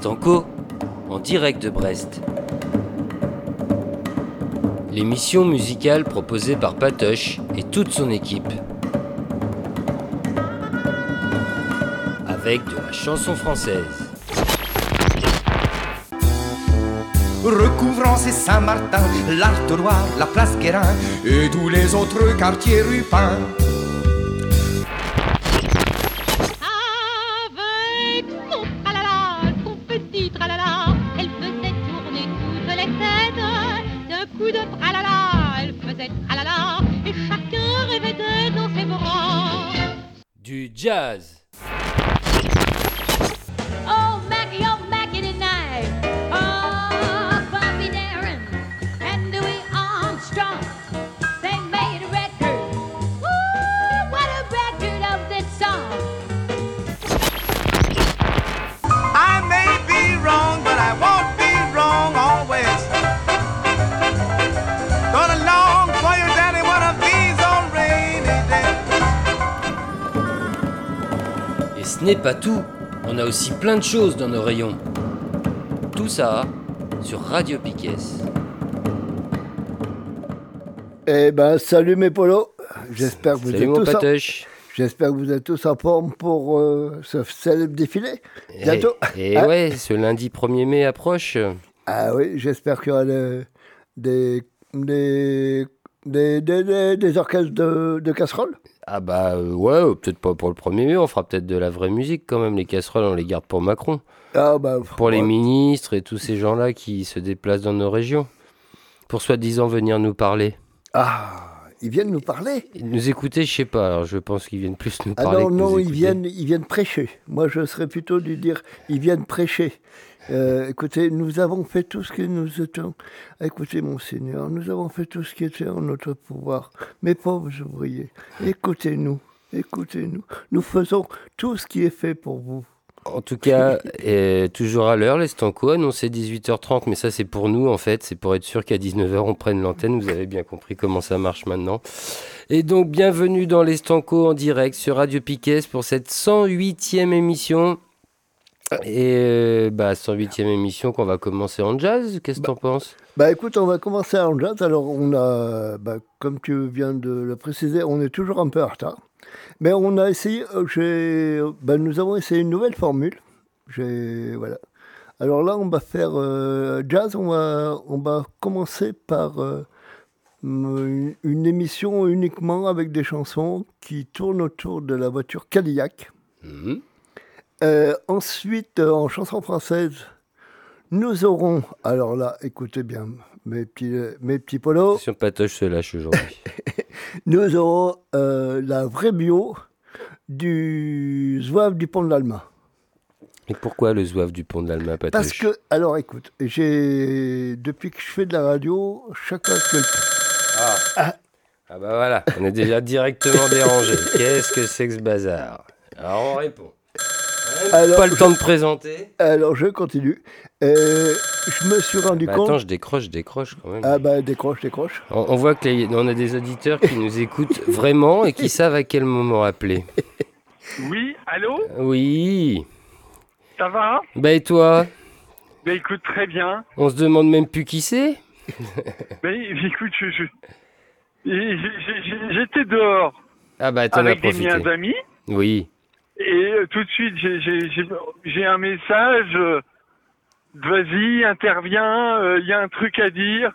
l'Estanco, en direct de Brest. L'émission musicale proposée par Patoche et toute son équipe. Avec de la chanson française. recouvrant ces Saint-Martin, l'Artois, la place Guérin et tous les autres quartiers rupins. Pas tout, on a aussi plein de choses dans nos rayons. Tout ça sur Radio Piquet. Eh ben, salut mes polos. J'espère que vous Salut êtes tous en... J'espère que vous êtes tous en forme pour euh, ce célèbre défilé. Bientôt. Et, Hein ouais, ce lundi 1er mai approche. Ah oui, j'espère qu'il y aura le- des, des, des, des, des- des orchestres de, de casseroles. Ah bah euh, ouais, euh, peut-être pas pour le 1er mai, on fera peut-être de la vraie musique quand même. Les casseroles, on les garde pour Macron. Ah bah, Pour les ministres et tous ces gens-là qui se déplacent dans nos régions. Pour soi-disant venir nous parler. Ah, ils viennent nous parler. Nous écouter, je sais pas, alors je pense qu'ils viennent plus nous Ah parler. non, que nous non, ils écouter. viennent, ils viennent prêcher. Moi, je serais plutôt du dire, ils viennent prêcher. Euh, écoutez, nous avons fait tout ce que nous étions. Écoutez, mon Seigneur, nous avons fait tout ce qui était en notre pouvoir. Mes pauvres ouvriers, écoutez-nous, écoutez-nous. Nous faisons tout ce qui est fait pour vous. En tout cas, euh, toujours à l'heure, les Stanco annoncé 18h30, mais ça c'est pour nous en fait, c'est pour être sûr qu'à 19h on prenne l'antenne, vous avez bien compris comment ça marche maintenant. Et donc bienvenue dans les Stanco en direct sur Radio Piquet pour cette 108e émission. Et euh, bah 108e émission qu'on va commencer en jazz, qu'est-ce que t'en penses? Bah écoute, on va commencer en jazz. Alors, on a, bah, comme tu viens de le préciser, on est toujours un peu en retard. Mais on a essayé, euh, bah, nous avons essayé une nouvelle formule. Voilà. Alors là, on va faire euh, jazz. On va, on va commencer par euh, une, une émission uniquement avec des chansons qui tournent autour de la voiture Cadillac. Mhm. Euh, ensuite, euh, en chanson française, nous aurons, alors là, écoutez bien, mes petits, euh, mes petits polos, Sur Patoche se lâche aujourd'hui. nous aurons euh, la vraie bio du Zouave du Pont de l'Alma. Et pourquoi le zouave du pont de l'Alma, Patoche? Parce que, alors écoute, j'ai, depuis que je fais de la radio, chaque fois que... Ah bah voilà, on est déjà directement dérangé. Qu'est-ce que c'est que ce bazar? Alors on répond. Alors, pas le je- temps de présenter. Alors je continue. Euh, je me suis rendu Bah, compte... attends, je décroche, je décroche quand même. Ah bah décroche, décroche. On, on voit que les- on a des auditeurs qui nous écoutent vraiment et qui savent à quel moment appeler. Oui, allô? Oui. Ça va? Bah et toi? Ben écoute, très bien. On se demande même plus qui c'est? Ben écoute, je, j'étais dehors Ah bah t'en as avec des profité. miens amis Oui. Et euh, tout de suite j'ai- un message. euh, Vas-y, interviens, euh, il y a un truc à dire.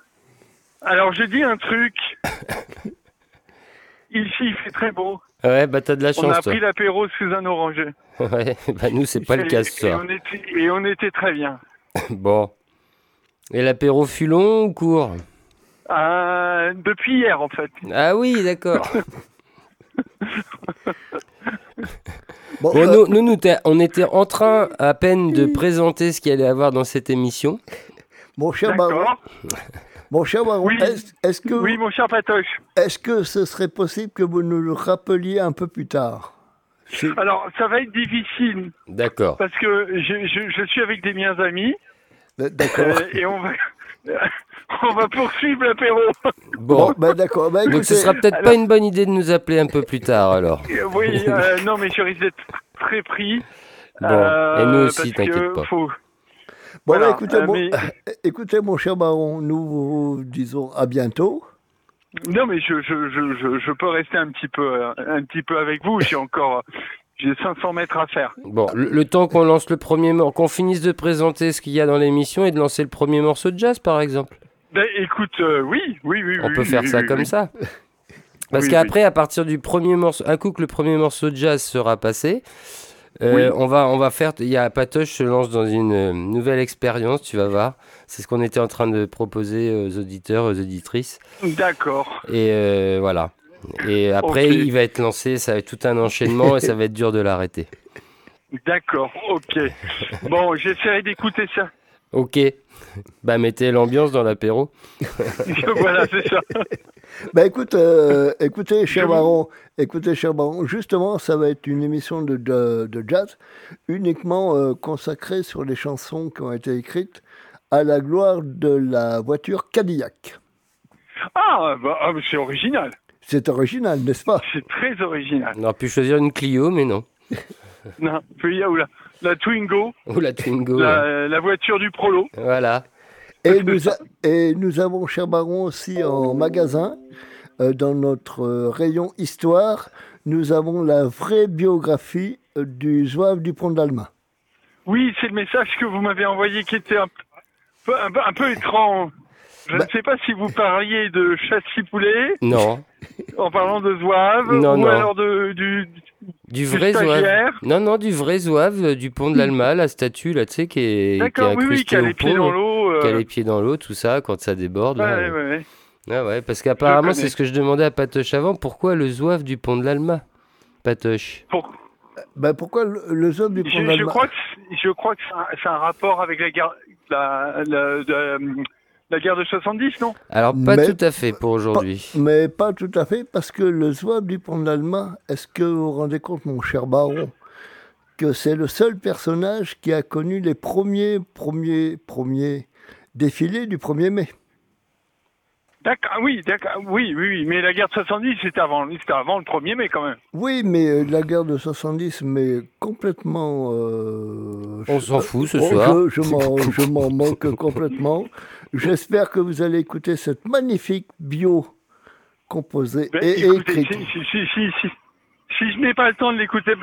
Alors j'ai dit un truc. Ici il fait très beau. Ouais, bah t'as de la On a chance toi. pris l'apéro sous un oranger. Ouais, bah nous c'est pas le Et- cas ce et soir. on était, et on était très bien. Bon. Et l'apéro fut long ou court? Euh, depuis hier en fait. Ah oui, d'accord. Bon, Bon, euh, nous, nous, on était en train à peine de présenter ce qu'il allait avoir dans cette émission. mon cher Baron, mon cher Baron, Oui. est-ce que, Oui, mon cher Patoche. est-ce que ce serait possible que vous nous le rappeliez un peu plus tard? C'est- Alors, ça va être difficile D'accord. parce que je, je, je suis avec des miens amis D'accord. euh, et on va, on va poursuivre l'apéro. Bon. Bah d'accord. Bah, Donc ce sera peut-être pas une bonne idée de nous appeler un peu plus tard alors. Euh, oui, euh, non, mais je risque d'être très pris. Bon, euh, et nous aussi, t'inquiète pas. Faut, Bon, Voilà, bah, écoutez, euh, mon, mais- écoutez, mon cher baron, nous vous disons à bientôt. Non, mais je, je, je, je, je peux rester un petit peu, euh, un petit peu avec vous. J'ai encore, euh, j'ai 500 mètres à faire. Bon, le, le temps qu'on lance le premier morceau, qu'on finisse de présenter ce qu'il y a dans l'émission et de lancer le premier morceau de jazz, par exemple. Ben, écoute, euh, oui, oui, oui. On oui, peut oui, faire oui, ça comme ça. Parce qu'après, à partir du premier morceau, un coup que le premier morceau de jazz sera passé, euh, on va, on va faire. Il y a Patoche se lance dans une euh, nouvelle expérience, tu vas voir. C'est ce qu'on était en train de proposer aux auditeurs, aux auditrices. D'accord. Et euh, voilà. Et après, il va être lancé, ça va être tout un enchaînement et ça va être dur de l'arrêter. D'accord, ok. Bon, j'essaierai d'écouter ça. Ok. Bah, mettez l'ambiance dans l'apéro. voilà, c'est ça. Bah écoute, euh, écoutez, cher baron, écoutez, cher baron, justement, ça va être une émission de, de, de jazz uniquement euh, consacrée sur les chansons qui ont été écrites à la gloire de la voiture Cadillac. Ah, bah, ah, c'est original. C'est original, n'est-ce pas? C'est très original. On aurait pu choisir une Clio, mais non. Non, puis il y la, la Twingo, Ou la Twingo. ouais. la, la voiture du prolo. Voilà. et nous, a- et nous avons, cher baron, aussi en magasin, euh, dans notre euh, rayon histoire, nous avons la vraie biographie euh, du zouave du pont d'Alma. Oui, c'est le message que vous m'avez envoyé qui était un peu, un peu, un peu étrange. Je Bah- ne sais pas si vous parliez de châssis poulet Non. En parlant de zouave Non, ou non. alors de, du, Du vrai zouave. stagiaire. Non, non, du vrai zouave euh, du pont de l'Alma, la statue, là, tu sais, qui est, qui est oui, oui, incrustée qui a au les pieds pont, dans l'eau. euh, qui a les pieds dans l'eau, tout ça, quand ça déborde. ouais, là, ouais, euh. ouais. Ah ouais, parce qu'apparemment, c'est ce que je demandais à Patoche avant, pourquoi le zouave du pont de l'Alma Patoche? Pour- Ben pourquoi le, le zouave du pont je, je d'Alma crois que c'est- je crois que c'est un, c'est un rapport avec la guerre, la, la, la, la guerre de 70, non? Alors, pas Mais- tout à fait pour aujourd'hui. Mais pas tout à fait, parce que le zouave du pont de l'Alma, est-ce que vous vous rendez compte, mon cher baron, que c'est le seul personnage qui a connu les premiers, premiers, premiers défilés du 1er mai? D'accord, ah oui, d'accord, oui, oui, oui, mais la guerre de 70, c'était avant, c'était avant le 1er mai quand même. Oui, mais euh, la guerre de 70, mais complètement... euh, On je- s'en fout ce Oh, soir. Je, je m'en- je m'en moque complètement. J'espère que vous allez écouter cette magnifique bio composée Ben, et écoutez, écrite. si, si, si, si, si, si je n'ai pas le temps de l'écouter,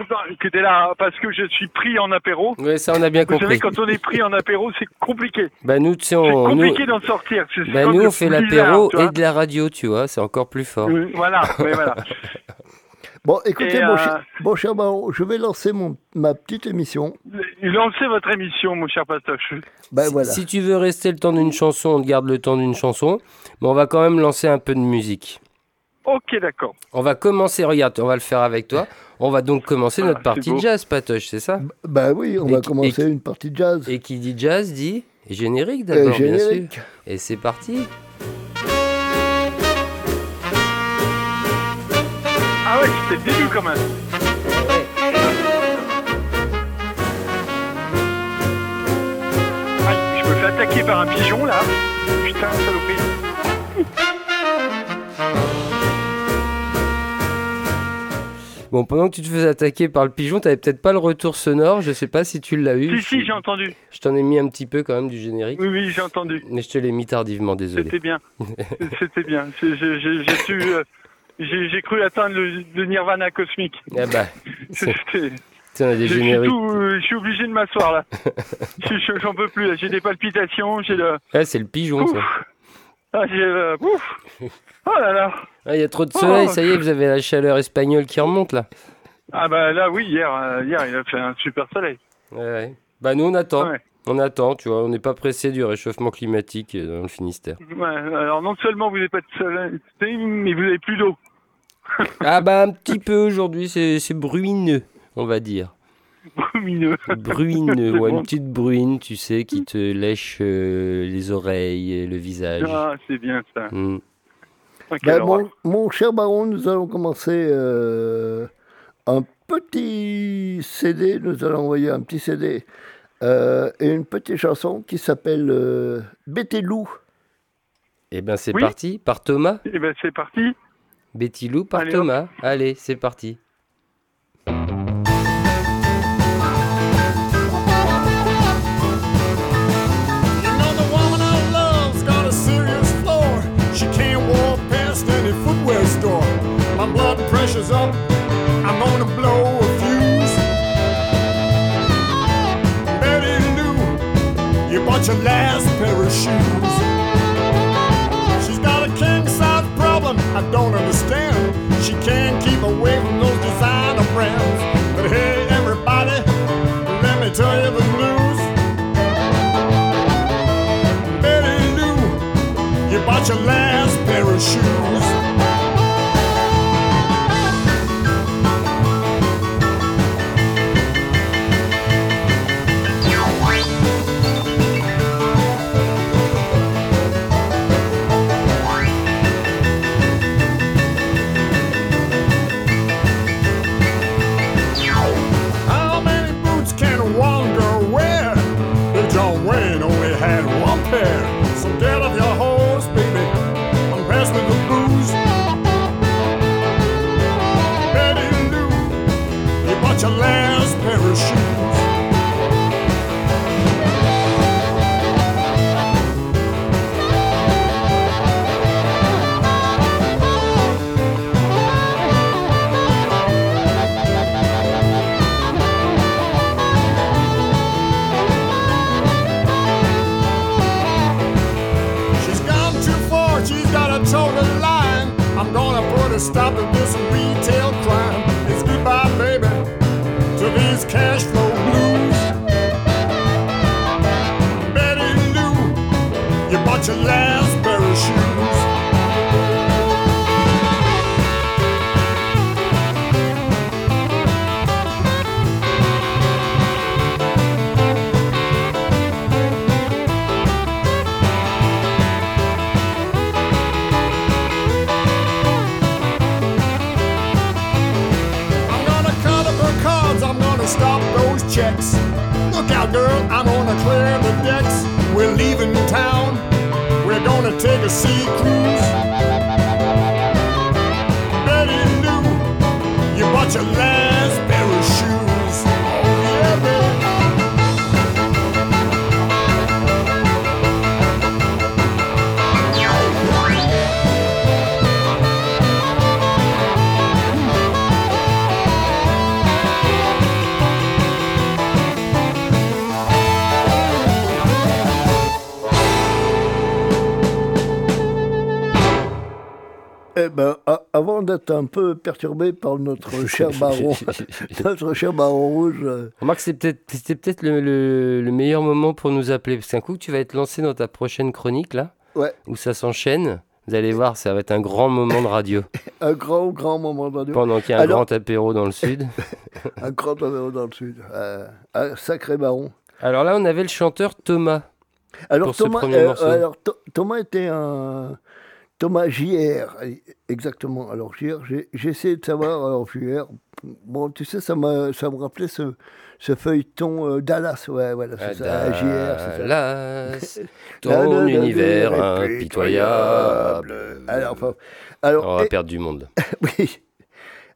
que t'es là, parce que je suis pris en apéro. Ouais, ça, on a bien Vous savez, compris. quand on est pris en apéro, c'est compliqué. Bah, nous, C'est compliqué d'en sortir. Comme nous, on fait l'apéro et de la radio, tu vois, c'est encore plus fort. Euh, Voilà, voilà. Bon, écoutez, Et, mon, euh, cher, mon cher baron, je vais lancer mon, ma petite émission. Lancez votre émission, mon cher Patoche. Ben si, voilà. si tu veux rester le temps d'une chanson, on te garde le temps d'une chanson. Mais on va quand même lancer un peu de musique. Ok, d'accord. On va commencer, regarde, on va le faire avec toi. On va donc commencer Ah, notre c'est partie de beau. jazz, Patoche, c'est ça Ben oui, on Et va qui- commencer une partie de jazz. Et qui dit jazz dit générique Euh, d'abord, bien sûr. Et c'est parti. Ah ouais, c'était le début quand même. Aïe, je me fais attaquer par un pigeon là. Putain, saloperie. Bon, pendant que tu te faisais attaquer par le pigeon, t'avais peut-être pas le retour sonore. Je sais pas si tu l'as eu. Si, si, j'ai entendu. Je t'en ai mis un petit peu quand même du générique. Oui, oui, j'ai entendu. Mais je te l'ai mis tardivement, désolé. C'était bien. C'était bien. J'ai- su, euh, j'ai cru atteindre le, le nirvana cosmique. Ah bah, a des Je suis, tout, euh, je suis obligé de m'asseoir là. Je- je- J'en peux plus. J'ai des palpitations. J'ai le. Ah, c'est le pigeon, ça. Ah, j'ai le. Ouf. Oh là là. Ah, il y a trop de soleil, Oh. ça y est, vous avez la chaleur espagnole qui remonte là. Ah bah là oui hier euh, hier il a fait un super soleil. Ouais, ouais. Bah, nous, on attend. Ouais. On attend, tu vois, on n'est pas pressé du réchauffement climatique euh, dans le Finistère. Ouais, alors non seulement vous n'avez pas de soleil, mais vous n'avez plus d'eau. Ah, bah, un petit peu aujourd'hui, c'est c'est bruineux, on va dire. Bruineux, C'est ouais, bon. une petite bruine, tu sais, qui te lèche euh, les oreilles et le visage. Ah c'est bien ça. Hmm. Ah, Ben, horreur. mon, mon cher baron, nous allons commencer euh, un petit CD. Nous allons envoyer un petit CD euh, et une petite chanson qui s'appelle euh, Betty Lou. Eh bien, c'est parti, par Thomas. Eh bien, c'est parti. Betty Lou par Thomas. Allez, c'est parti. My blood pressure's up. I'm blow bought your last pair of shoes. She's got a king size problem I don't understand. She can't keep away from those designer brands. But hey, everybody, let me tell you the news. Betty Lou, you bought your last pair of shoes. Un peu perturbé par notre cher baron, notre cher baron rouge, Remarque, c'est peut-être, c'était peut-être le, le- le meilleur moment pour nous appeler. Parce qu'un coup, tu vas être lancé dans ta prochaine chronique, là, Ouais. où ça s'enchaîne. Vous allez voir, ça va être un grand moment de radio. un grand, grand moment de radio, Pendant qu'il y a un Alors- grand apéro dans le sud. un grand numéro dans le sud, euh, un sacré baron. Alors là, on avait le chanteur Thomas. Alors Thomas, euh, alors, Thomas était un Thomas JR, exactement. Alors JR, j'ai essayé de savoir. Alors JR, bon, tu sais, ça ça me rappelait ce, ce feuilleton euh, Dallas, ouais, voilà, c'est ça, JR, c'est ça. Dallas, La- ton univers impitoyable. Alors, enfin, alors, On va et- perdre du monde. oui.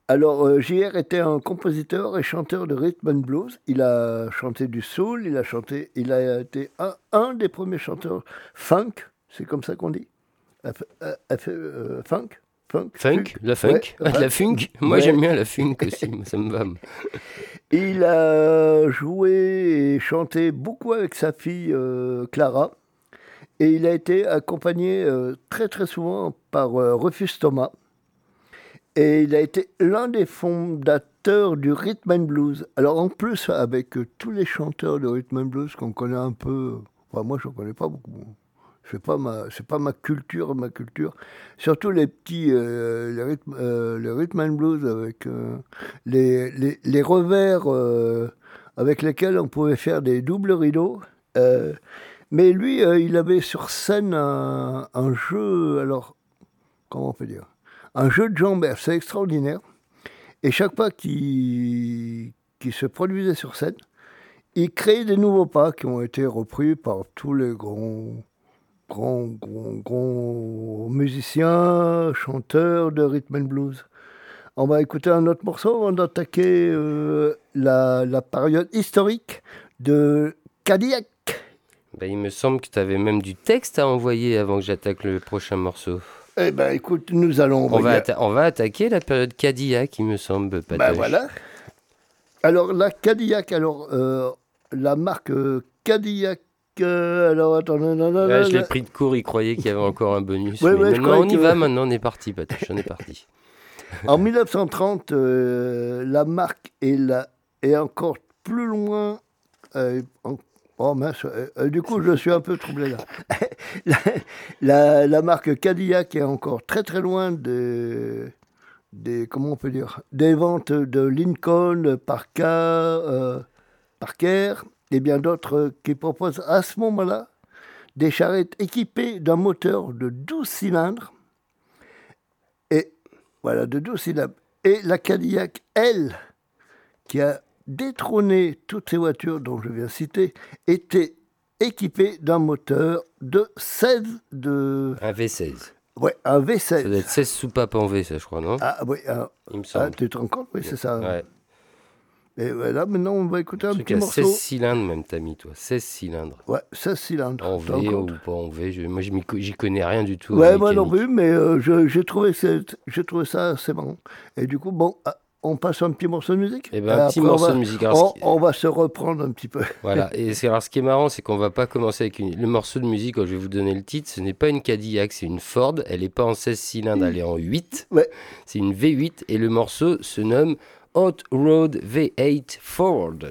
Alors, euh, JR était un compositeur et chanteur de rhythm and blues. Il a chanté du soul, il a chanté, il a été un, un des premiers chanteurs funk, c'est comme ça qu'on dit euh, euh, Funk Funk Funk La funk Ouais, Ah, La funk Moi, Ouais. j'aime bien la funk aussi. ça me va. Il a joué et chanté beaucoup avec sa fille euh, Clara. Et il a été accompagné euh, très très souvent par euh, Rufus Thomas. Et il a été l'un des fondateurs du rhythm and blues. Alors en plus, avec euh, tous les chanteurs de rhythm and blues qu'on connaît un peu, enfin, moi je ne connais pas beaucoup. C'est pas ma, c'est pas ma culture, ma culture. Surtout les petits, euh, les, rythmes, euh, and blues avec euh, les, les, les revers euh, avec lesquels on pouvait faire des doubles rideaux. Mais lui, il avait sur scène un, un jeu, alors, comment on peut dire? Un jeu de jambes assez extraordinaire. Et chaque pas qui, qui se produisait sur scène, il créait des nouveaux pas qui ont été repris par tous les grands, grands, grands, grands musiciens, chanteurs de rhythm and blues. On va écouter un autre morceau avant d'attaquer euh, la, la période historique de Cadillac. Bah, il me semble que tu avais même du texte à envoyer avant que j'attaque le prochain morceau. Eh ben, écoute, nous allons. On va, on va attaquer la période Cadillac, il me semble. Ben Patoche. voilà. Alors, la Cadillac, alors, euh, la marque euh, Cadillac. Euh, alors, attends, non, non, non, Ouais, non, je l'ai pris de court, il croyait qu'il y avait encore un bonus. Ouais, mais ouais, je maintenant, on y que- va, maintenant on est parti, Patoche, on est parti. En 1930, euh, la marque est, là, est encore plus loin. euh, en- oh mince, euh, du coup, je suis un peu troublé là. la, la- la marque Cadillac est encore très très loin des, des comment on peut dire, des ventes de Lincoln, euh, Parker et bien d'autres qui proposent à ce moment-là des charrettes équipées d'un moteur de 12 cylindres et voilà, de 12 syllabes. Et la Cadillac, elle, qui a détrôné toutes ces voitures dont je viens citer, était équipée d'un moteur de 16 de... Un V16. Ouais, un Ça doit V16. être 16 soupapes en V, ça, je crois, non? Ah oui, ah, Il me ah, semble. tu te rends compte? Oui, c'est ça. Ouais. Et voilà, maintenant on va écouter un petit morceau. 16 cylindres, même, t'as mis, toi. 16 cylindres. Ouais, 16 cylindres. En V ou pas en V. je- moi, j'y connais rien du tout. Ouais, moi non plus, mais euh, j'ai trouvé, ça assez marrant. Et du coup, bon, ah, on passe un petit morceau de musique Eh ben, un Et petit après, morceau va- de musique. On, qui- on va se reprendre un petit peu. Voilà. Et alors, ce qui est marrant, c'est qu'on va pas commencer avec une- le morceau de musique. quand Je vais vous donner le titre. Ce n'est pas une Cadillac, c'est une Ford. Elle n'est pas en 16 cylindres, elle est en 8. Ouais. C'est une V8 et le morceau se nomme Hot Road V8 Ford.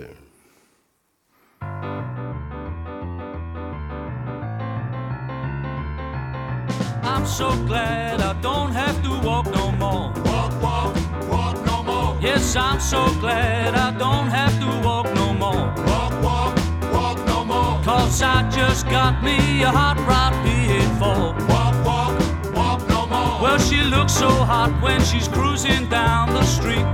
I'm so glad I don't have to walk no more. Walk, walk, walk no more. Yes, I'm so glad I don't have to walk no more. Walk, walk, walk no more. Cause I just got me a hot rod V8 Walk, walk, walk no more. Well, she looks so hot when she's cruising down the street.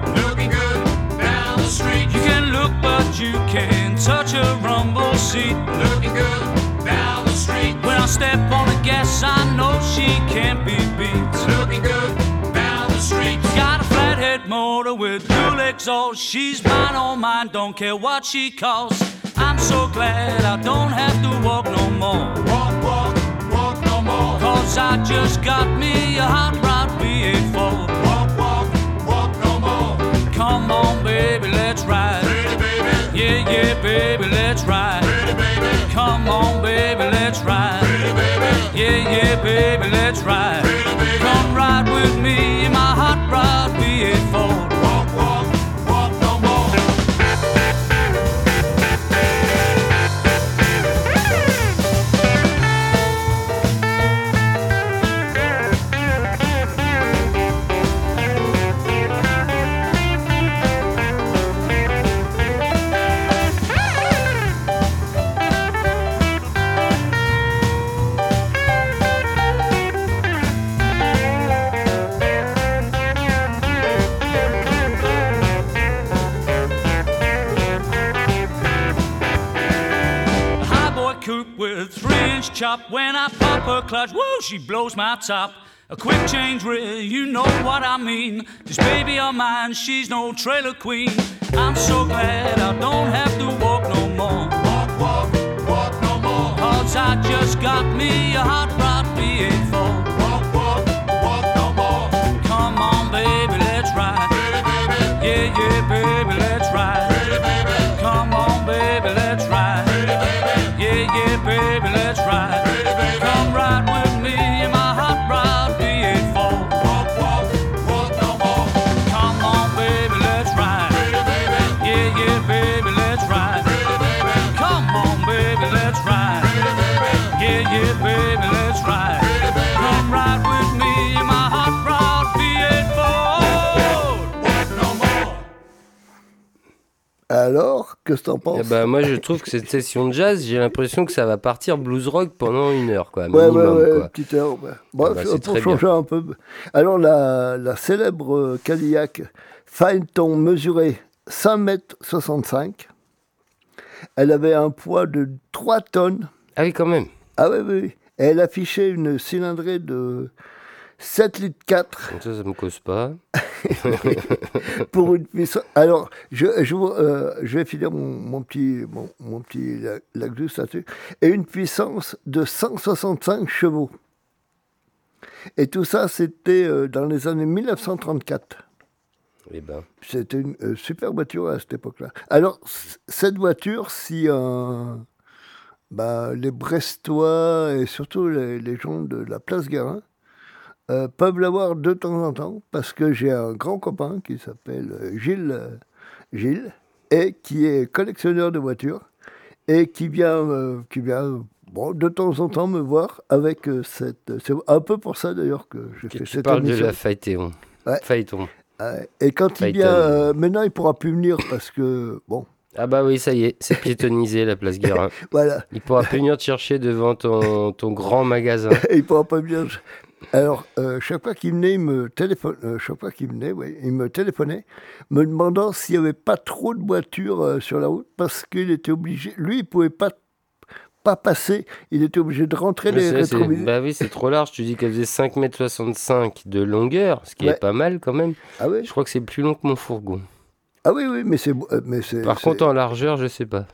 The street. You can look, but you can't touch a rumble seat. Looking good down the street. When I step on the gas, I know she can't be beat. Looking good down the street. Got a flathead motor with dual exhaust. She's mine, oh mine, don't care what she costs. I'm so glad I don't have to walk no more. Walk, walk, walk no more. Cause I just got me a hot rod V8 Ford. Walk. Come on, baby, let's ride. Pretty baby, Yeah, yeah, baby, let's ride. pretty baby, Come on, baby, let's ride. pretty baby, Yeah, yeah, baby, let's ride. pretty baby. Come ride with me in my hot rod V8 Ford. Chop. When I pop her clutch, woo, she blows my top. A quick change reel, you know what I mean. This baby of mine, she's no trailer queen. I'm so glad I don't have to walk no more. Walk, walk, walk no more. Cause I just got me a hot rod V8 Alors, qu'est-ce que t'en penses Eh ben, moi, je trouve que cette session de jazz, j'ai l'impression que ça va partir blues rock pendant une heure, quoi, Ouais, ouais, minimum. ouais, quoi. petite heure. ouais. Bref, bah, pour changer un peu. Alors, la, la célèbre euh, Cadillac Phaeton mesurait 5 mètres 65. Elle avait un poids de 3 tonnes. Ah oui, quand même. Ah oui, oui, oui. Et elle affichait une cylindrée de 7 litres 4 Donc ça, ça me cause pas. pour une puissance. Alors, je, je, euh, je vais finir mon, mon petit, mon, mon petit lactus là-dessus. Et une puissance de 165 chevaux. Et tout ça, c'était euh, dans les années 1934. Eh ben, C'était une euh, super voiture à cette époque-là. Alors, cette voiture, si bah, les Brestois et surtout les, les gens de la place Guérin euh, peuvent l'avoir de temps en temps, parce que j'ai un grand copain qui s'appelle euh, Gilles, euh, Gilles, et qui est collectionneur de voitures, et qui vient, euh, qui vient bon, de temps en temps me voir avec cette... C'est un peu pour ça d'ailleurs que j'ai que fait tu cette parles de émission. la Phaéton. Ouais. Phaéton. Et quand il vient, maintenant il pourra plus venir parce que bon, Ah bah oui, ça y est, c'est piétonnisé la place Guérin. voilà, Il pourra plus venir te chercher devant ton, ton grand magasin. il pourra pas venir. Alors euh, chaque fois qu'il venait, il me téléphone, euh, chaque fois qu'il venait, ouais, il me téléphonait, me demandant s'il y avait pas trop de voitures euh, sur la route parce qu'il était obligé, lui il pouvait pas pas passer, il était obligé de rentrer Mais les rétroviseurs. bah oui, c'est trop large. Tu dis qu'elle faisait 5,65 m de longueur, ce qui Ouais. est pas mal quand même. Ah oui, Je crois que c'est plus long que mon fourgon. Ah oui, oui, mais c'est, euh, mais c'est. Par contre, en largeur, je sais pas.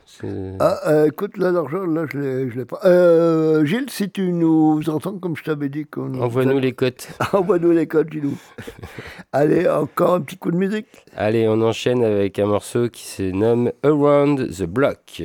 Ah, euh, écoute, là, l'argent, là, je l'ai, je l'ai pas. Euh, Gilles, si tu nous entends, comme je t'avais dit, qu'on Envoie-nous les cotes. Envoie-nous les codes, Gilou. Allez, encore un petit coup de musique. Allez, on enchaîne avec un morceau qui se nomme Around the Block.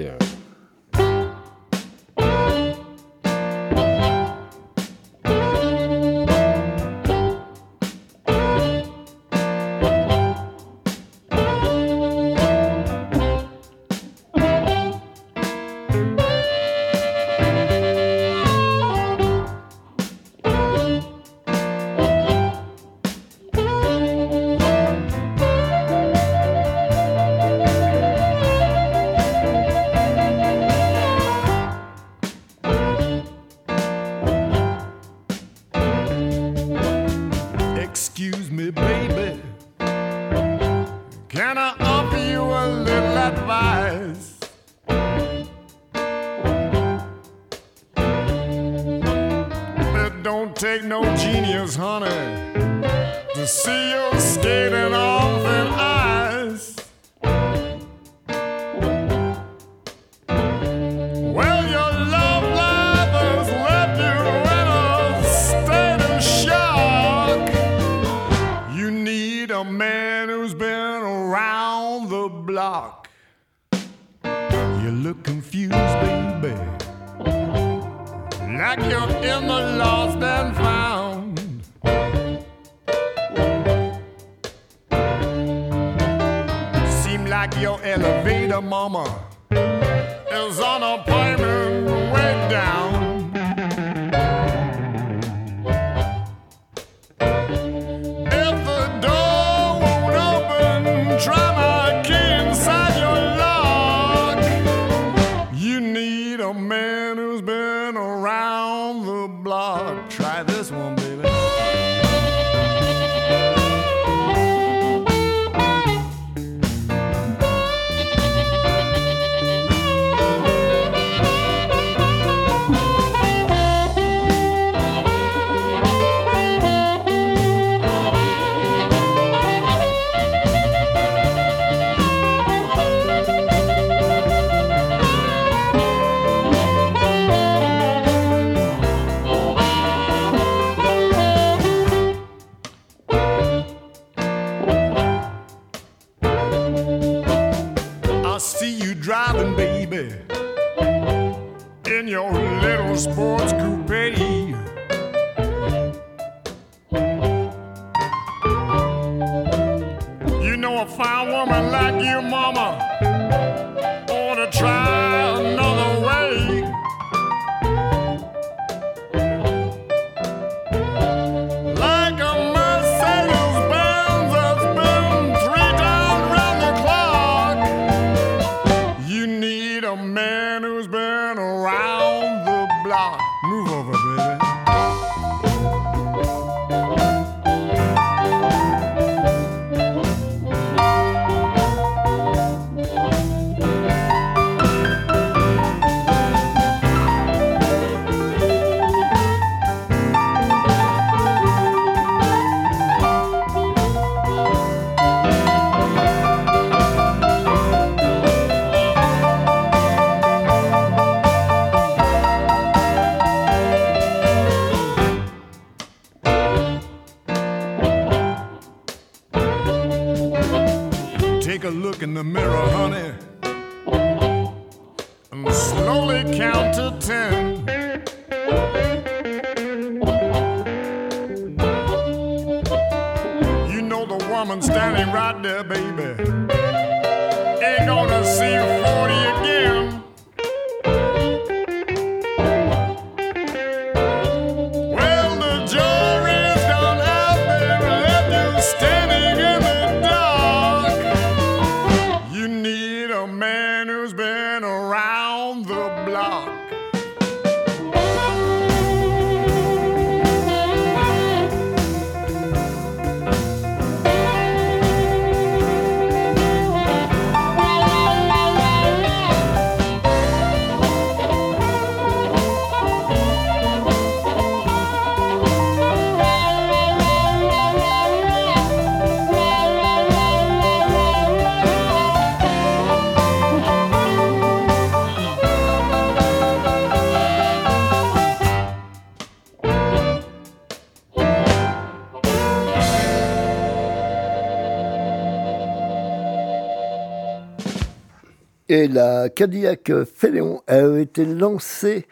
la Cadillac Féléon a été lancée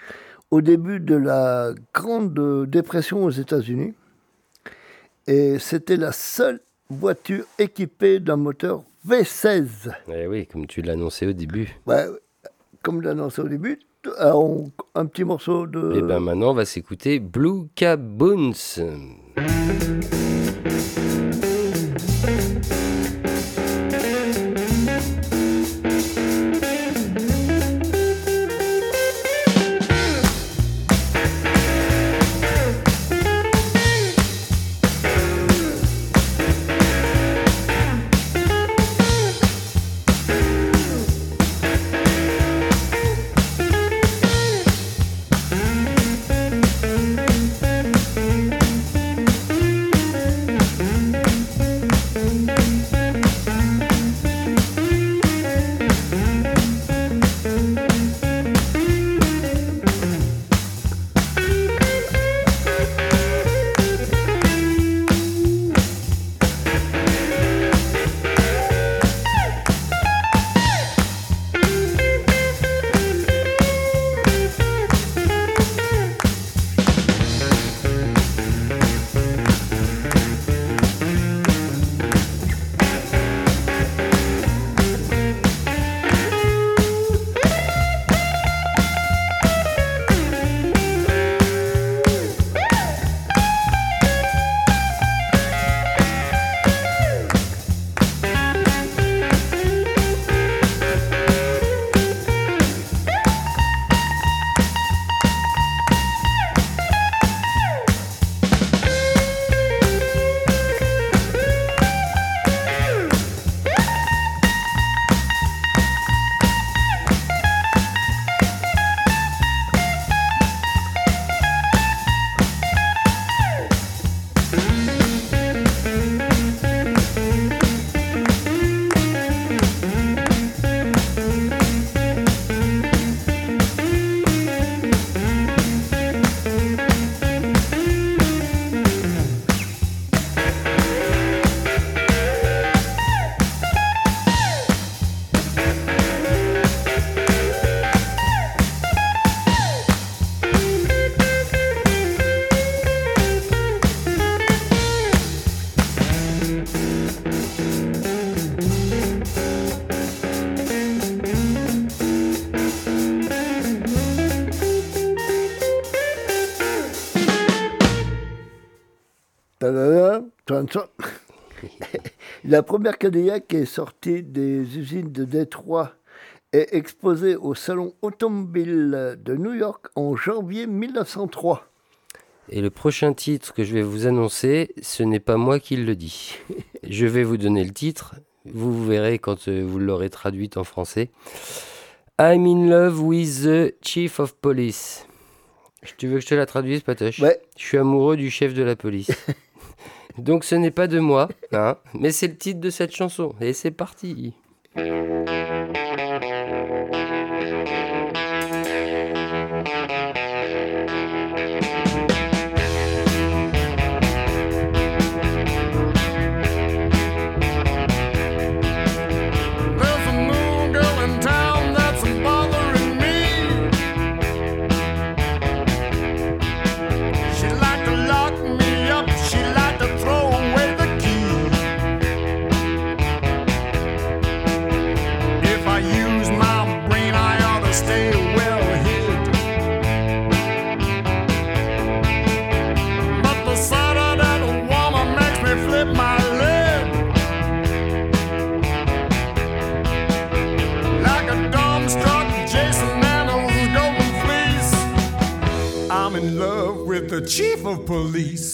au début de la Grande Dépression aux États-Unis. Et c'était la seule voiture équipée d'un moteur V16. Eh oui, comme tu l'annonçais au début. Ouais, comme l'annonçais au début, un petit morceau de... Et bien maintenant, on va s'écouter Blue Caboons. La première Cadillac est sortie des usines de Détroit et exposée au Salon automobile de New York en janvier 1903. Et le prochain titre que je vais vous annoncer, ce n'est pas moi qui le dis. Je vais vous donner le titre, vous verrez quand euh, vous l'aurez traduit en français. I'm in love with the chief of police. Tu veux que je te la traduise, Patoche? Ouais. Je suis amoureux du chef de la police. Donc ce n'est pas de moi, hein, mais c'est le titre de cette chanson. Et c'est parti. Chief of police.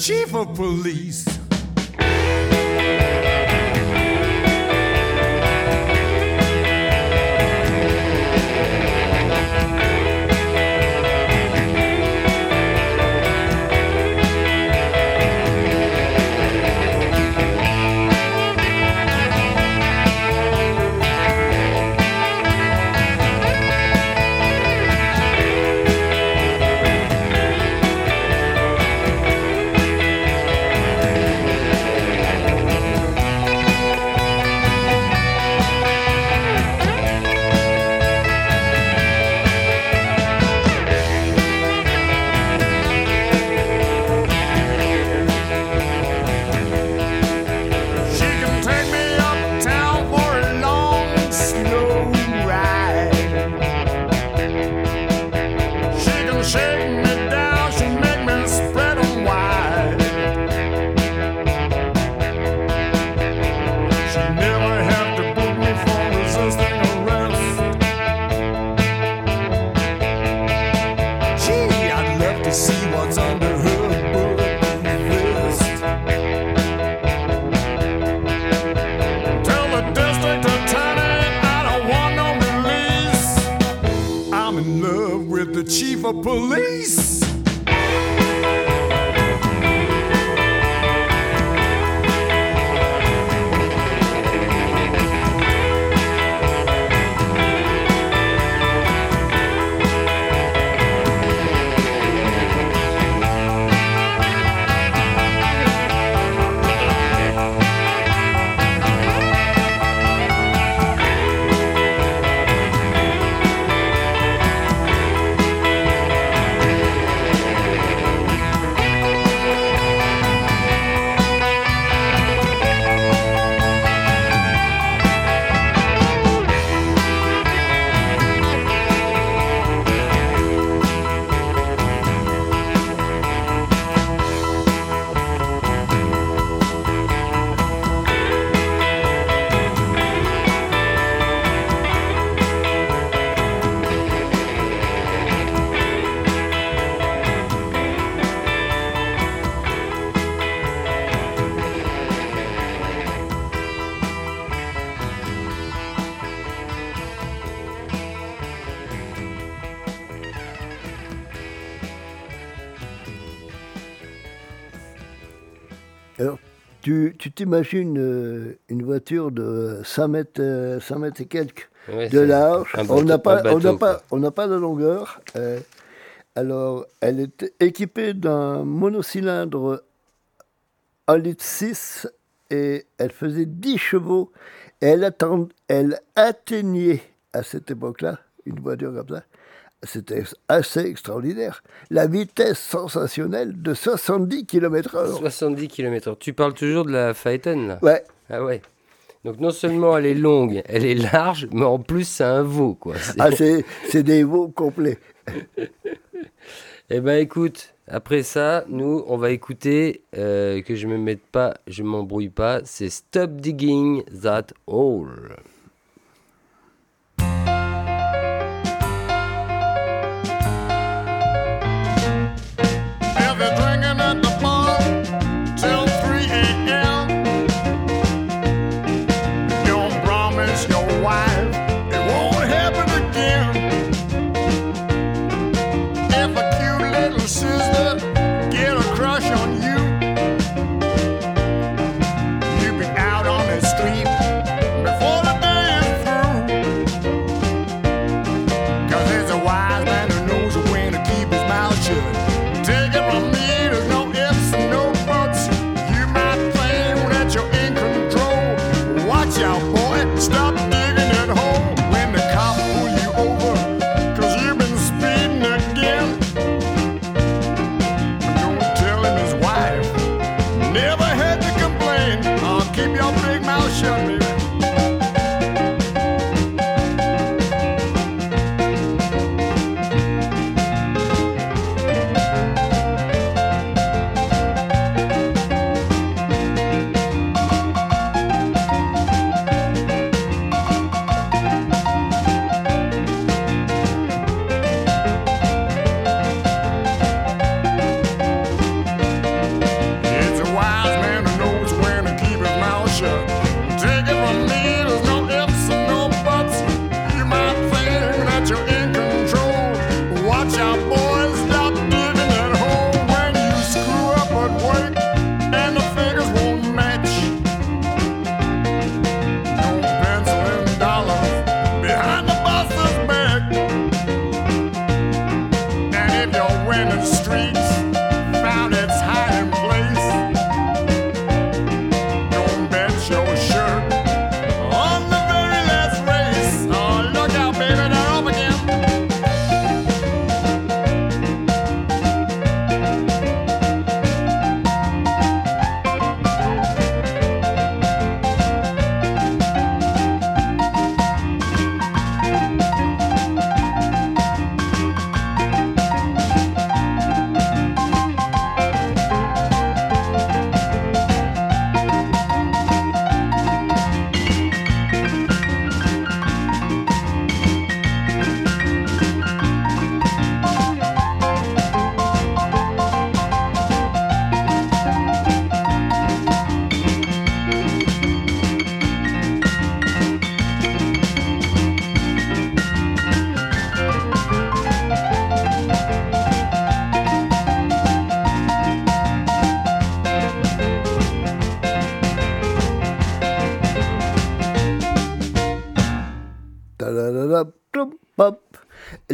Chief of police. Police. T'imagines euh, une voiture de 5 mètres, euh, 5 mètres et quelques Ouais, de large. on n'a bateau- pas, on n'a bateau, pas, quoi. on n'a pas de longueur. euh, alors, elle est équipée d'un monocylindre 1 litre 6 et elle faisait 10 chevaux. Et elle, attend- elle atteignait à cette époque-là, une voiture comme ça, c'était assez extraordinaire. La vitesse sensationnelle de 70 km/h. 70 km/h. Tu parles toujours de la Phaeton, là? Ouais, Ah ouais. Donc non seulement elle est longue, elle est large, mais en plus c'est un veau, quoi. Ah, c'est c'est des veaux complets. Eh ben écoute, après ça, nous, on va écouter, euh, que je me mette pas, je m'embrouille pas, c'est Stop Digging That Hole.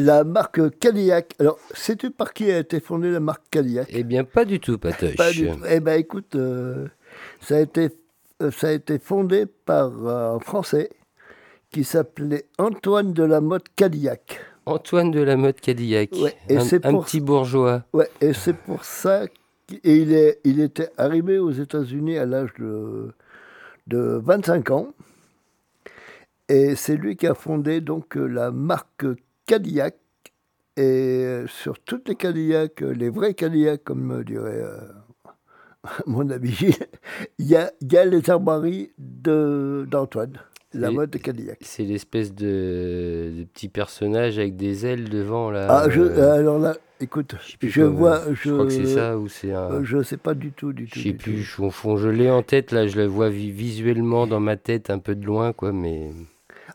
La marque Cadillac. Alors, sais-tu par qui a été fondée la marque Cadillac Eh bien, pas du tout, Patoche. Pas du tout. Eh ben, écoute, euh, ça, a été, euh, ça a été fondé par euh, un Français qui s'appelait Antoine de la Motte Cadillac. Antoine de la mode Cadillac. Ouais, et un, c'est un pour- petit bourgeois. Ouais, et c'est pour ça qu'il et il, est, il était arrivé aux États-Unis à l'âge de, de 25 ans. Et c'est lui qui a fondé donc la marque Cadillac. Et euh, sur toutes les Cadillacs, euh, les vrais Cadillacs, comme me dirait euh, mon ami il y a, il y a les armoiries de- d'Antoine, la mode de Cadillac. C'est l'espèce de, de petit personnage avec des ailes devant là. Ah, je, euh, alors là, écoute, je vois. Je crois que c'est ça ou c'est un. euh, Je sais pas du tout, du tout. Je sais plus, tout. je, je l'ai en tête là, je le vois vi- visuellement dans ma tête un peu de loin quoi, mais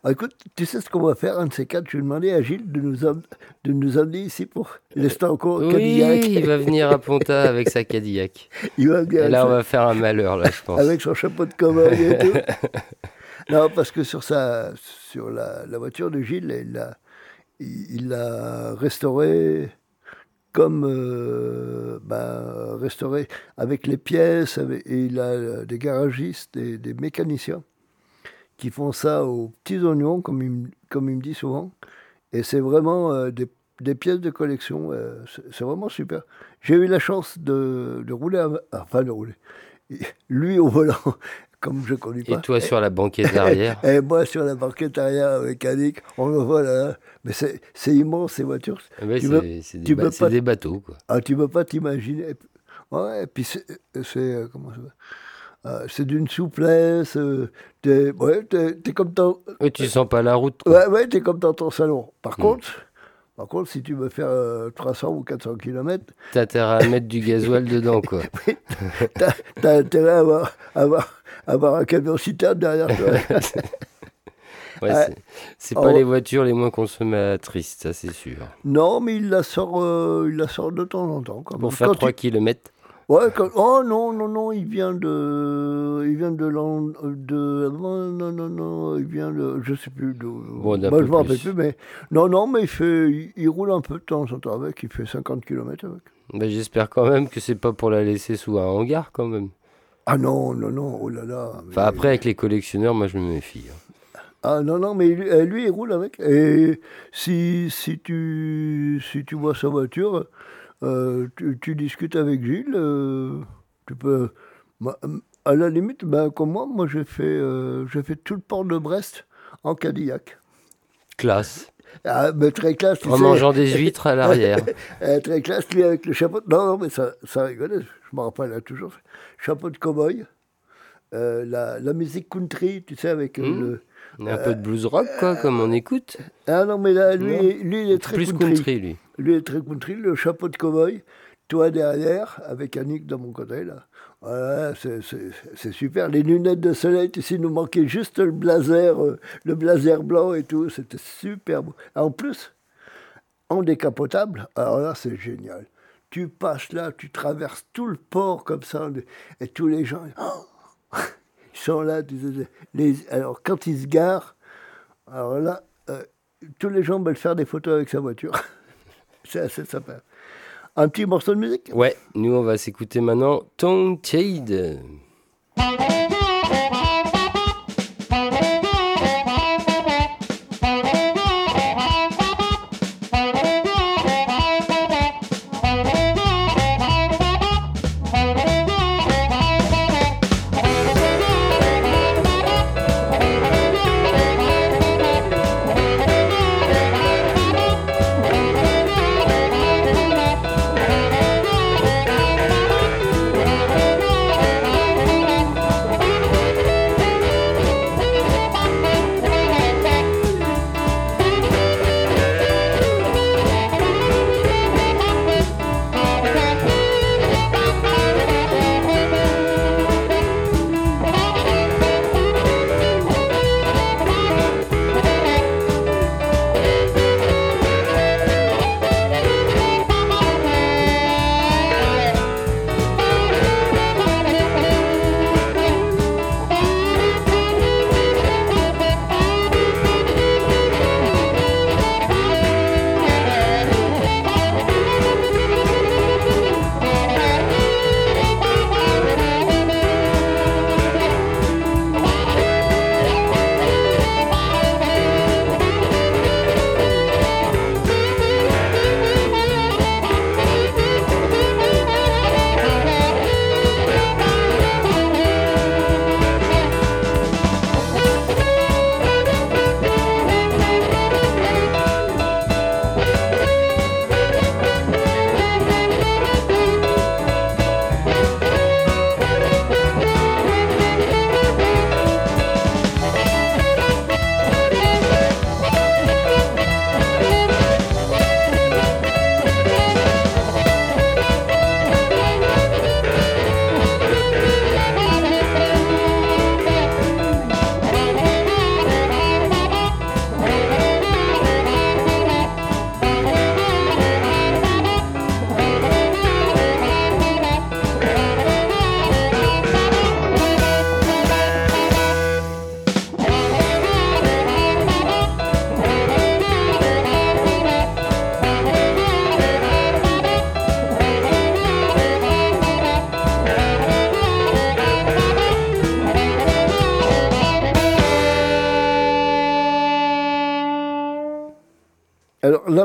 écoute, tu sais ce qu'on va faire, un de ces quatre, je vais demander à Gilles de nous, de nous emmener ici pour l'Estanco oui, Cadillac. il va venir à Ponta avec sa Cadillac. Il va venir Et là, on va faire un malheur là, je pense. avec son chapeau de cowboy et tout. Non, parce que sur, sa, sur la, la voiture de Gilles, il l'a il, il l'a restauré comme euh, ben, restauré avec les pièces, avec- et il a euh, des garagistes et des mécaniciens qui font ça aux petits oignons, comme il, me- comme il me dit souvent. Et c'est vraiment euh, des, des pièces de collection, euh, c'est vraiment super. J'ai eu la chance de, de rouler, à- enfin de rouler, lui au volant, comme je ne connais pas. Et toi sur la banquette arrière. Et moi sur la banquette arrière mécanique, on le voit là. Mais c'est immense ces voitures. Ah c'est des, ba- bateaux quoi. Ah, tu peux pas t'imaginer. Ouais, et puis c'est. euh, comment ça va Euh, C'est d'une souplesse. euh, t'es, ouais, t'es, t'es comme dans. Ouais, tu sens pas la route. quoi. Ouais, ouais, t'es comme dans ton salon. Par Mm. contre. Par contre, si tu veux faire euh, 300 ou 400 km, T'as intérêt à mettre du gasoil dedans quoi. t'as, t'as intérêt à avoir, à avoir, avoir un camion citerne derrière toi. Ouais, c'est- c'est oh. pas les voitures les moins consommatrices, ça c'est sûr. non, mais il la sort, euh, il la sort de temps en temps. Quand même. Pour faire Quand 3 il- km. Ouais, oh non, non, non, il vient de. Il vient de. l'an- de non, non, non, non, il vient de. Je sais plus. De, Bon, peu je m'en rappelle plus. mais. Non, non, mais il, fait, il, roule un peu de temps en temps avec, il fait 50 km avec. Bah, J'espère quand même que c'est pas pour la laisser sous un hangar quand même. Ah non, non, non, oh là là. mais- Enfin après avec les collectionneurs, moi je me méfie. hein. Ah non, non, mais lui, euh, lui, il roule avec. Et si, si, tu, si tu vois sa voiture, euh, tu, tu discutes avec Gilles, euh, tu peux. moi, à la limite, ben, comme moi, moi j'ai fait, euh, j'ai fait tout le port de Brest en Cadillac. Classe. Ah, mais très classe, tu En sais. mangeant des huîtres à l'arrière. Euh, très classe, lui avec le chapeau. Non, non, mais ça, ça rigolait. Je me rappelle, elle a toujours. Chapeau de cow-boy. Euh, la, la musique country, tu sais, avec euh, Mmh. le. Un peu de blues rock quoi, comme on écoute. Ah non, mais là, lui, lui il est très Plus country. country lui. Lui est très country, le chapeau de cow-boy, toi derrière, avec Annick de mon côté, là. Voilà, c'est- super. Les lunettes de soleil, tu sais, nous manquait juste le blazer, euh, le blazer blanc et tout. C'était super beau. En plus, en décapotable, alors là, c'est génial. Tu passes là, tu traverses tout le port comme ça, et tous les gens, oh, ils sont là. alors, quand ils se garent, alors là, euh, tous les gens veulent faire des photos avec sa voiture. c'est assez sympa. Un petit morceau de musique? Ouais, nous on va s'écouter maintenant Tongue Tied.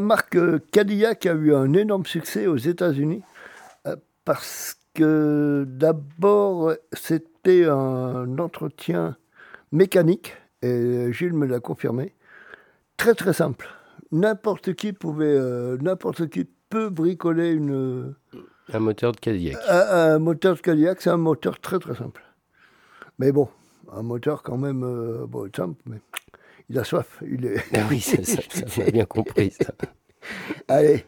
Marque euh, Cadillac a eu un énorme succès aux États-Unis euh, parce que d'abord, c'était un entretien mécanique, et Gilles me l'a confirmé, très très simple. N'importe qui pouvait, euh, n'importe qui peut bricoler une, Un moteur de Cadillac. un, un moteur de Cadillac, c'est un moteur très très simple. Mais bon, un moteur quand même euh, bon, simple, mais il a soif. Il est... Ah oui, c'est ça, ça, on a bien compris ça. Allez,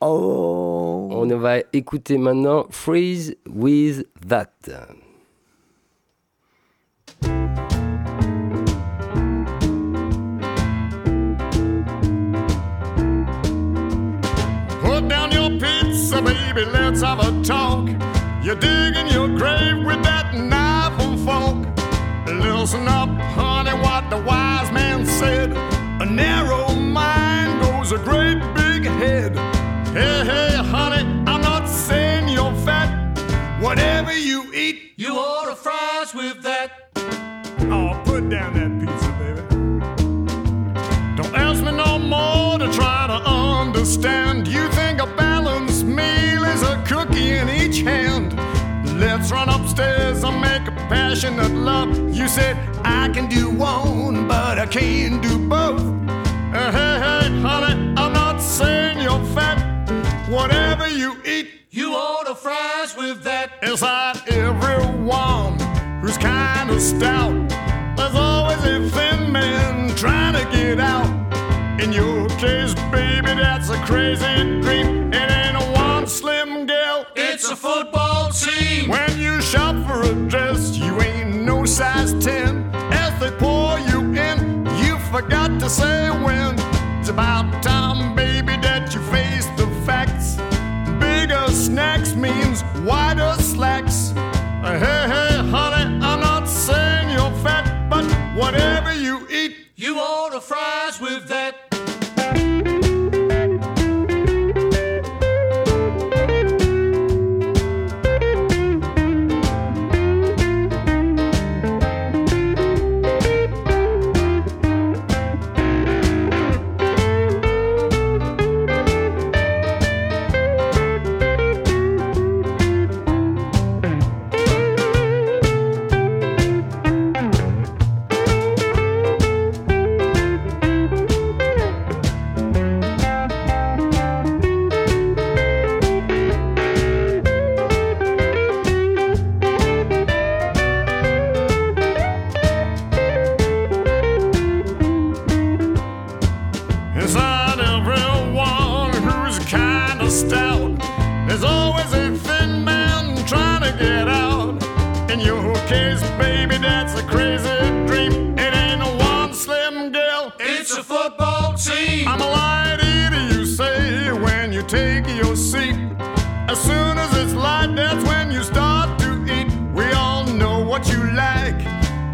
on... On va écouter maintenant Freeze with That. Put down your pizza, baby, let's have a talk. You're digging your grave with that knife and fork. Listen up, down that pizza, baby. Don't ask me no more to try to understand. You think a balanced meal is a cookie in each hand. Let's run upstairs and make a passionate love. You said I can do one, but I can't do both. Uh, hey, hey, honey, I'm not saying you're fat. Whatever you eat, You order fries with that. inside everyone who's kind of stout. There's always a thin man trying to get out. In your case, baby, that's a crazy dream. It ain't a one slim girl, It's a football team. when you shop for a dress, you ain't no size 10. As they pour you in, you forgot to say when. It's about time, baby, that you face the facts. Bigger snacks means wider slacks. You order fries with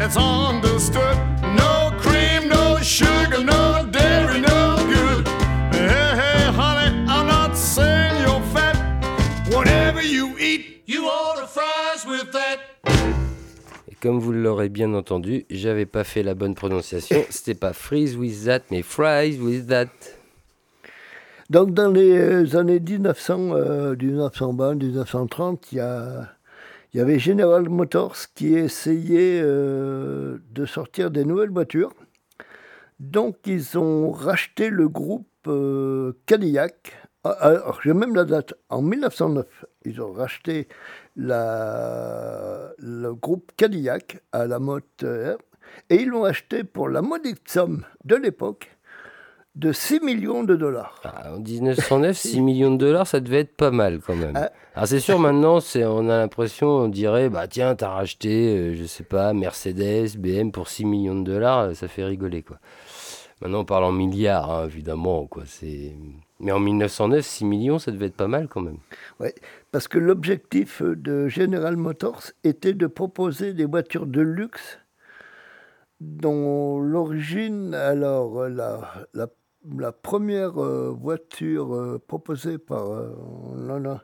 it's understood. No cream, no sugar, no dairy, no good. Hey, hey, honey, I'm not saying you're fat. Whatever you eat, You order fries with that. Et comme vous l'aurez bien entendu, j'avais pas fait la bonne prononciation. C'était pas freeze with that, mais fries with that. Donc, dans les euh, années 1900, euh, 1920, 1930, il y, a- il y avait General Motors qui essayait euh, de sortir des nouvelles voitures. Donc, ils ont racheté le groupe euh, Cadillac. Ah, Alors, j'ai même la date. En 1909, ils ont racheté le groupe Cadillac à la moteur. Et ils l'ont acheté pour la modique somme de l'époque de 6 millions de dollars. Ah, en 1909, 6 millions de dollars, ça devait être pas mal quand même. Ah. Alors c'est sûr, maintenant, c'est, on a l'impression, on dirait, bah tiens, t'as racheté, euh, je sais pas, Mercedes, BM pour 6 millions de dollars, euh, ça fait rigoler quoi. Maintenant, on parle en milliards, hein, évidemment, quoi. C'est... Mais en 1909, 6 millions, ça devait être pas mal quand même. Parce que l'objectif de General Motors était de proposer des voitures de luxe dont l'origine, alors la, la, la première euh, voiture euh, proposée par euh, non, non,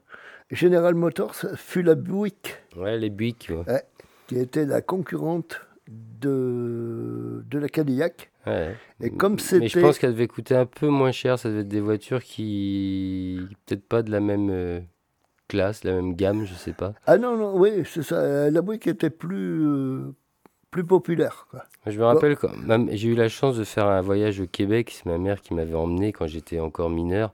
General Motors fut la Buick, Ouais, les Buick, ouais. qui était la concurrente de, de la Cadillac. Ouais. Et comme Mais je c'était- pense qu'elle devait coûter un peu moins cher. Ça devait être des voitures qui. Peut-être pas de la même classe, la même gamme, je sais pas. Ah non, non, oui, c'est ça. La Buick était plus, plus populaire. quoi. Je me rappelle quand ma- j'ai eu la chance de faire un voyage au Québec. C'est ma mère qui m'avait emmené quand j'étais encore mineur.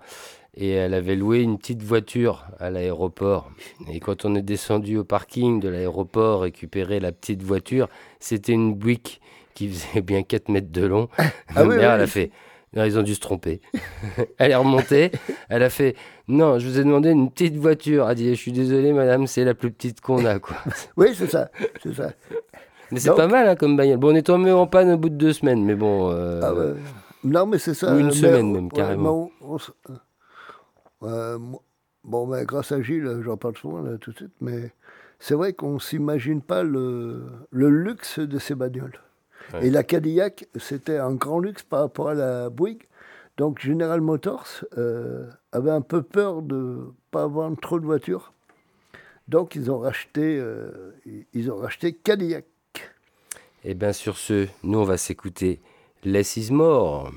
Et elle avait loué une petite voiture à l'aéroport. Et quand on est descendu au parking de l'aéroport récupérer la petite voiture, c'était une Buick qui faisait bien 4 mètres de long. Ma Ah oui, mère, oui. elle a fait. Non, ils ont dû se tromper. elle est remontée. Elle a fait. Non, je vous ai demandé une petite voiture. Elle a dit Je suis désolé, madame, c'est la plus petite qu'on a. Quoi. Oui, c'est ça. C'est ça. Mais c'est Donc- pas mal hein, comme bagnole. Bon, on est tombé en panne au bout de deux semaines, mais bon. euh, Ah ouais. Non, mais c'est ça. ou une mais semaine on- même, carrément. mais on- on s- euh, moi- bon, ben, grâce à Gilles, j'en parle souvent là, tout de suite, mais c'est vrai qu'on ne s'imagine pas le, le luxe de ces bagnoles. Ouais. Et la Cadillac, c'était un grand luxe par rapport à la Buick. Donc General Motors euh, avait un peu peur de ne pas avoir trop de voitures. Donc ils ont racheté, euh, ils ont racheté Cadillac. Et bien sur ce, nous on va s'écouter Less is More.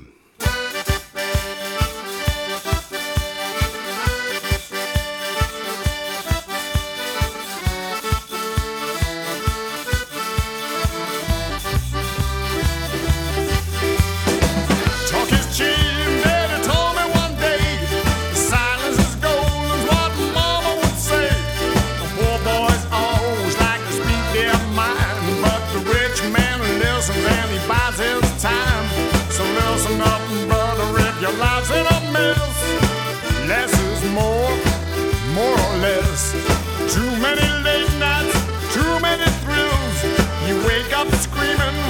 Up screaming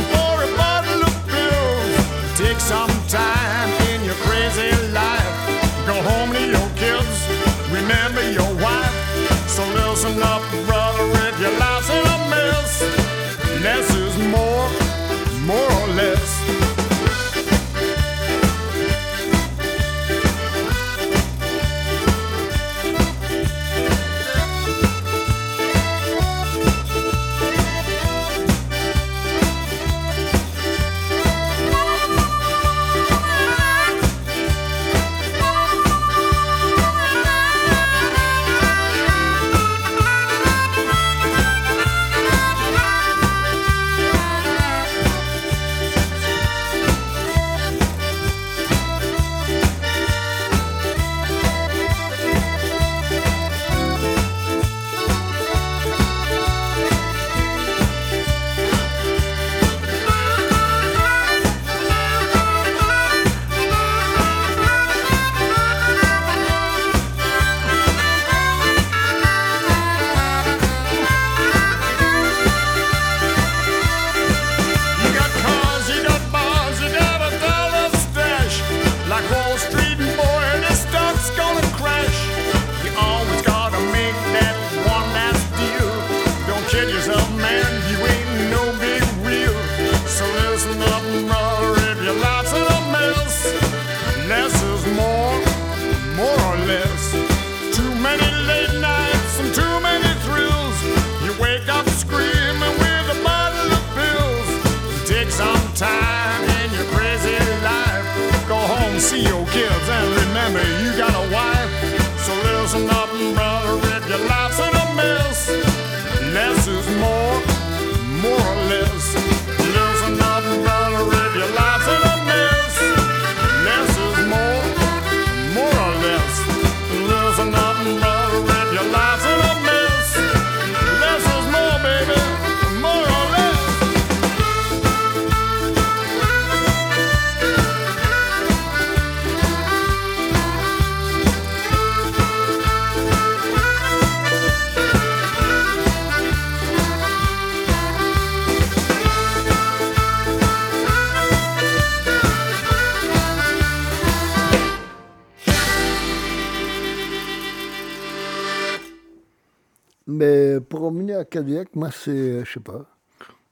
Cadillac, moi, c'est, je sais pas.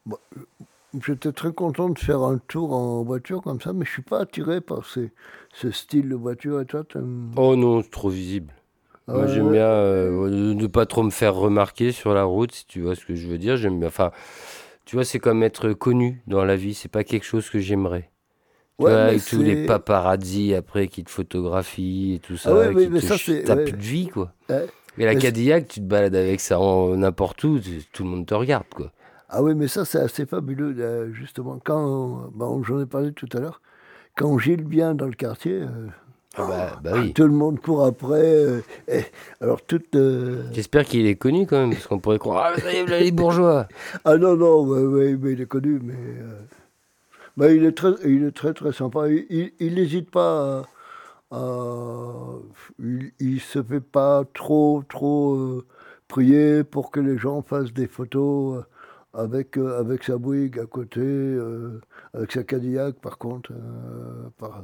Bon, J'étais très content de faire un tour en voiture comme ça, mais je suis pas attiré par ces, ce style de voiture. Et toi, Oh non, c'est trop visible. Moi Euh, j'aime bien euh, ne pas trop me faire remarquer sur la route, si tu vois ce que je veux dire. J'aime bien. Enfin, tu vois, c'est comme être connu dans la vie. C'est pas quelque chose que j'aimerais. Tu Ouais, avec tous les paparazzi après qui te photographient et tout ça. Ah ouais, mais- qui mais te ça, ch- c'est- T'as ouais. plus de vie, quoi. La Mais c'est- Cadillac, tu te balades avec ça n'importe où, tout le monde te regarde, quoi. Ah oui, mais ça, c'est assez fabuleux, justement. Quand, bon, j'en ai parlé tout à l'heure, quand Gilles vient dans le quartier, euh, Ah bah, bah oui. tout le monde court après. euh, et, alors, toute. euh, J'espère qu'il est connu quand même, parce qu'on pourrait croire, ah, voilà les bourgeois. Ah non, non, mais il est connu, mais. euh, bah, il, est très, il est très, très sympa. Il n'hésite pas à. À- il, il se fait pas trop, trop euh, prier pour que les gens fassent des photos euh, avec, euh, avec sa Bouygues à côté, euh, avec sa Cadillac, par contre. euh, par,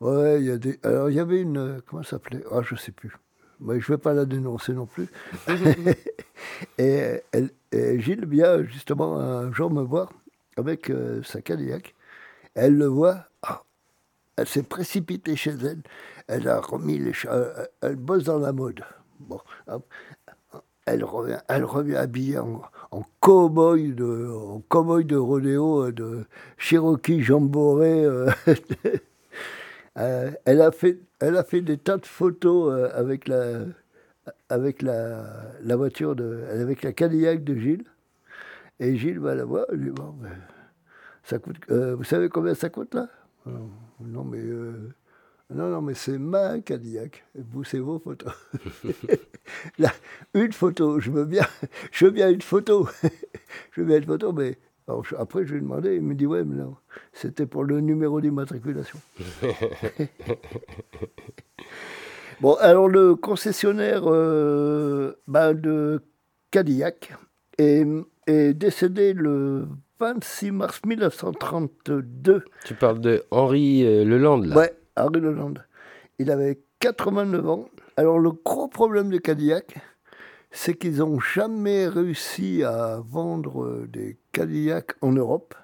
ouais, il y a des. Alors, il y avait une. euh, Comment ça s'appelait? Ah, je sais plus. Mais je ne vais pas la dénoncer non plus. et, elle- et Gilles vient justement un jour me voir avec euh, sa Cadillac. Elle le voit, elle s'est précipitée chez elle. Elle a remis les euh, Elle bosse dans la mode. Bon, elle revient, elle revient habillée en, cow-boy de, en cow-boy de rodéo, euh, de Cherokee jamboree. euh, elle, a fait, elle a fait des tas de photos avec la, avec la, voiture, de, avec la Cadillac de Gilles. Et Gilles va la voir, lui dit, Bon, ben, ça coûte, vous savez combien ça coûte là? Non, mais, euh, non, non, mais c'est ma Cadillac. Vous, c'est vos photos. là, une photo, je veux bien, je veux bien une photo. je veux bien une photo, mais alors, je- après, je lui ai demandé, il me dit, ouais, mais non, c'était pour le numéro d'immatriculation. Bon, alors le concessionnaire euh, bah, de Cadillac est, est décédé le 26 mars 1932. Tu parles de Henri euh, Leland, là. Ouais, Harry Leland. Il avait 89 ans. Alors le gros problème de Cadillac, c'est qu'ils n'ont jamais réussi à vendre des Cadillacs en Europe.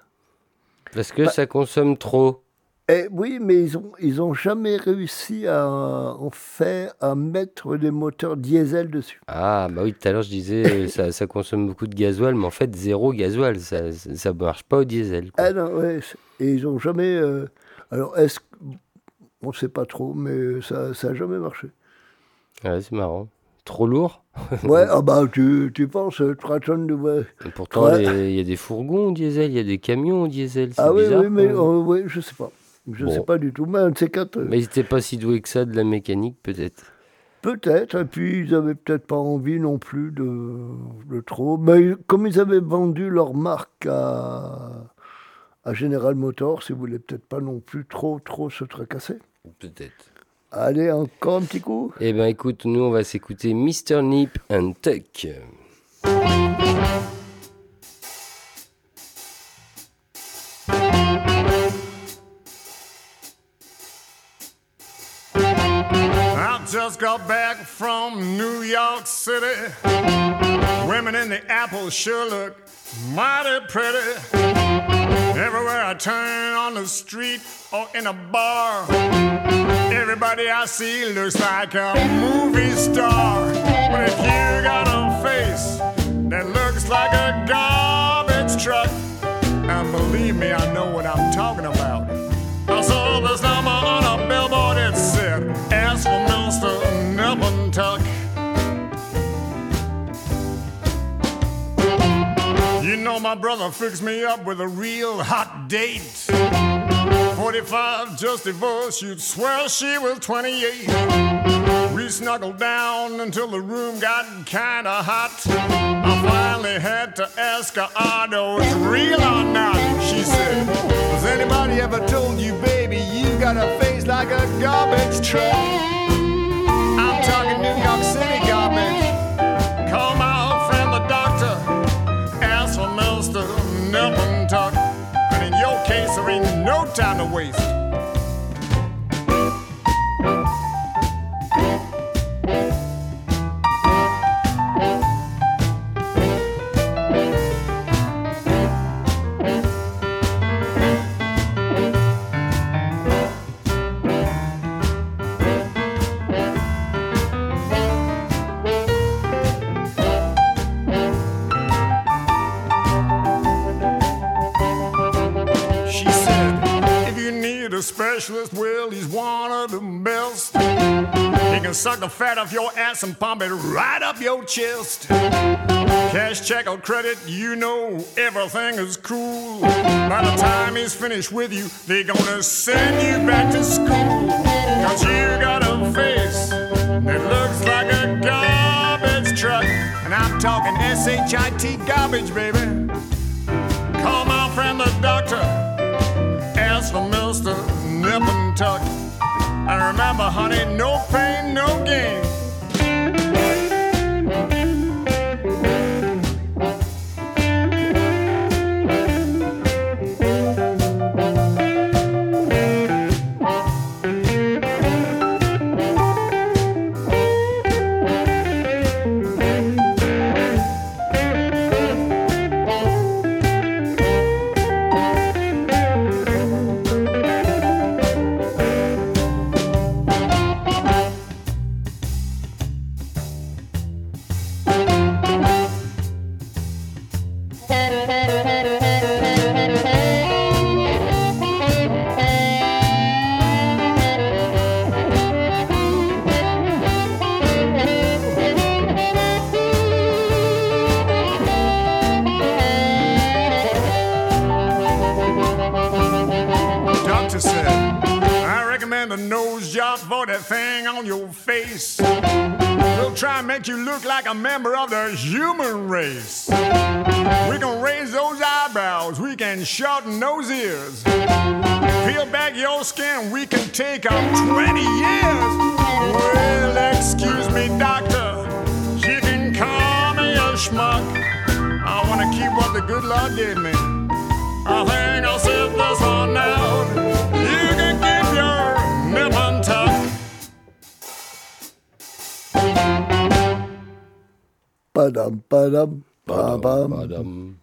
Parce que Bah- ça consomme trop. Eh oui, mais ils ont, ils ont jamais réussi à en faire, à mettre des moteurs diesel dessus. Ah, bah oui, tout à l'heure je disais, euh, ça, ça consomme beaucoup de gasoil, mais en fait, zéro gasoil. Ça, ça marche pas au diesel. quoi. Ah non, ouais, et ils ont jamais. euh, alors, est-ce on ne sait pas trop, mais ça n'a jamais marché. Ouais, c'est marrant. Trop lourd. Ouais, ah bah, tu, tu penses, euh, 3 tonnes de. ouais. Et pourtant, Ouais. il y a des fourgons au diesel, il y a des camions au diesel. Ah oui, bizarre. oui, mais euh, ouais, je sais pas. Je Bon. sais pas du tout. Mais un de ces quatre, euh, Mais ils n'étaient pas si doués que ça de la mécanique, peut-être. peut-être. Et puis, ils avaient peut-être pas envie non plus de, de trop. Mais comme ils avaient vendu leur marque à, à General Motors, ils voulaient peut-être pas non plus trop, trop se tracasser. Peut-être. Allez, encore un petit coup. Eh ben écoute, nous on va s'écouter Mr. Nip and Tuck. Just got back from New York City. Women in the apple sure look mighty pretty. Everywhere I turn on the street or in a bar, everybody I see looks like a movie star. But if you got a face that looks like a garbage truck, and believe me, I know what I'm talking about. Know, my brother fixed me up with a real hot date. 45, just divorced, you'd swear she was 28. We snuggled down until the room got kinda hot. I finally had to ask her, are those real or not? She said, Has anybody ever told you, baby, you got a face like a garbage truck? Well, he's one of the best. He can suck the fat off your ass and pump it right up your chest. Cash, check, or credit, you know everything is cool. By the time he's finished with you, they're gonna send you back to school. Cause you got a face that looks like a garbage truck. And I'm talking S-H-I-T garbage, baby. Call my friend the doctor. Remember, honey, no pain, no gain. Padam. Madame.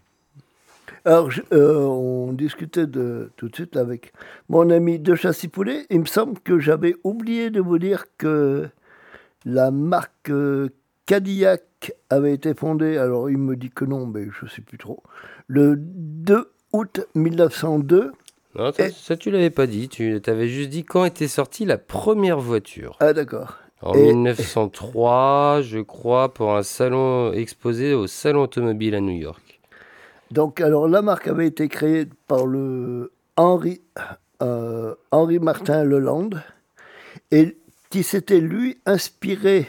Alors, je- euh, on discutait de, tout de suite avec mon ami de Châssis Poulet. Il me semble que j'avais oublié de vous dire que la marque euh, Cadillac avait été fondée, alors il me dit que non, mais je ne sais plus trop, le 2 août 1902. Non, ça, Et- ça, tu l'avais pas dit. Tu avais juste dit quand était sortie la première voiture. Ah d'accord. En Et- 1903, je crois, pour un salon exposé au Salon automobile à New York. Donc, alors, la marque avait été créée par le Henri, euh, Henri Martin Leland, et qui s'était, lui, inspiré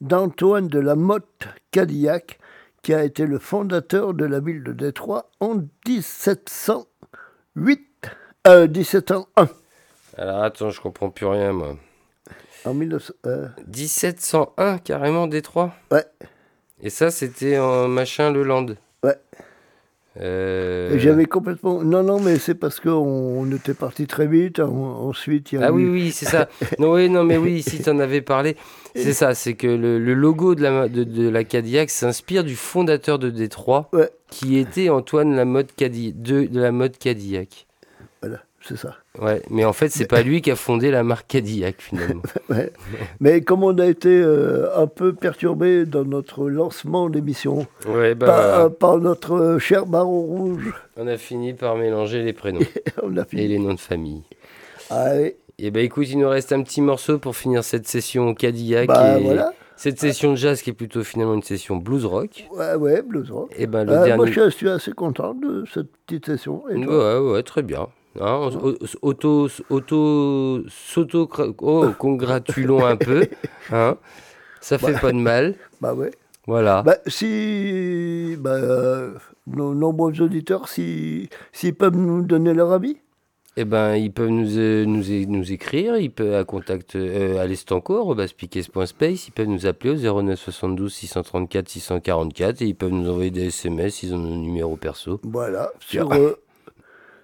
d'Antoine de la Motte Cadillac, qui a été le fondateur de la ville de Détroit en 1708, euh, 1701. Alors attends, je comprends plus rien, moi. En 1900, euh, 1701, carrément, Détroit ouais, Et ça, c'était en machin Le Land. ouais. Euh, J'avais complètement. Non, non, mais c'est parce qu'on on était parti très vite. en- ensuite, il y a Ah oui, eu- oui, c'est ça. non, oui, non, mais oui, si tu en avais parlé, c'est ça, c'est que le, le logo de la, de, de la Cadillac s'inspire du fondateur de Détroit, Ouais. qui était Antoine Lamotte Cadi de, de la mode Cadillac. C'est ça. Ouais, mais en fait, c'est pas lui qui a fondé la marque Cadillac, finalement. Ouais. Mais comme on a été euh, un peu perturbé dans notre lancement d'émission Ouais, bah, par, euh, par notre cher baron rouge, on a fini par mélanger les prénoms on a et les noms de famille. Allez, Et bah écoute, il nous reste un petit morceau pour finir cette session Cadillac bah et voilà. cette session de jazz qui est plutôt finalement une session blues rock. Ouais, ouais, blues rock. Et ben le Euh, dernier. Moi, je suis assez content de cette petite session. Et Ouais, ouais, très bien. Hein, o- auto, auto, s'auto, oh, congratulons un peu. Hein, ça fait pas de mal. Bah ouais. Voilà. Bah, si bah, euh, nos nombreux auditeurs, si- s'ils peuvent nous donner leur avis, Eh ben, ils peuvent nous, euh, nous, nous écrire, ils peuvent à contact euh, à ils peuvent nous appeler au 09 72 634 644 et ils peuvent nous envoyer des SMS, ils ont nos numéros perso. voilà, sur, euh,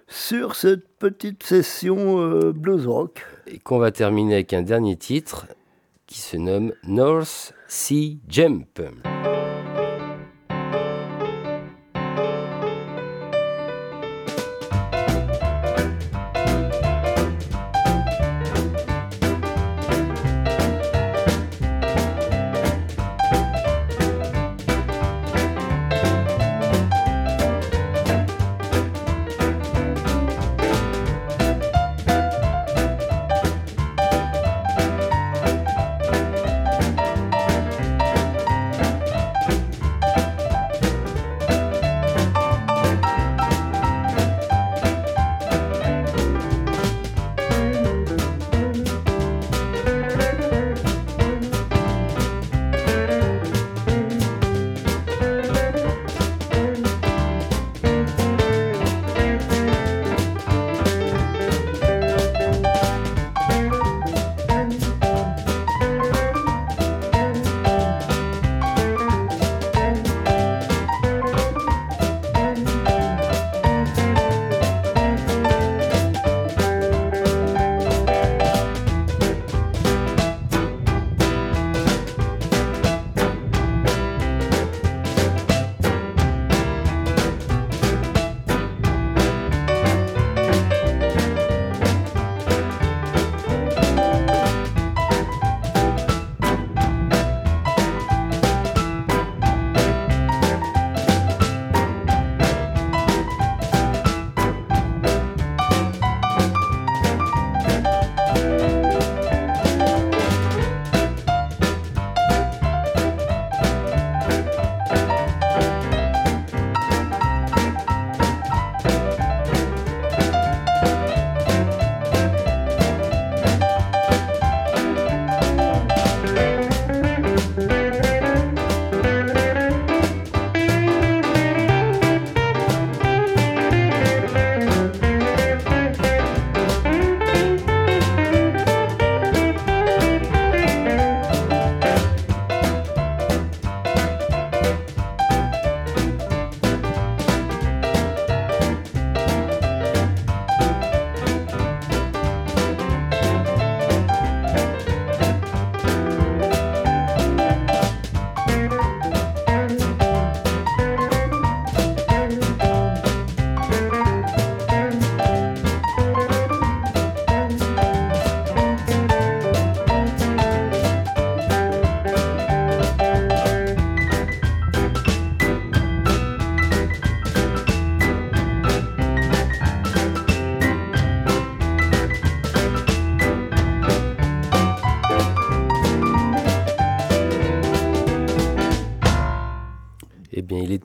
sur cette petite session euh, blues rock. Et qu'on va terminer avec un dernier titre qui se nomme North Sea Jump.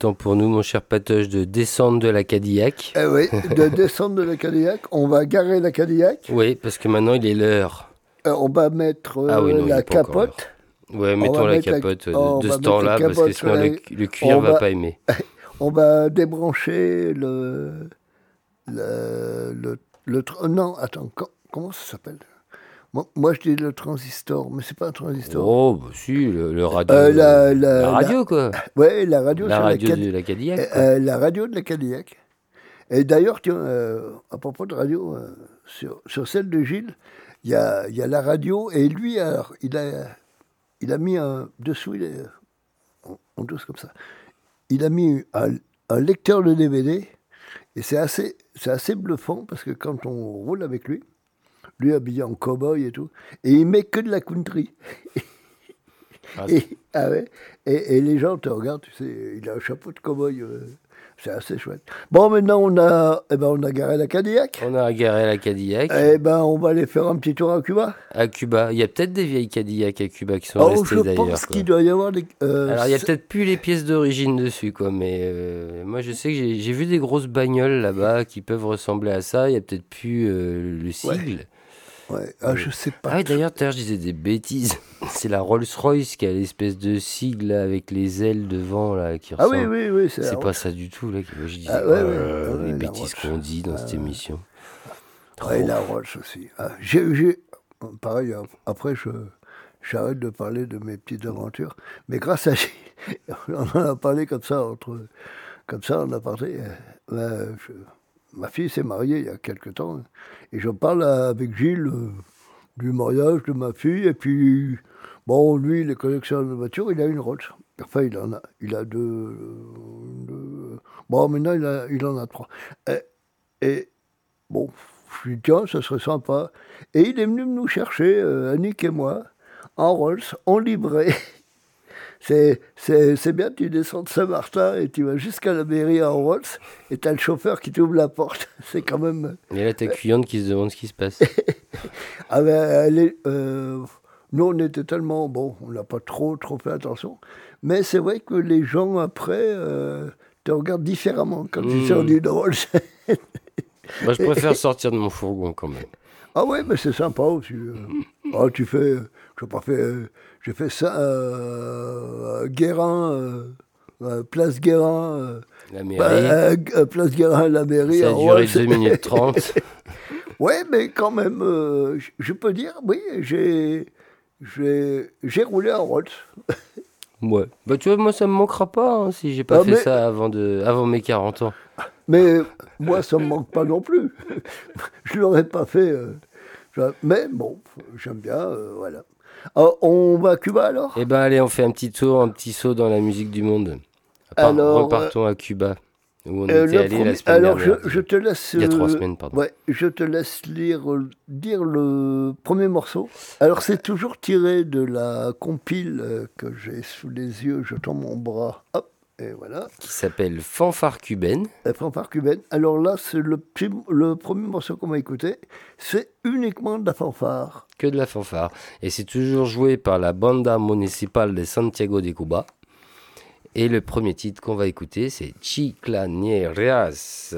Temps pour nous, mon cher Patoche, de descendre de la Cadillac. Eh oui, de descendre de la Cadillac, on va garer la Cadillac, Oui, parce que maintenant il est l'heure. euh, on va mettre euh, Ah oui, non, il la capote. Ouais, On mettons la capote euh, de, ce temps-là, parce que sinon le, cuir on va va- pas aimer. On va débrancher le. le, le, le non, attends, co- comment ça s'appelle? Moi, moi, je dis le transistor, mais c'est pas un transistor. Oh, bah si, le, le radio. Euh, la- la- la la- radio, quoi. Ouais, la radio La radio la de la Cadillac. Euh, euh, la radio de la Cadillac. Et d'ailleurs, tiens, euh, à propos de radio, euh, sur, sur celle de Gilles, il y a, y a la radio, et lui, alors, il a, il a mis un, dessous, il est, en, en douce comme ça, il a mis un, un lecteur de DVD, et c'est assez, c'est assez bluffant, parce que quand on roule avec lui, lui habillé en cow-boy et tout, et il met que de la country. Ah, et, ah ouais, et, et les gens te regardent, tu sais, il a un chapeau de cow-boy, euh, c'est assez chouette. Bon, maintenant, on a, eh ben, on a garé la Cadillac. On a garé la Cadillac. Eh ben, on va aller faire un petit tour à Cuba. À Cuba, il y a peut-être des vieilles Cadillac à Cuba qui sont Oh, restées je d'ailleurs. pense quoi. qu'il doit y avoir des. euh, Alors, il y a peut-être plus les pièces d'origine dessus, quoi. Mais euh, moi, je sais que j'ai vu des grosses bagnoles là-bas qui peuvent ressembler à ça. Il y a peut-être plus le sigle. Ouais, ah, je sais pas. Ah, d'ailleurs, je disais des bêtises. C'est la Rolls-Royce qui a l'espèce de sigle là, avec les ailes devant là qui ah ressemble. oui, oui, oui. C'est C'est pas ça du tout là. que Je disais Ah, ouais, ouais, là là, ouais, les bêtises qu'on dit dans cette émission. Ouais, la Rolls aussi. Ah, j'ai, j'ai- pareil, ap- après, je, j'arrête de parler de mes petites aventures. Mais grâce à on en a parlé comme ça, entre, comme ça, euh, ben, je- ma fille s'est mariée il y a quelque temps. et je parle avec Gilles euh, du mariage de ma fille. Et puis, bon, lui, il est collectionneur de voitures, il a une Rolls. Enfin, il en a, il a deux. euh, deux- bon, maintenant, il, a, en a trois. Et, Bon, je lui tiens, ça serait sympa. Et il est venu nous chercher, euh, Annick et moi, en Rolls, en livrée. C'est, c'est, c'est bien, tu descends de Saint-Martin et tu vas jusqu'à la mairie en Rolls et tu as le chauffeur qui t'ouvre la porte. C'est quand même. Et là, t'as Cuyante qui se demande ce qui se passe. Ah ben, elle est, euh, nous, on était tellement. Bon, on n'a pas trop, trop fait attention. Mais c'est vrai que les gens, après, euh, te regardent différemment quand tu Mmh. sors d'une Rolls. Moi, je préfère sortir de mon fourgon quand même. Ah ouais, mais c'est sympa aussi. euh. Ah, tu fais, je sais pas fait, euh, j'ai fait ça, euh, Guérin, euh, euh, place Guérin, euh, La mairie, bah, euh, place Guérin, la mairie. ça a duré Rolls. 2 minutes 30. Ouais, mais quand même, je- je peux dire, oui, j'ai, j'ai, j'ai roulé en Rolls. Ouais. Bah, tu vois, moi, ça me manquera pas hein, si j'ai pas Ah, fait mais- ça avant, de, avant mes 40 ans. Mais moi, ça me manque pas non plus. je l'aurais pas fait. euh, mais bon, j'aime bien, euh, voilà. Ah, on va à Cuba alors? Eh ben, allez, on fait un petit tour, un petit saut dans la musique du monde. Par- Alors, repartons à Cuba, où on Euh, était allé premier- la semaine Alors, je, dernière. je te laisse. Il y a trois euh, semaines, pardon. Ouais, je te laisse lire, euh, dire le premier morceau. Alors, c'est toujours tiré de la compile euh, que j'ai sous les yeux. Je tends mon bras. Hop, et voilà. Qui s'appelle Fanfare cubaine. La fanfare cubaine. Alors là, c'est le, petit- le premier morceau qu'on va écouter. C'est uniquement de la fanfare. que de la fanfare. Et c'est toujours joué par la Banda Municipal de Santiago de Cuba. Et le premier titre qu'on va écouter, c'est Chiclanieras.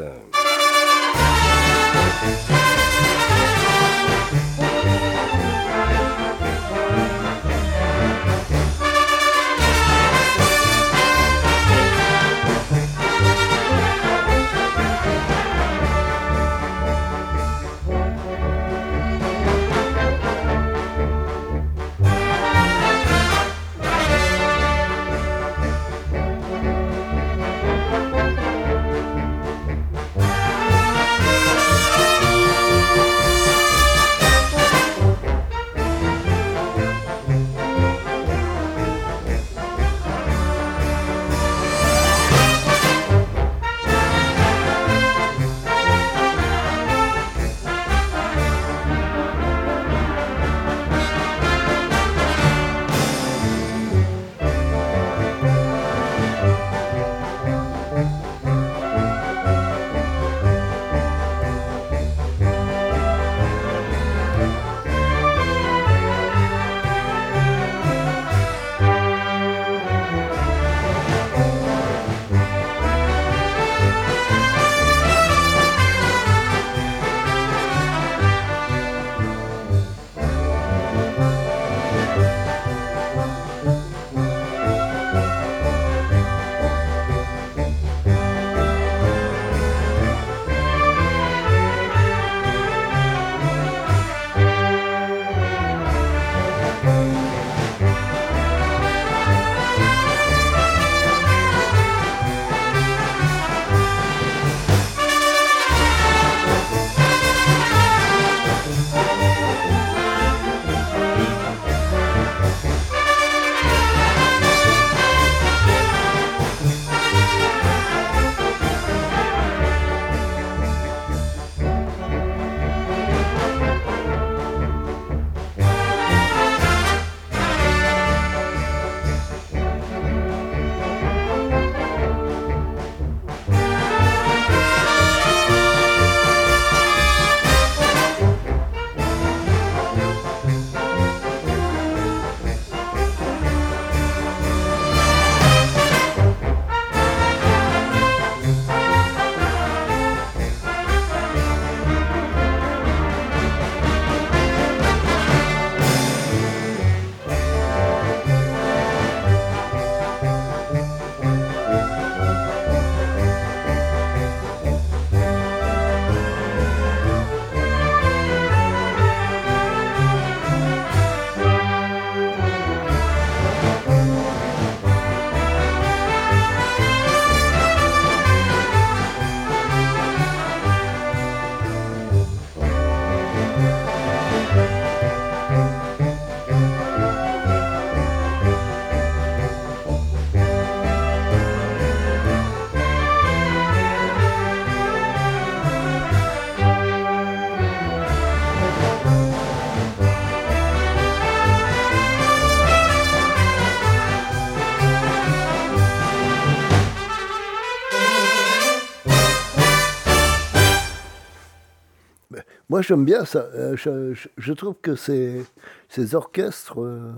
Moi, j'aime bien ça. Euh, je, je- je trouve que ces, ces orchestres, euh,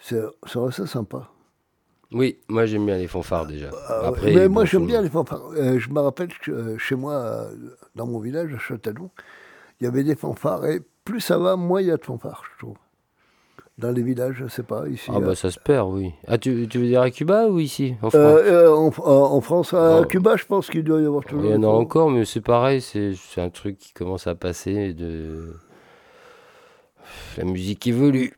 c'est assez sympa. Oui, moi j'aime bien les fanfares déjà. Euh, Après, mais bon, moi, j'aime bien les fanfares. Je me rappelle que chez moi, dans mon village, à Châtellon, il y avait des fanfares. Et plus ça va, moins il y a de fanfares, je trouve. Dans les villages, je sais pas, ici. Ah euh, bah ça se perd, oui. Ah, tu, tu veux dire à Cuba ou ici En France euh, euh, en, en- en France, à. Cuba, je pense qu'il doit y avoir toujours. Il y en a encore, mais c'est pareil, c'est c'est un truc qui commence à passer de... La musique évolue.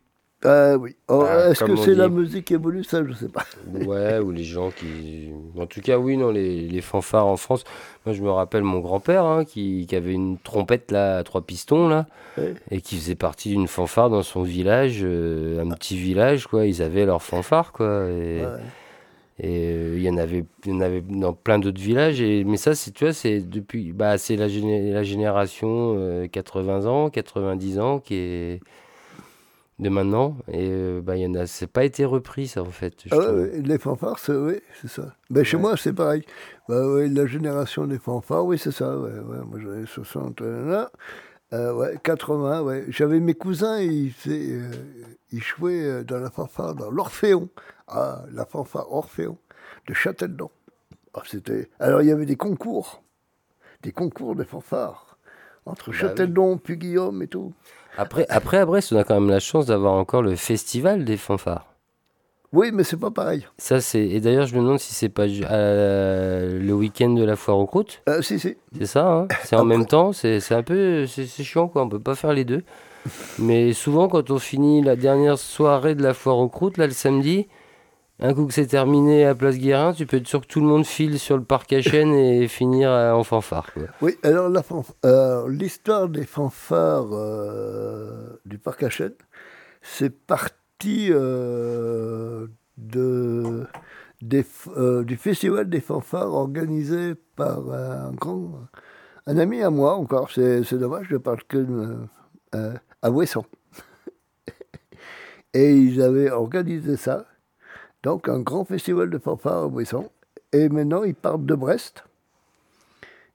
Ah oui. Oh, Ah, Est-ce que c'est la musique qui évolue Ça, je sais pas. Ouais, ou les gens qui... En tout cas, oui, non, les, les fanfares en France. Moi, je me rappelle mon grand-père hein, qui, qui avait une trompette là, à trois pistons, là, Ouais. et qui faisait partie d'une fanfare dans son village, euh, un petit village, quoi. Ils avaient leur fanfare, quoi. Et... Ouais. Et euh, il y en avait, y en avait dans plein d'autres villages. Et, mais ça, c'est, tu vois, c'est depuis, bah, c'est la, la génération euh, 80 ans, 90 ans qui est de maintenant. Et euh, bah, il y en a, c'est pas été repris, ça, en fait. Ah ouais, les fanfares, c'est oui, c'est ça. Ben, Chez moi, c'est pareil. Bah, ouais, la génération des fanfares, oui, c'est ça. Ouais, ouais. Moi, j'avais 60, euh, là. Euh, ouais, 80, ouais. J'avais mes cousins, ils, euh, ils jouaient euh, dans la fanfare, dans l'Orphéon. Ah, la fanfare Orphéon de Châtellon. Ah, c'était... Alors, il y avait des concours, des concours de fanfares entre Bah oui. Châtellon, puis Guillaume et tout. Après, après, à Brest, on a quand même la chance d'avoir encore le festival des fanfares. Oui, mais c'est pas pareil. Ça, c'est, et d'ailleurs, je me demande si c'est pas euh, le week-end de la foire aux croûtes. Euh, si, si. C'est ça, hein c'est en même temps, c'est c'est un peu c'est chiant quoi, on peut pas faire les deux. Mais souvent quand on finit la dernière soirée de la foire aux croûtes, là le samedi, un coup que c'est terminé à Place Guérin, tu peux être sûr que tout le monde file sur le parc à et finir euh, en fanfare. Quoi. Oui, alors euh, l'histoire des fanfares euh, du parc à c'est parti euh, de, des du festival des fanfares organisé par un grand, un ami à moi encore. C'est dommage, je parle que à Ouessant. Et ils avaient organisé ça, donc un grand festival de fanfares à Ouessant. Et maintenant, ils partent de Brest.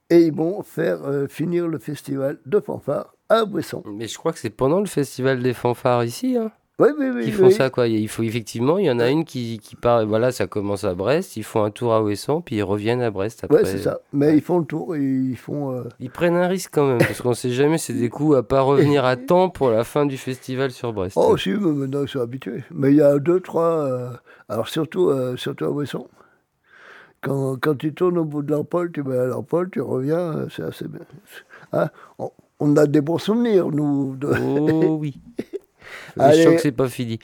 Et ils vont faire euh, finir le festival de fanfare à Bouesson. Mais je crois que c'est pendant le festival des fanfares ici hein, Oui, oui, oui. qu'ils font oui. ça quoi. Il faut effectivement, il y en a une qui, qui part, voilà, ça commence à Brest, ils font un tour à Ouessant puis ils reviennent à Brest après. Ouais, c'est ça. Mais ils font le tour, et ils font. euh, Ils prennent un risque quand même parce qu'on sait jamais, c'est des coups à pas revenir à temps pour la fin du festival sur Brest. Oh, si, mais maintenant ils sont habitués. Mais il y a deux, trois. euh, Alors, surtout, euh, surtout à Bouesson. Quand, quand tu tournes au bout de l'Empole, tu vas à tu reviens, c'est assez bien. Hein on, on a des bons souvenirs, nous. de- Oh oui. Je sens que c'est pas fini.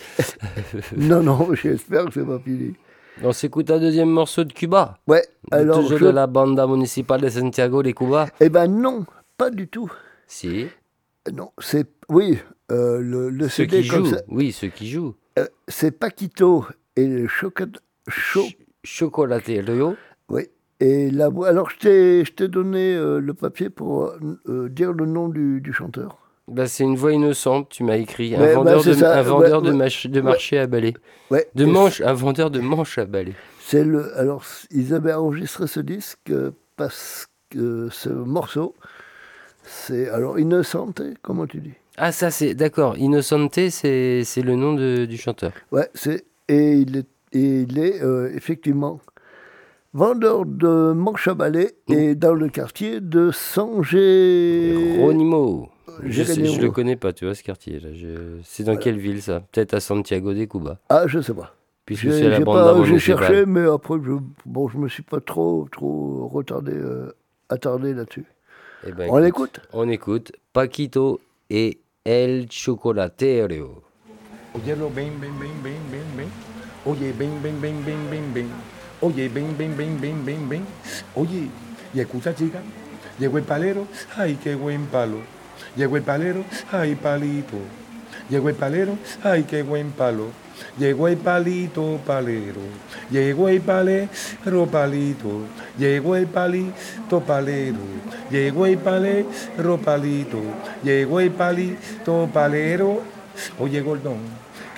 non, non, j'espère que c'est pas fini. On s'écoute un deuxième morceau de Cuba. Ouais, alors. Toujours je- de la banda municipale de Santiago de Cuba. Eh ben non, pas du tout. Si. Non, c'est. Oui, euh, le, le Ceux CD qui comme jouent. ça. Oui, ceux qui jouent. Euh, c'est Paquito et le. Chaud. Ch- Chocolaté Rio. Oui. Et la. Alors, je t'ai, donné euh, le papier pour euh, dire le nom du, du chanteur. Bah, c'est une voix innocente, tu m'as écrit. Un bah, vendeur, de, ça, un vendeur ouais, de, ouais. mach- de marché à balai. Ouais. De manche, un vendeur de manches à balai. C'est le. Alors, ils avaient enregistré ce disque parce que ce morceau, c'est. Alors, Innocente, comment tu dis? Ah, ça, c'est. D'accord. Innocente, c'est c'est le nom de- du chanteur. Ouais, c'est. Et il est, et il est euh, effectivement vendeur de manches à balai Mm. et dans le quartier de Sanger. Ronimo. Je, sais- je Geronimo. le connais pas, tu vois, ce quartier. là. Je- C'est dans quelle ville, ça Peut-être à Santiago de Cuba. Ah, je sais pas. Puisque J'ai c'est la pas- j'ai cherché, mais après, je, bon, je me suis pas trop, trop retardé, euh, attardé là-dessus. Eh ben, On écoute, On écoute Paquito et El Chocolatero. Óyelo, ven, ven, ven, ven, ven, ven. Oye, ven, ven, ven, ven, ven, ven. Oye, ven, ven, ven, ven, ven, ven. Oye, y escucha, chica. Llegó el palero, ay, qué buen palo. Llegó el palero, ay, palito. Llegó el palero, ay, qué buen palo. Llegó el palito palero. Llegó el palero palito. Llegó el palito palero. Llegó el palero palito. Llegó el palito palero. Oye, gordón,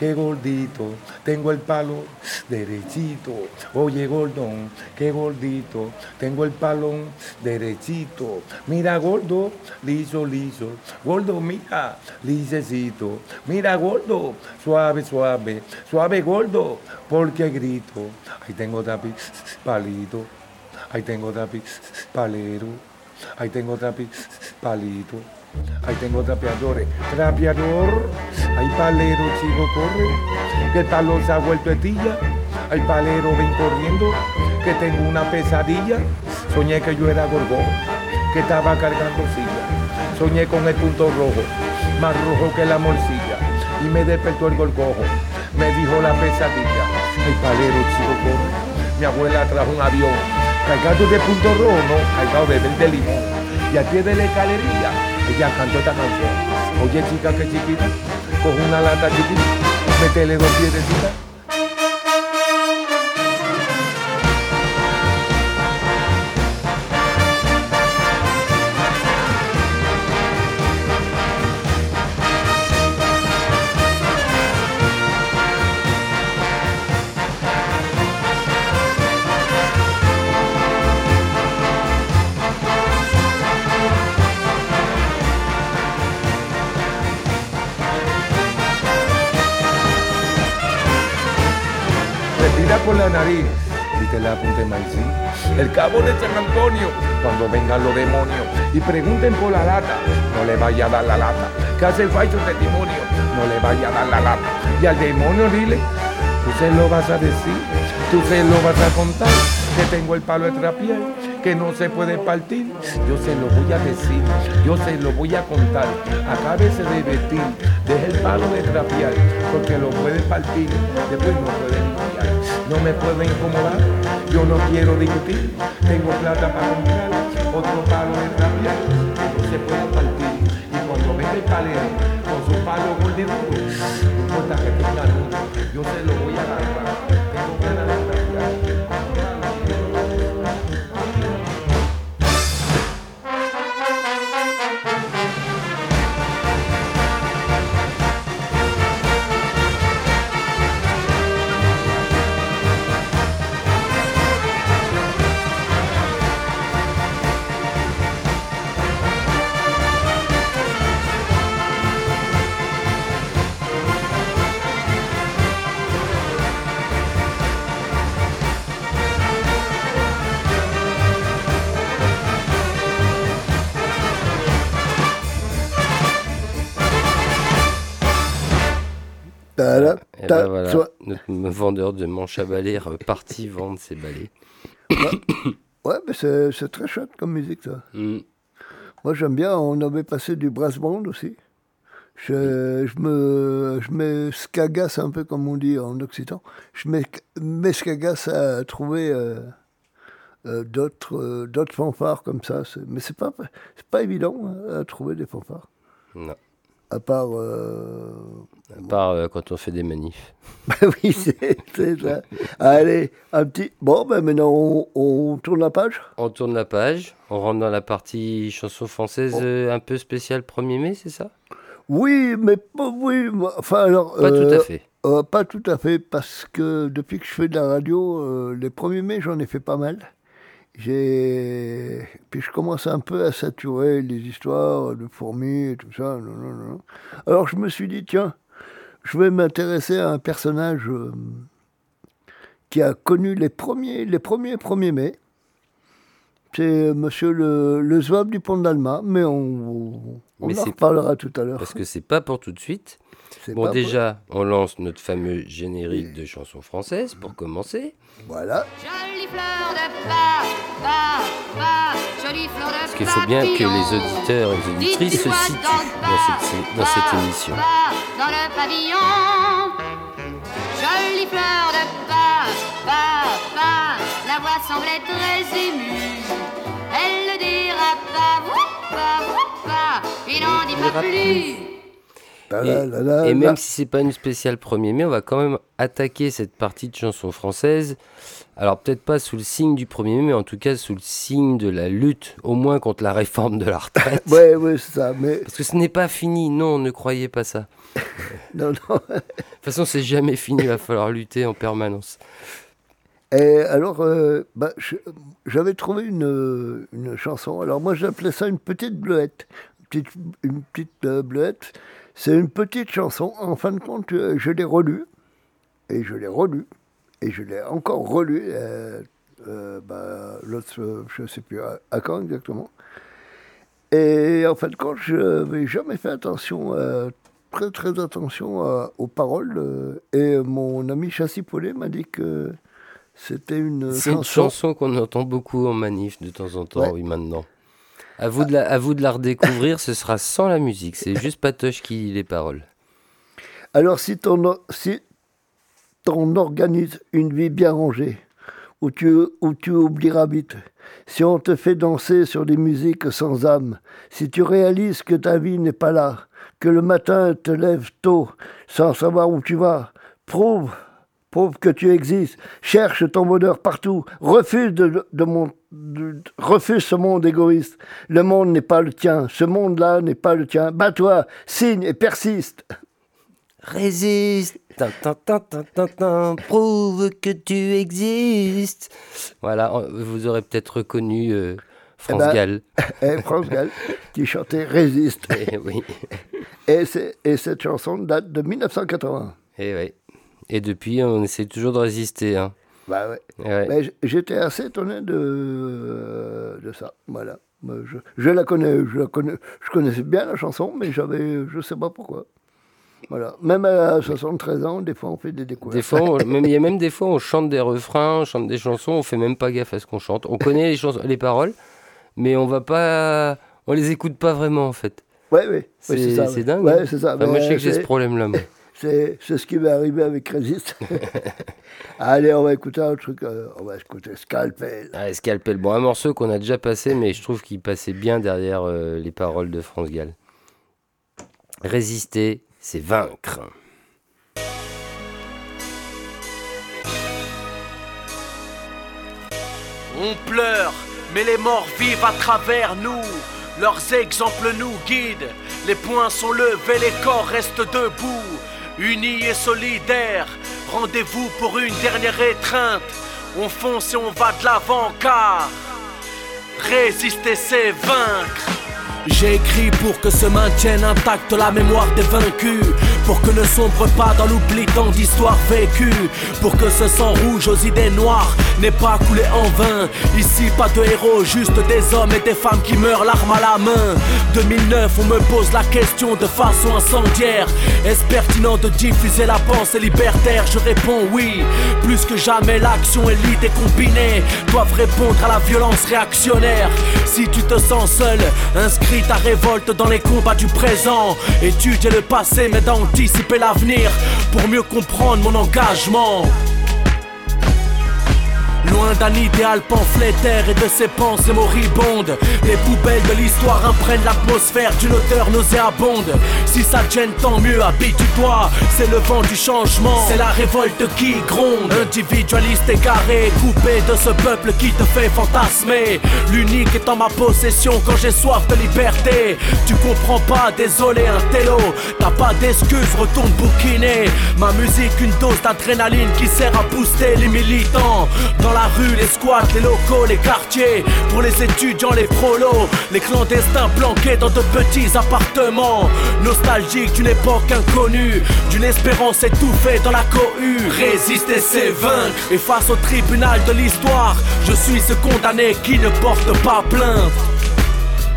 qué gordito, tengo el palo derechito. Oye, gordón, qué gordito, tengo el palón derechito. Mira, gordo, liso, liso. Gordo, mira, lisecito. Mira, gordo, suave, suave, suave, gordo, porque grito. Ahí tengo tapi, palito. Ahí tengo tapi, palero. Ahí tengo tapi, palito. Ahí tengo trapeadores. Trapeador. Hay palero, chico, corre. El palo se ha vuelto etilla. Hay palero, ven corriendo. Que tengo una pesadilla. Soñé que yo era gorgón. Que estaba cargando silla. Soñé con el punto rojo. Más rojo que la morcilla. Y me despertó el gorgojo. Me dijo la pesadilla. Hay palero, chico, corre. Mi abuela trajo un avión. Cargado de punto rojo, no. Cargado de verde limón. Y al pie de la escalería ya canto esta canción. Oye chica que chiquita, cojo una lata chiquita, métele dos piedrecitas. La nariz y te la apunte maíz. El cabo de San Antonio, cuando vengan los demonios y pregunten por la lata, no le vaya a dar la lata. Que hace falso testimonio, no le vaya a dar la lata. Y al demonio dile, tú se lo vas a decir, tú se lo vas a contar, que tengo el palo de trapié, que no se puede partir. Yo se lo voy a decir, yo se lo voy a contar. Acábese de vestir, deje el palo de trapear, porque lo puede partir, después no puede limpiar. No me puede incomodar, yo no quiero discutir. Tengo plata para comprar otro palo de trapear, que no se puede partir. Y cuando venga el palero con su palo gordito, no importa que tenga yo se lo voy a agarrar. Vendeur de manche à balai reparti vendre ses balais. Ouais, mais c'est très chouette comme musique, ça. Mm. Moi, j'aime bien. On avait passé du brass band aussi. Je, je me, je me scagasse un peu comme on dit en occitan. Je me, me scagasse à trouver euh, euh, d'autres euh, d'autres fanfares comme ça. Mais c'est pas pas évident hein, à trouver des fanfares. Non. À part. euh, À part euh, quand on fait des manifs. bah oui, c'est ça. Allez, un petit. Bon, ben maintenant on, on tourne la page. On tourne la page, on rentre dans la partie chanson française Oh. euh, un peu spéciale 1er mai, c'est ça? Oui, mais pas, oui, enfin alors. Pas tout à fait. pas tout à fait, parce que depuis que je fais de la radio, les 1er mai, j'en ai fait pas mal. J'ai puis je commence un peu à saturer les histoires de fourmis et tout ça. non, non, non. Alors je me suis dit tiens, je vais m'intéresser à un personnage euh, qui a connu les premiers les premiers 1er mai. C'est Monsieur le, le Zouave du Pont d'Alma, mais on, on Mais en reparlera tout à l'heure. Parce que c'est pas pour tout de suite. Bon, déjà, on lance notre fameux générique de chansons françaises pour commencer. Voilà. Jolie fleur de pas, pas, pas, jolie fleur de Parce qu'il faut bien que les auditeurs et les auditrices se situent dans cette, dans cette émission. pas, dans le pavillon. Jolie fleur de pas, pas, pas, la voix semblait très émue. Elle ne dira pas, pas, pas, et n'en dit pas plus. Ta Et, même si c'est pas une spéciale 1er mai, on va quand même attaquer cette partie de chanson française. Alors peut-être pas sous le signe du 1er mai, mais en tout cas sous le signe de la lutte, au moins contre la réforme de la retraite. Ouais, ouais, c'est ça. Mais Parce que ce n'est pas fini, non, ne croyez pas ça. non, non. De toute façon, c'est jamais fini, il va falloir lutter en permanence. Et alors, euh, bah, j'avais trouvé une, une chanson. Alors moi, j'appelais ça une petite bleuette. Une petite, une petite euh, bleuette. C'est une petite chanson. En fin de compte, euh, je l'ai relue. Et je l'ai relue. Et je l'ai encore relue. euh, euh, bah, L'autre, je ne sais plus à, à quand exactement. Et en fin de compte, je n'avais jamais fait attention, euh, très très attention à- aux paroles. et mon ami Chassis Paulet m'a dit que c'était une C'est une chanson. chanson qu'on entend beaucoup en manif de temps en temps, Ouais. oui, maintenant. À vous, de la, à vous de la redécouvrir, ce sera sans la musique, c'est juste Patoche qui lit les paroles. Alors, si or- si ton organise une vie bien rangée, où tu, où tu oublieras vite, si on te fait danser sur des musiques sans âme, si tu réalises que ta vie n'est pas là, que le matin te lèves tôt sans savoir où tu vas, prouve, prouve que tu existes, cherche ton bonheur partout, refuse, de, de mon- de- refuse ce monde égoïste. Le monde n'est pas le tien, ce monde-là n'est pas le tien. Bats-toi, signe et persiste. Résiste, tin, tin, tin, prouve que tu existes. Voilà, vous aurez peut-être reconnu euh, France ben, Gall. et France Gall qui chantait Résiste. Eh oui, Et, et cette chanson date de 1980. eh oui. Et depuis, on essaie toujours de résister. Hein. Bah ouais. Ouais. J'étais assez étonné de, de ça. Voilà. Je, je la connais, je la connais, je connaissais bien la chanson, mais j'avais, je sais pas pourquoi. Voilà. Même à 73 ans, des fois, on fait des découvertes. Des fois, on- même- il y a même des fois, on chante des refrains, on chante des chansons, on fait même pas gaffe à ce qu'on chante. On connaît les, chansons, les paroles, mais on va pas, on les écoute pas vraiment en fait. Ouais, ouais. Ouais, C'est ça, c'est ouais. dingue. Ouais, hein. ça. Enfin, moi, je sais que j'ai ce problème-là. C'est, c'est ce qui m'est arrivé avec Résiste. Allez, on va écouter un truc. euh, on va écouter Scalpel. Ah, Scalpel, bon, un morceau qu'on a déjà passé, mais je trouve qu'il passait bien derrière euh, les paroles de France Gall. Résister, c'est vaincre. On pleure, mais les morts vivent à travers nous. Leurs exemples nous guident. Les poings sont levés, les corps restent debout. Unis et solidaires, rendez-vous pour une dernière étreinte. On fonce et on va de l'avant car résister c'est vaincre. J'ai écrit pour que se maintienne intacte la mémoire des vaincus Pour que ne sombre pas dans l'oubli tant d'histoires vécues Pour que ce sang rouge aux idées noires n'ait pas coulé en vain. Ici pas de héros, juste des hommes et des femmes qui meurent l'arme à la main. 2009 on me pose la question de façon incendiaire. Est-ce pertinent de diffuser la pensée libertaire? Je réponds oui. Plus que jamais l'action et l'idée combinée Doivent répondre à la violence réactionnaire. Si tu te sens seul, inscris ta révolte dans les combats du présent. Étudier le passé mais d'anticiper l'avenir Pour mieux comprendre mon engagement Loin d'un idéal pamphlétaire et de ses pensées moribondes Les poubelles de l'histoire imprègnent l'atmosphère d'une odeur nauséabonde. Si ça gêne tant mieux, habitue-toi C'est le vent du changement, c'est la révolte qui gronde Individualiste égaré, coupé de ce peuple qui te fait fantasmer. L'unique est en ma possession quand j'ai soif de liberté. Tu comprends pas, désolé un télo T'as pas d'excuses, retourne bouquiner Ma musique une dose d'adrénaline qui sert à booster les militants Dans la rue, les squats, les locaux, les quartiers. Pour les étudiants, les prolos Les clandestins planqués dans de petits appartements. Nostalgique d'une époque inconnue D'une espérance étouffée dans la cohue. Résister c'est vaincre. Et face au tribunal de l'histoire Je suis ce condamné qui ne porte pas plainte.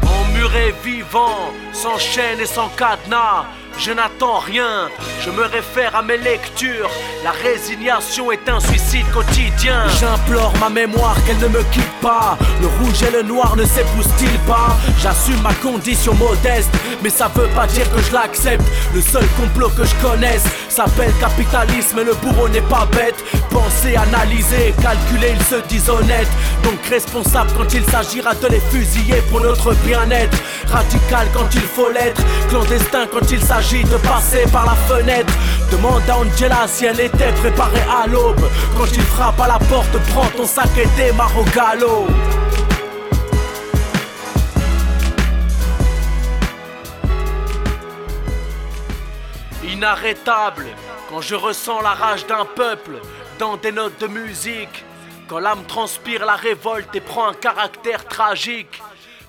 Emmuré vivant, sans chaîne et sans cadenas, je n'attends rien, je me réfère à mes lectures. La résignation est un suicide quotidien. J'implore ma mémoire qu'elle ne me quitte pas. Le rouge et le noir ne s'épousent-ils pas? J'assume ma condition modeste, mais ça veut pas dire que je l'accepte. Le seul complot que je connaisse s'appelle capitalisme et le bourreau n'est pas bête. Penser, analyser, calculer, ils se disent. Donc responsable quand il s'agira de les fusiller pour notre bien-être. Radical quand il faut l'être, clandestin quand il s'agit de passer par la fenêtre. Demande à Angela si elle était préparée à l'aube. Quand il frappe à la porte, prends ton sac et démarre au galop. Inarrêtable, quand je ressens la rage d'un peuple dans des notes de musique. Quand l'âme transpire la révolte et prend un caractère tragique.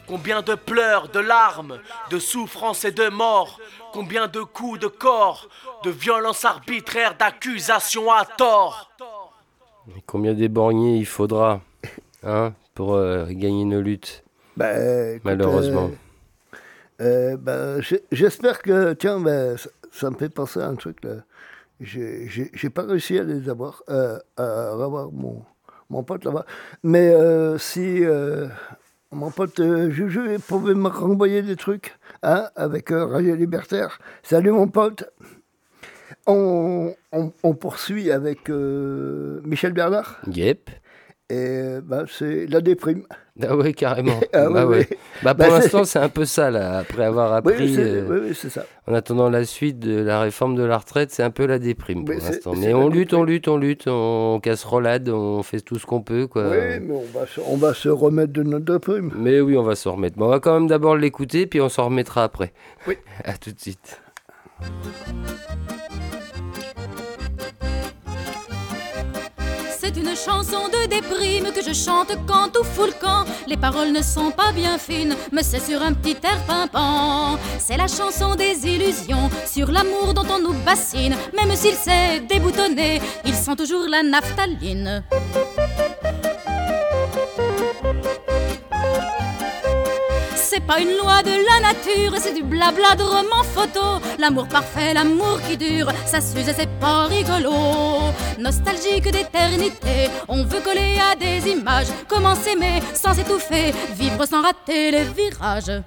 Combien de pleurs, de larmes, de souffrances et de morts. Combien de coups de corps, de violences arbitraires, d'accusations à tort. Et combien d'éborgnés il faudra hein, pour euh, gagner nos luttes? Ben, écoute, Malheureusement. euh, euh, ben, j'ai- J'espère que, tiens, ben, ça, ça me fait penser à un truc là. J'ai pas réussi à les avoir, euh, à avoir mon, mon pote là-bas. Mais euh, si euh, mon pote euh, Juju pouvait me renvoyer des trucs hein, avec euh, Radio Libertaire. Salut mon pote. On, on- on poursuit avec euh, Michel Bernard. Yep. Et bah, c'est la déprime. Ah ouais, carrément. Ah bah, oui, ouais. oui. Bah, pour Bah, c'est- l'instant, c'est un peu ça, là. Après avoir Oui, appris, euh, oui, oui, c'est ça. en attendant la suite de la réforme de la retraite, c'est un peu la déprime pour l'instant. Mais on lutte, on lutte, on lutte, on casserolade, on fait tout ce qu'on peut, quoi. Oui, mais on va, se, on va se remettre de notre déprime. Mais oui, on va s'en remettre. Bon, on va quand même d'abord l'écouter, puis on s'en remettra après. Oui. À tout de suite. C'est une chanson de déprime que je chante quand tout fout le camp. Les paroles ne sont pas bien fines, mais c'est sur un petit air pimpant. C'est la chanson des illusions, sur l'amour dont on nous bassine. Même s'il s'est déboutonné, il sent toujours la naphtaline. C'est pas une loi de la nature, c'est du blabla de roman photo. L'amour parfait, l'amour qui dure, ça s'use et c'est pas rigolo. Nostalgique d'éternité, on veut coller à des images. Comment s'aimer sans étouffer, vivre sans rater les virages.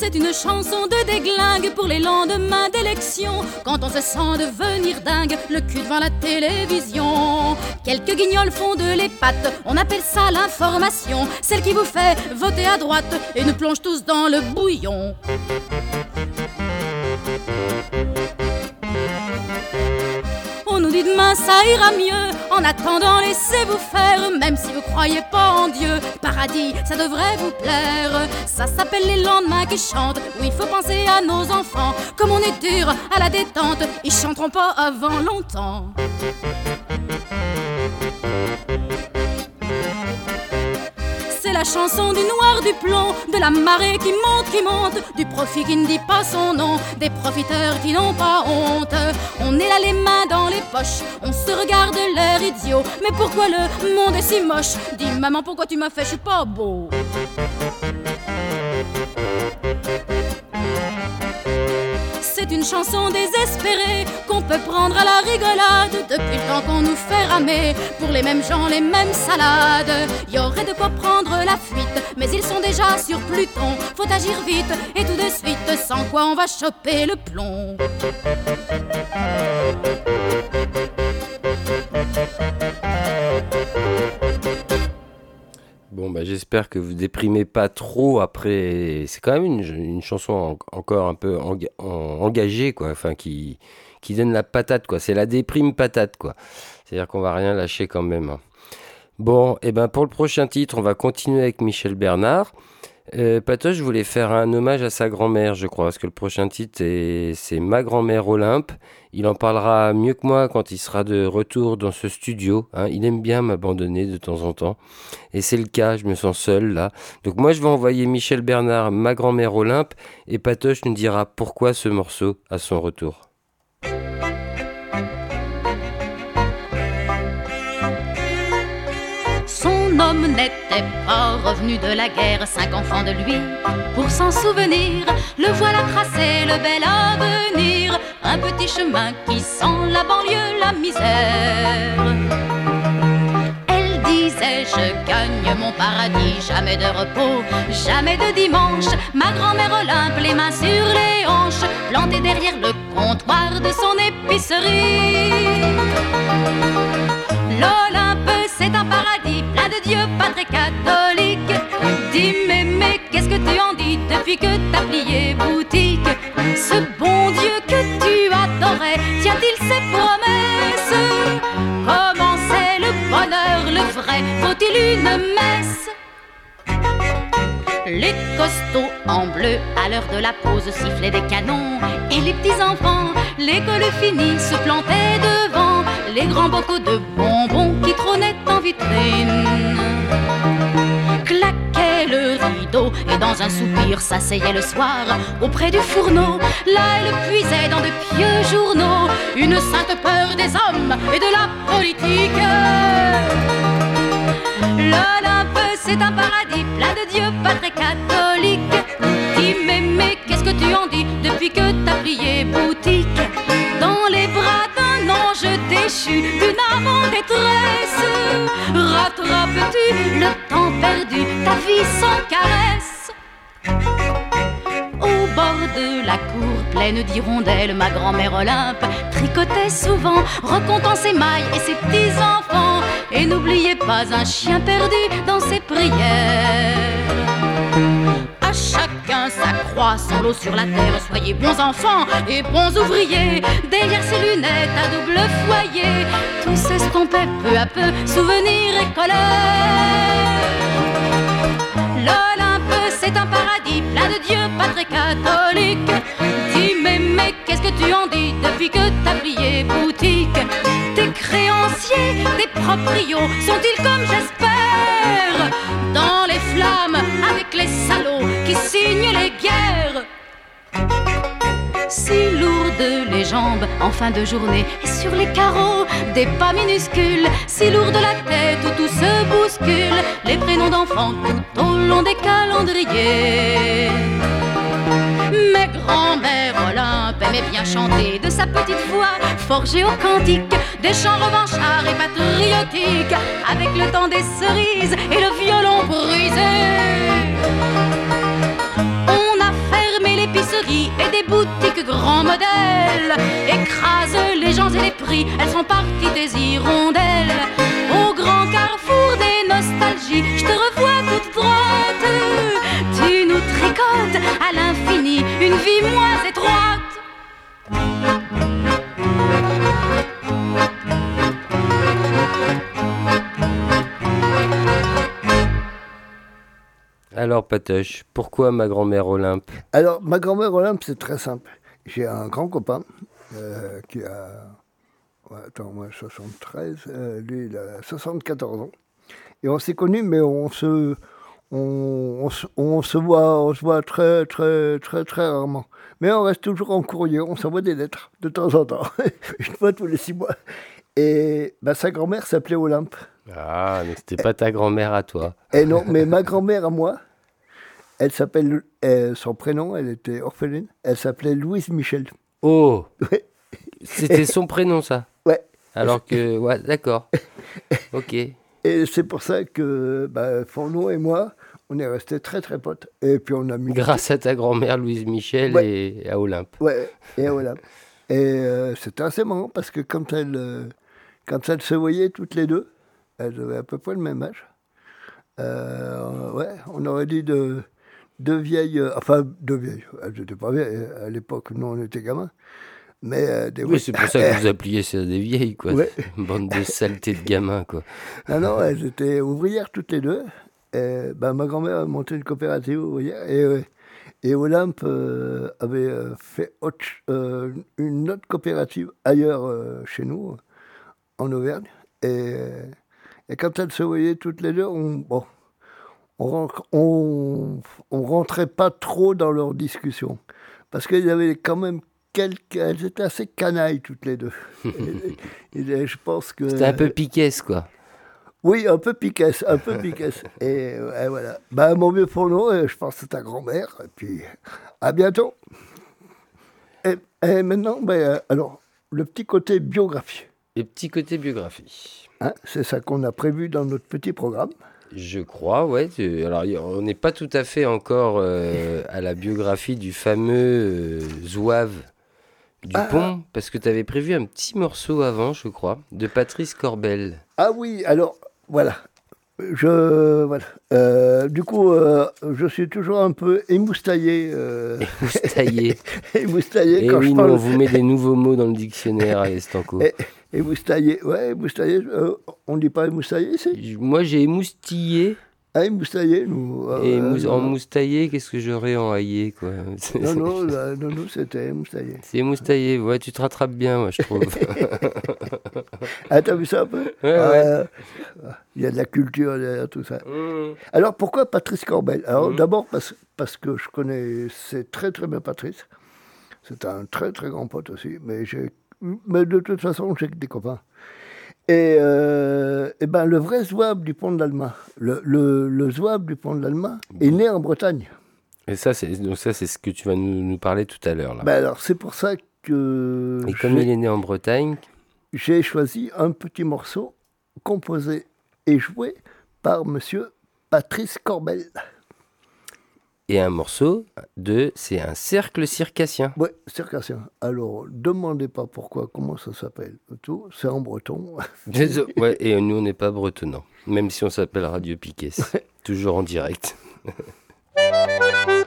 C'est une chanson de déglingue pour les lendemains d'élection. Quand on se sent devenir dingue, le cul devant la télévision. Quelques guignols font de les pattes, on appelle ça l'information. Celle qui vous fait voter à droite et nous plonge tous dans le bouillon. Demain ça ira mieux. En attendant, laissez-vous faire, même si vous croyez pas en Dieu. Paradis, ça devrait vous plaire. Ça s'appelle les lendemains qui chantent. Où il faut penser à nos enfants. Comme on est dur à la détente, ils chanteront pas avant longtemps. La chanson du noir du plomb, de la marée qui monte, qui monte, du profit qui ne dit pas son nom, des profiteurs qui n'ont pas honte. On est là les mains dans les poches, on se regarde l'air idiot. Mais pourquoi le monde est si moche? Dis maman, pourquoi tu m'as fait, je suis pas beau. C'est une chanson désespérée qu'on peut prendre à la rigolade depuis le temps qu'on nous fait ramer pour les mêmes gens, les mêmes salades. Y aurait de quoi prendre la fuite, mais ils sont déjà sur Pluton. Faut agir vite et tout de suite, sans quoi on va choper le plomb. Bon, bah, j'espère que vous déprimez pas trop après. C'est quand même une, une chanson en- encore un peu enga- en- engagée, quoi. Enfin, qui, qui donne la patate, quoi. C'est la déprime patate, quoi. C'est-à-dire qu'on va rien lâcher quand même. hein. Bon, et ben pour le prochain titre, on va continuer avec Michel Bernard. Euh, Patoche voulait faire un hommage à sa grand-mère, je crois, parce que le prochain titre, est- c'est Ma grand-mère Olympe. Il en parlera mieux que moi quand il sera de retour dans ce studio. hein. Il aime bien m'abandonner de temps en temps. Et c'est le cas, je me sens seul là. Donc moi, je vais envoyer Michel Bernard, Ma grand-mère Olympe, et Patoche nous dira pourquoi ce morceau à son retour. N'était pas revenu de la guerre, cinq enfants de lui. Pour s'en souvenir, le voilà tracé, le bel avenir. Un petit chemin qui sent la banlieue, la misère. Elle disait Je gagne mon paradis, jamais de repos, jamais de dimanche. Ma grand-mère Olympe, les mains sur les hanches, plantée derrière le comptoir de son épicerie. L'Olympe, c'est un paradis plein de dieux, pas très catholique. Dis mémé depuis que t'as plié boutique? Ce bon Dieu que tu adorais, tient-il ses promesses? Comment c'est le bonheur, le vrai? Faut-il une messe? Les costauds en bleu, à l'heure de la pause, sifflaient des canons. Et les petits enfants, l'école finie, se plantaient devant. Les grands bocaux de bonbons en vitrine. Claquait le rideau et dans un soupir s'asseyait le soir auprès du fourneau. Là, elle puisait dans de pieux journaux une sainte peur des hommes et de la politique. L'Olympe, c'est un paradis plein de dieux pas très catholiques. Dis, mais, mais qu'est-ce que tu en dis depuis que t'as plié boutique? Dans les bras d'un ange déchu, d'une âme détresse. Rattrapes-tu le temps perdu, ta vie sans caresse? Au bord de la cour pleine d'hirondelles, ma grand-mère Olympe tricotait souvent, recontant ses mailles et ses petits-enfants. Et n'oubliez pas un chien perdu dans ses prières. Chacun sa croix, son lot sur la terre. Soyez bons enfants et bons ouvriers. Derrière ses lunettes à double foyer, tout s'estompait peu à peu, souvenirs et colère. L'Olympe, c'est un paradis plein de dieux pas très catholiques. Dis, mais, mais qu'est-ce que tu en dis depuis que t'as plié boutique? Tes créanciers, tes proprios, sont-ils comme j'espère? Dans les flammes avec les salauds qui signent les guerres si lourdes les jambes en fin de journée et sur les carreaux des pas minuscules, si lourde la tête où tout se bouscule, les prénoms d'enfants tout au long des calendriers. Mais grand-mère Olympe aimait bien chanter de sa petite voix, forgée au cantique, des chants revanchards et patriotiques, avec le temps des cerises et le violon brisé. Et des boutiques grands modèles. Écrase les gens et les prix, elles sont parties des hirondelles. Au grand carrefour des nostalgies, je te revois toute droite. Tu nous tricotes à l'infini une vie moins étroite. Alors, Patoche, pourquoi ma grand-mère Olympe? Alors, ma grand-mère Olympe, c'est très simple. J'ai un grand copain euh, qui a. attends, moi, 73. euh, lui, il a 74 ans. Et on s'est connus, mais on se. On, voit, on se voit très, très, très, très rarement. Mais on reste toujours en courrier, on s'envoie des lettres de temps en temps, une fois tous les six mois. Et bah, sa grand-mère s'appelait Olympe. Ah, mais c'était pas ta grand-mère à toi. Et non, mais ma grand-mère à moi, elle s'appelle, euh, son prénom, elle était orpheline, elle s'appelait Louise Michel. Oh Ouais. C'était son prénom, ça? Ouais. Alors que, ouais, d'accord. Ok. Et c'est pour ça que bah, Fourneau et moi, on est restés très très potes. Et puis on a mis. Grâce à ta grand-mère Louise Michel Ouais. et à Olympe. Ouais, et voilà. Et euh, c'était assez marrant parce que quand elles, euh, quand elles se voyaient toutes les deux, elles avaient à peu près le même âge. Euh, ouais, on aurait dit de, deux vieilles, euh, enfin deux vieilles, elles n'étaient pas vieilles, à l'époque, nous on était gamins. Mais euh, des Oui, c'est pour ça que vous appeliez ça des vieilles, quoi. Ouais. Bande de saletés de gamins, quoi. Non, non, elles étaient ouvrières toutes les deux. Et, ben, ma grand-mère a monté une coopérative ouvrière. Et, euh, et Olympe euh, avait euh, fait autre euh, une autre coopérative ailleurs euh, chez nous, en Auvergne. Et, euh, et quand elles se voyaient toutes les deux, on, bon, on, on, on rentrait pas trop dans leurs discussions. Parce qu'il y avait quand même quelques... Elles étaient assez canailles toutes les deux. et, et je pense que... C'était un peu piquesse, quoi. Oui, un peu piquesse, un peu piquesse. et, et voilà. Ben, mon vieux euh, je pense que c'est ta grand-mère. Et puis, à bientôt. Et, et maintenant, ben, euh, alors, le petit côté biographie. Le petit côté biographie. hein, c'est ça qu'on a prévu dans notre petit programme. Je crois, ouais. Alors, on n'est pas tout à fait encore euh, à la biographie du fameux euh, Zouave Dupont, parce que tu avais prévu un petit morceau avant, je crois, de Patrice Corbel. Ah oui, alors, voilà. Je, voilà. Euh, du coup, je suis toujours un peu émoustillé. euh, Émoustillé. émoustillé Et quand oui, je parle. on vous met des nouveaux mots dans le dictionnaire à Estanco. Et- Émoustillé, ouais, émoustillé. euh, on dit pas émoustillé ici Moi, j'ai émoustillé. Ah, émoustillé, nous. euh, Et en moustaillé, qu'est-ce que j'aurais en haillé, quoi? Non, non, là, non, non, c'était émoustillé. C'est émoustaillé, ouais, tu te rattrapes bien, moi, je trouve. Ah, t'as vu ça un peu? Ouais, Euh, Il y a de la culture derrière tout ça. Mmh. Alors pourquoi Patrice Corbel? Alors Mhm. d'abord parce, parce que je connais c'est très très bien Patrice. C'est un très très grand pote aussi, mais j'ai mais de toute façon j'ai que des copains. Et, euh, eh ben le vrai Zouab du pont de l'Alma, le, le, le Zouab du pont de l'Alma est né en Bretagne. Et ça, c'est donc ça, c'est ce que tu vas nous, nous parler tout à l'heure, là. Ben alors c'est pour ça que Et comme il est né en Bretagne, j'ai choisi un petit morceau composé et joué par Monsieur Patrice Corbel. Et un morceau de, c'est un cercle circassien. Ouais, circassien. Alors, demandez pas pourquoi, comment ça s'appelle. Tout, c'est en breton. Désolé. ouais, et nous, on n'est pas bretonnants, même si on s'appelle Radio Piquet, toujours en direct.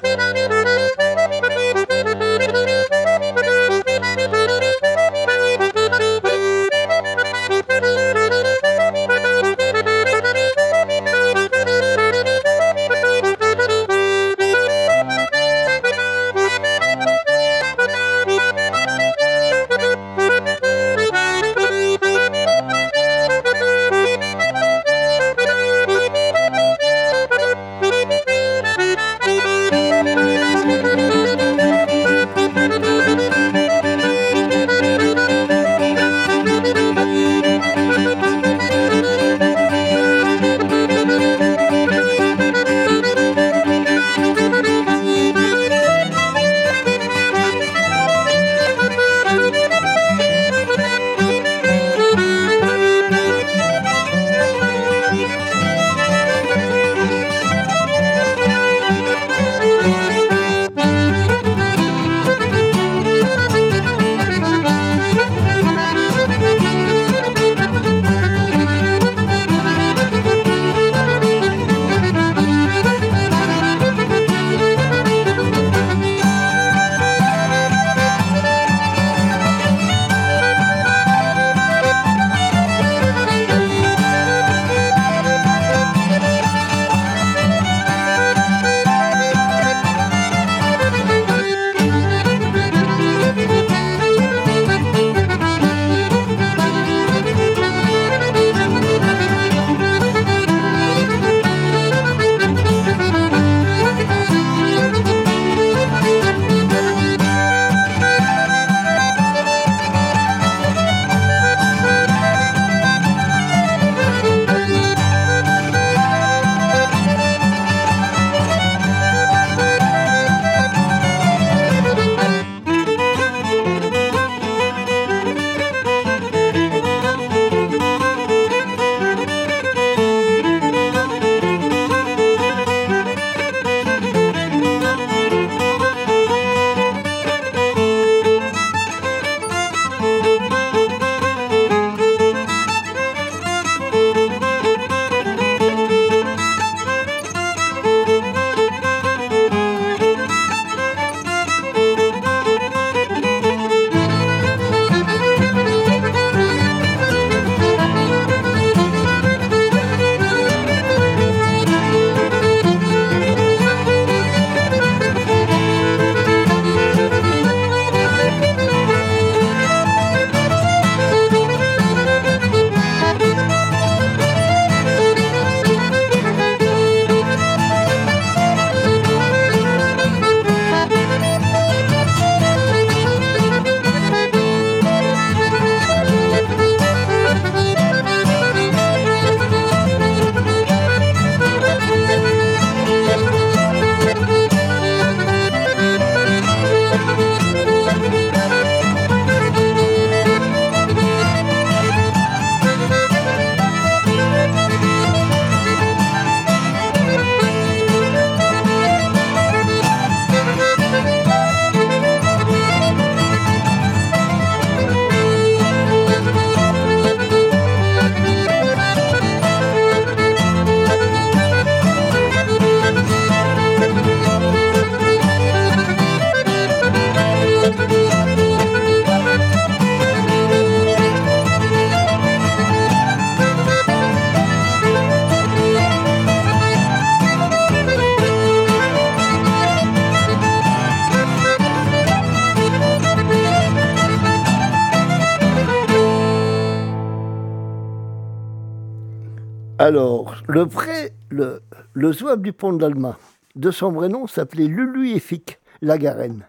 le pré, le, zouave du pont d'Alma, de son vrai nom, s'appelait Lulu Effic Lagarenne.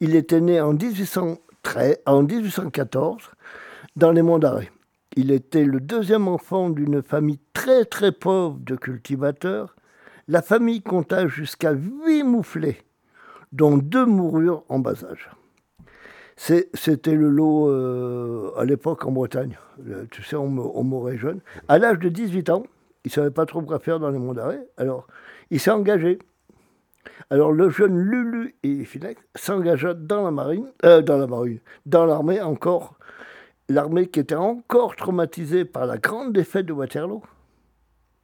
Il était né en, 1813, en 1814 dans les Monts d'Arrée. Il était le deuxième enfant d'une famille très très pauvre de cultivateurs. La famille compta jusqu'à huit mouflets, dont deux moururent en bas âge. C'était le lot euh, à l'époque en Bretagne. Tu sais, on mourait jeune. À l'âge de 18 ans, il ne savait pas trop quoi faire dans les monts d'arrêt. Alors, il s'est engagé. Alors, le jeune Lulu et Finec s'engagea dans la marine, euh, dans la marine, dans l'armée encore, l'armée qui était encore traumatisée par la grande défaite de Waterloo.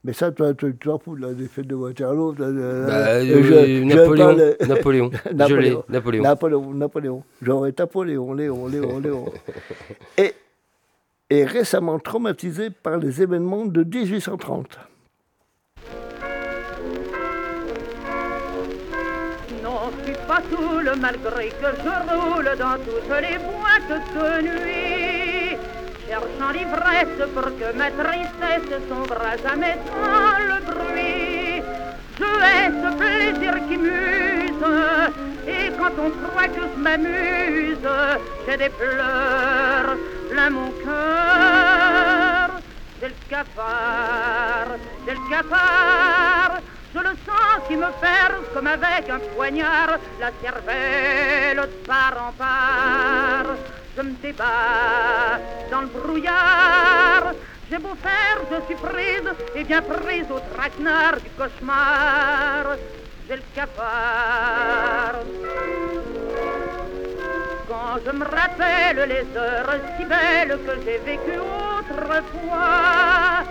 Mais ça, toi, tu t'en fous de la défaite de Waterloo. Bah, Euh, je- je Napoléon, Napoléon, je Napoléon. Napoléon. Napoléon, Napoléon. J'aurais Napoléon, Léon, Léon, Léon. Et, et récemment traumatisé par les événements de 1830. Non, je suis pas saoul malgré que je roule dans toutes les boîtes de nuit. Cherchant l'ivresse pour que ma tristesse sombre à jamais dans le bruit. Je hais ce plaisir qui Et quand on croit que je m'amuse, j'ai des pleurs plein mon cœur. C'est le cafard, c'est le cafard. Je le sens qui me perce comme avec un poignard. La cervelle de part en part. Je me débat dans le brouillard. J'ai beau faire, je suis prise, et bien prise au traquenard du cauchemar. Quand je me rappelle les heures si belles que j'ai vécues autrefois,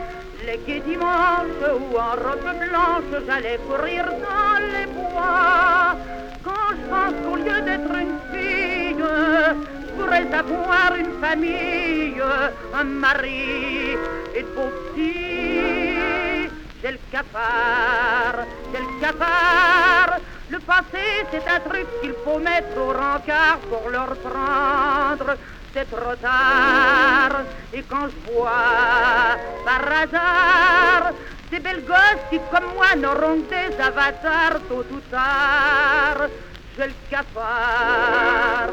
les quais dimanches où en robe blanche j'allais courir dans les bois, quand je pense qu'au lieu d'être une fille, je pourrais avoir une famille, un mari et de beaux petits. C'est le cafard, c'est le cafard. Le passé, c'est un truc qu'il faut mettre au rencard pour le reprendre. C'est trop tard. Et quand je vois, par hasard, ces belles gosses qui, comme moi, n'auront des avatars tôt ou tard, j'ai le cafard.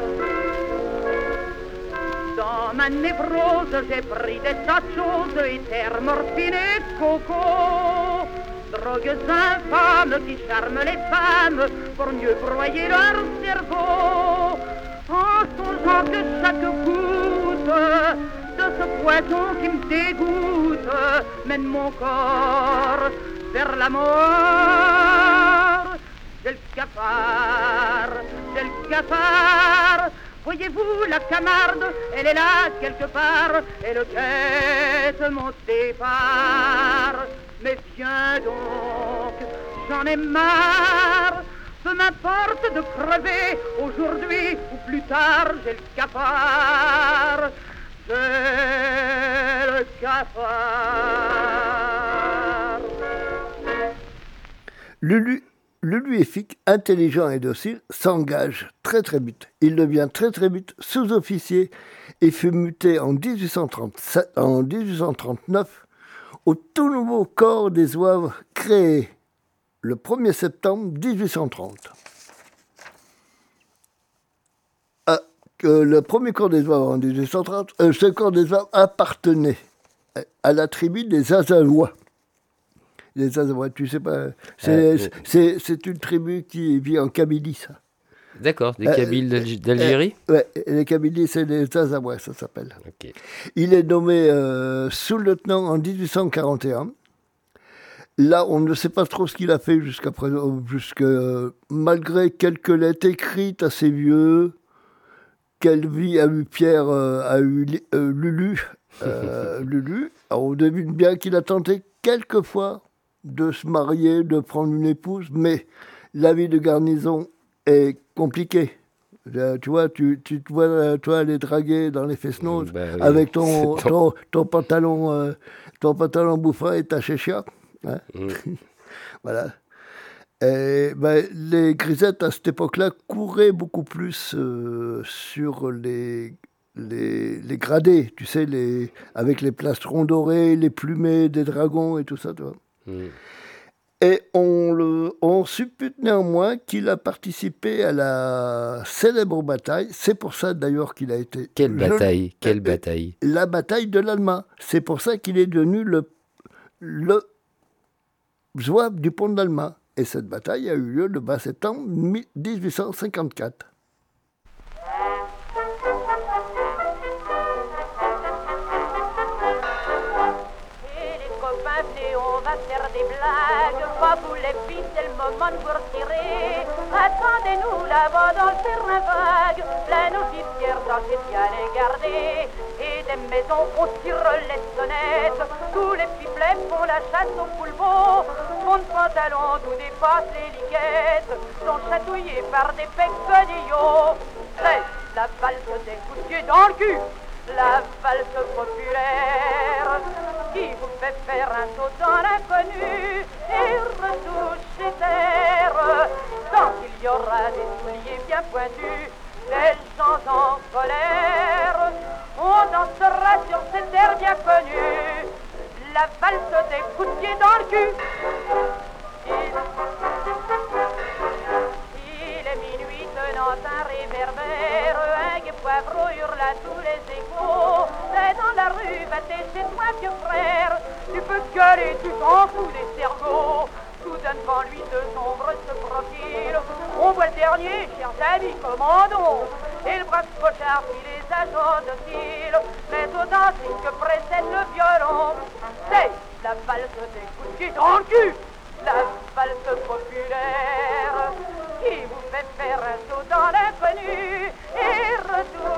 Dans ma névrose, j'ai pris des tas de choses, éther, morphine et coco. Drogues infâmes qui charment les femmes pour mieux broyer leur cerveau. En songeant que chaque goutte de ce poison qui me dégoûte mène mon corps vers la mort. C'est le cafard, c'est le cafard. Voyez-vous la camarde, elle est là quelque part, elle guette mon départ. Mais viens donc, j'en ai marre. Peu m'importe de crever aujourd'hui ou plus tard, j'ai le cafard. J'ai le cafard. Lulu, Effic, intelligent et docile, s'engage très très vite. Il devient très très vite sous-officier et fut muté en, 1837 en 1839 au tout nouveau corps des zouaves créé le 1er septembre 1830. Ah, le premier corps des zouaves en 1830, euh, ce corps des zouaves appartenait à la tribu des Azaouas. Les Azaouas, tu sais pas, c'est Euh, c'est- c'est une tribu qui vit en Kabylie, ça. D'accord, des Euh, Kabyles d'Alg- d'Algérie Euh, ouais, les Kabylies, c'est les Azaouas, ça s'appelle. Ok. Il est nommé euh, sous-lieutenant en 1841. Là, on ne sait pas trop ce qu'il a fait jusqu'à présent, jusque, euh, malgré quelques lettres écrites à ses vieux. Quelle vie a eu Pierre, euh, a eu euh, Lulu. euh, Lulu. Alors, on devine bien qu'il a tenté quelques fois de se marier, de prendre une épouse, mais la vie de garnison est compliquée. Euh, Tu vois, tu, tu te vois, euh, toi, aller draguer dans les Fesnos oui. avec ton, ton, ton pantalon, euh, ton pantalon bouffant et ta chéchia. hein. Mm. voilà. Et, ben, les grisettes, à cette époque-là, couraient beaucoup plus euh, sur les, les, les gradés, tu sais, les, avec les plastrons dorés, les plumés des dragons et tout ça, tu vois. Et on, le, on suppute néanmoins qu'il a participé à la célèbre bataille. C'est pour ça d'ailleurs qu'il a été. Quelle bataille, quelle euh, bataille. La bataille de l'Alma. C'est pour ça qu'il est devenu le, le zouave du pont d'Alma. Et cette bataille a eu lieu le 20 septembre 1854. C'est de vous retirer. Attendez-nous là-bas dans le terrain vague. Plein officiers dans ces bien les. Et des maisons, on tire les sonnettes. Tous les pipelets font la chasse au poulpeau. Fond de pantalon, d'où dépassent les liguettes. Sont chatouillés par des pecsonillots. C'est la coups de pied dans le cul. La valse populaire qui vous fait faire un saut dans l'inconnu et retoucher terre. Tant qu'il y aura des souliers bien pointus, des gens en colère, on dansera sur cette terre bien connue. La valse des coups de pied dans le cul. Il est minuit tenant un réverbère, un guet poivreau hurle à tous les rue, va t'es chez toi, vieux frère. Tu peux gueuler, tu t'en fous des cerveaux. Soudain devant lui deux ombres se profilent. On voit le dernier, chers amis, commandons. Et le brave pochard qui les agents dociles. Mais au dancing que précède le violon. C'est la valse des coups de pied dans le cul. La valse populaire qui vous fait faire un saut dans l'inconnu et terre.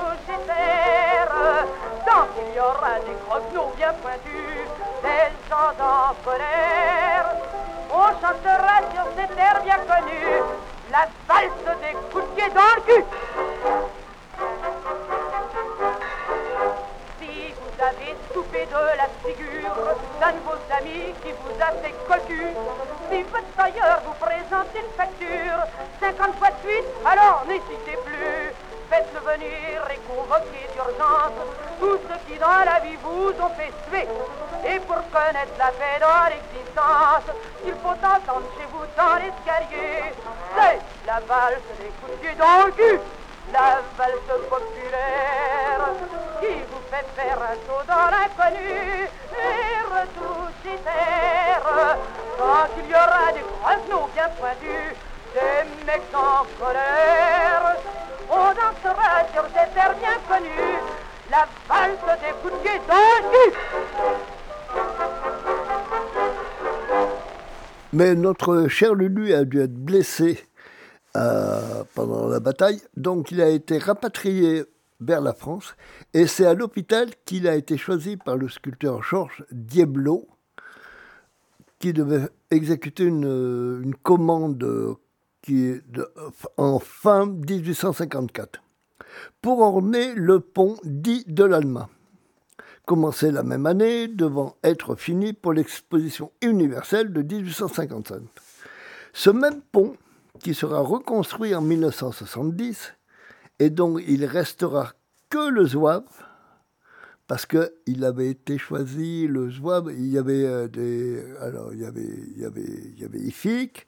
Tant qu'il y aura des croquenots bien pointus, des gens on chantera sur cette terre bien connue la valse des coups de pied dans le cul. Si vous avez soupé de la figure d'un de vos amis qui vous a fait cocu, si votre tailleur vous présente une facture 50 fois de suite, alors n'hésitez plus. Faites-le venir et convoquez d'urgence tous ceux qui dans la vie vous ont fait suer. Et pour connaître la paix dans l'existence, il faut entendre chez vous dans l'escalier. C'est la valse des coups de. La valse populaire qui vous fait faire un saut dans l'inconnu et retoucher terre. Quand il y aura des grenouilles bien pointus, des mecs en colère, on dansera sur des terres bien connues la valse des le cul. Mais notre cher Lulu a dû être blessé euh, pendant la bataille, donc il a été rapatrié vers la France, et c'est à l'hôpital qu'il a été choisi par le sculpteur Georges Dieblo, qui devait exécuter une, commande qui est en fin 1854 pour orner le pont dit de l'Alma commencé la même année, devant être fini pour l'exposition universelle de 1855. Ce même pont, qui sera reconstruit en 1970, et dont il restera que le zouave, parce qu'il avait été choisi, le zouave, il y avait euh, des... Alors, il y avait, il y avait, il y avait Ifik,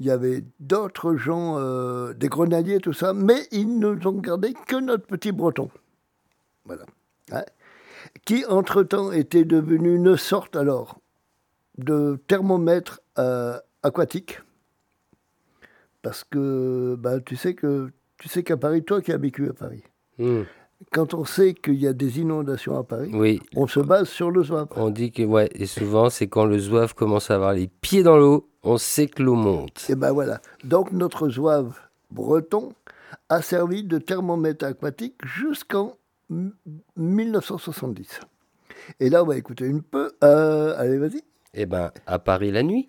il y avait d'autres gens, euh, des grenadiers, tout ça, mais ils ne nous ont gardé que notre petit breton. Voilà. Hein qui entre-temps était devenu une sorte alors de thermomètre euh, aquatique. Parce que bah, tu sais que tu sais qu'à Paris, toi qui as vécu à Paris, Hmm. Quand on sait qu'il y a des inondations à Paris, Oui, on se base sur le zouave. on dit que, ouais, et souvent, c'est quand le zouave commence à avoir les pieds dans l'eau, on sait que l'eau monte. Et ben voilà. Donc notre zouave breton a servi de thermomètre aquatique jusqu'en m- 1970. Et là, on va écouter une peu. Euh, allez, vas-y. Eh ben, à Paris la nuit.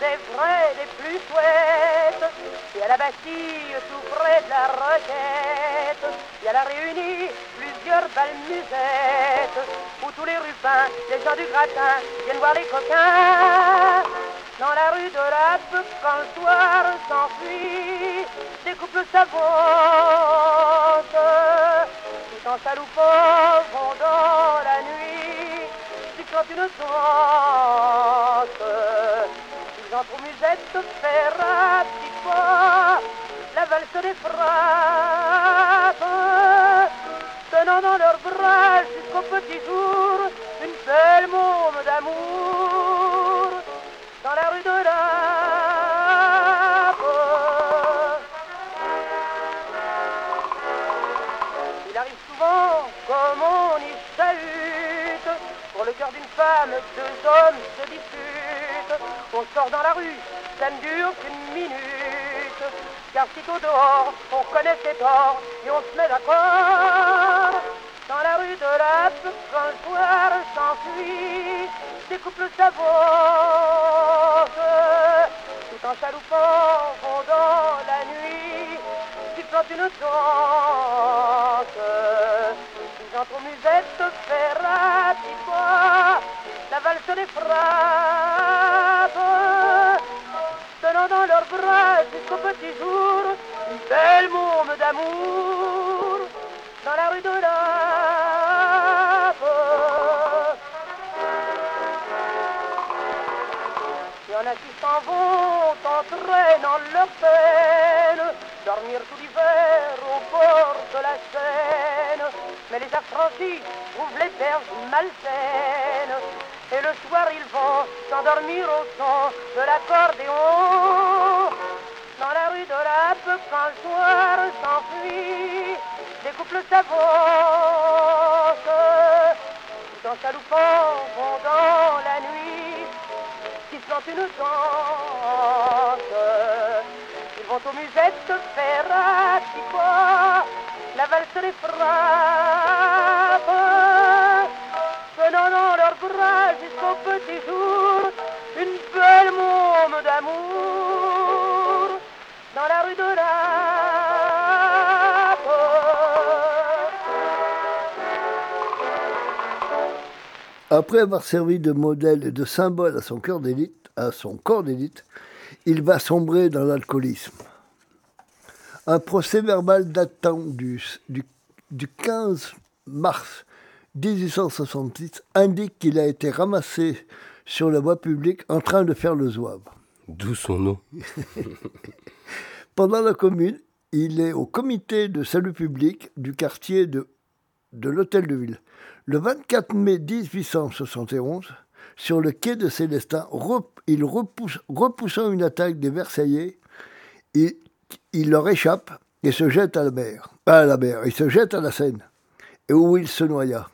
Des vrais, des plus chouettes. Et à la Bastille, tout près de la Roquette, il y a la réunie plusieurs balmusettes, où tous les lapin, les gens du gratin viennent voir les coquins. Dans la rue de la quand le soir s'enfuit, des couples s'avancent, tout en chaloupant vont dans la nuit, sifflant une danse. Musettes faire un petit pas, la valse des frappes, tenant dans leurs bras jusqu'au petit jour une belle môme d'amour dans la rue de la Il arrive souvent, comme on y chahute, pour le cœur d'une femme, deux hommes se disputent. On sort dans la rue, ça ne dure qu'une minute, car sitôt dehors, on connaît ses torts et on se met d'accord. Dans la rue de la quand le soir s'enfuit, des couples s'avancent, tout en chaloupant vont dans la nuit, sifflant une danse. Ils entrent aux musettes faire pas, la valse les frappe, tenant dans leurs bras jusqu'au petit jour, une belle môme d'amour, dans la rue de la Il y en a qui s'en vont leur peine, dormir tout l'hiver au bord de la Seine. Mais les affranchis trouvent les berges malsaines, et le soir ils vont s'endormir au son de l'accordéon. Dans la rue de la quand le soir s'enfuit, des couples s'avancent, tout en chaloupant vont dans la nuit, sifflant une danse. Ils vont aux musettes faire un petit pas, la valse les frappe, Après avoir servi de modèle et de symbole à son corps d'élite, il va sombrer dans l'alcoolisme. Un procès verbal datant du, du 15 mars 1866 indique qu'il a été ramassé sur la voie publique en train de faire le zouave. D'où son nom. Pendant la commune, il est au comité de salut public du quartier de, de l'Hôtel de Ville. Le 24 mai 1871, sur le quai de Célestin, rep- il repousse, repoussant une attaque des Versaillais, il, il leur échappe et se jette à la mer. À la mer, il se jette à la Seine, et où il se noya.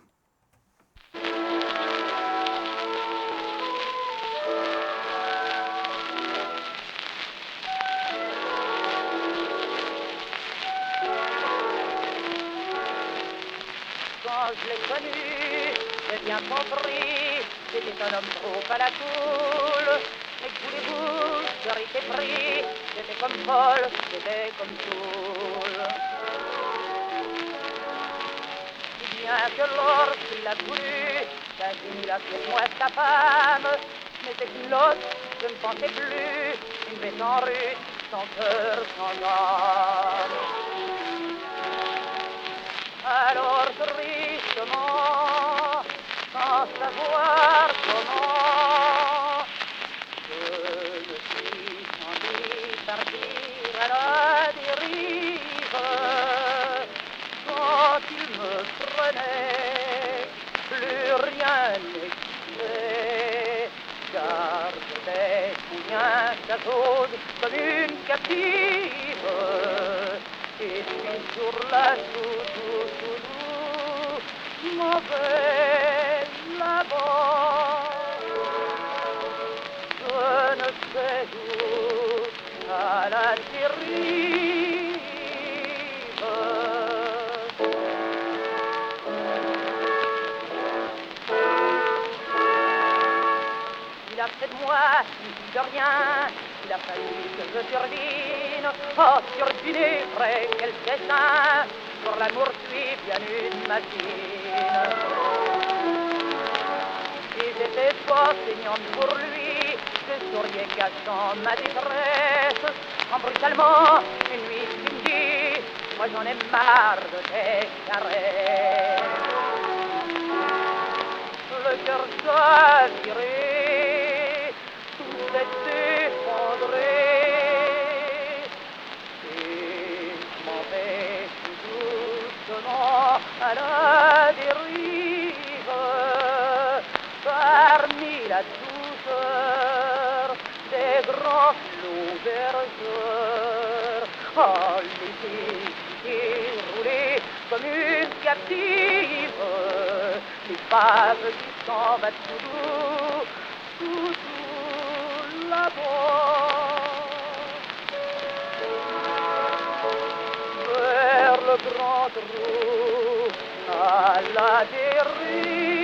Grand trou à la dérive.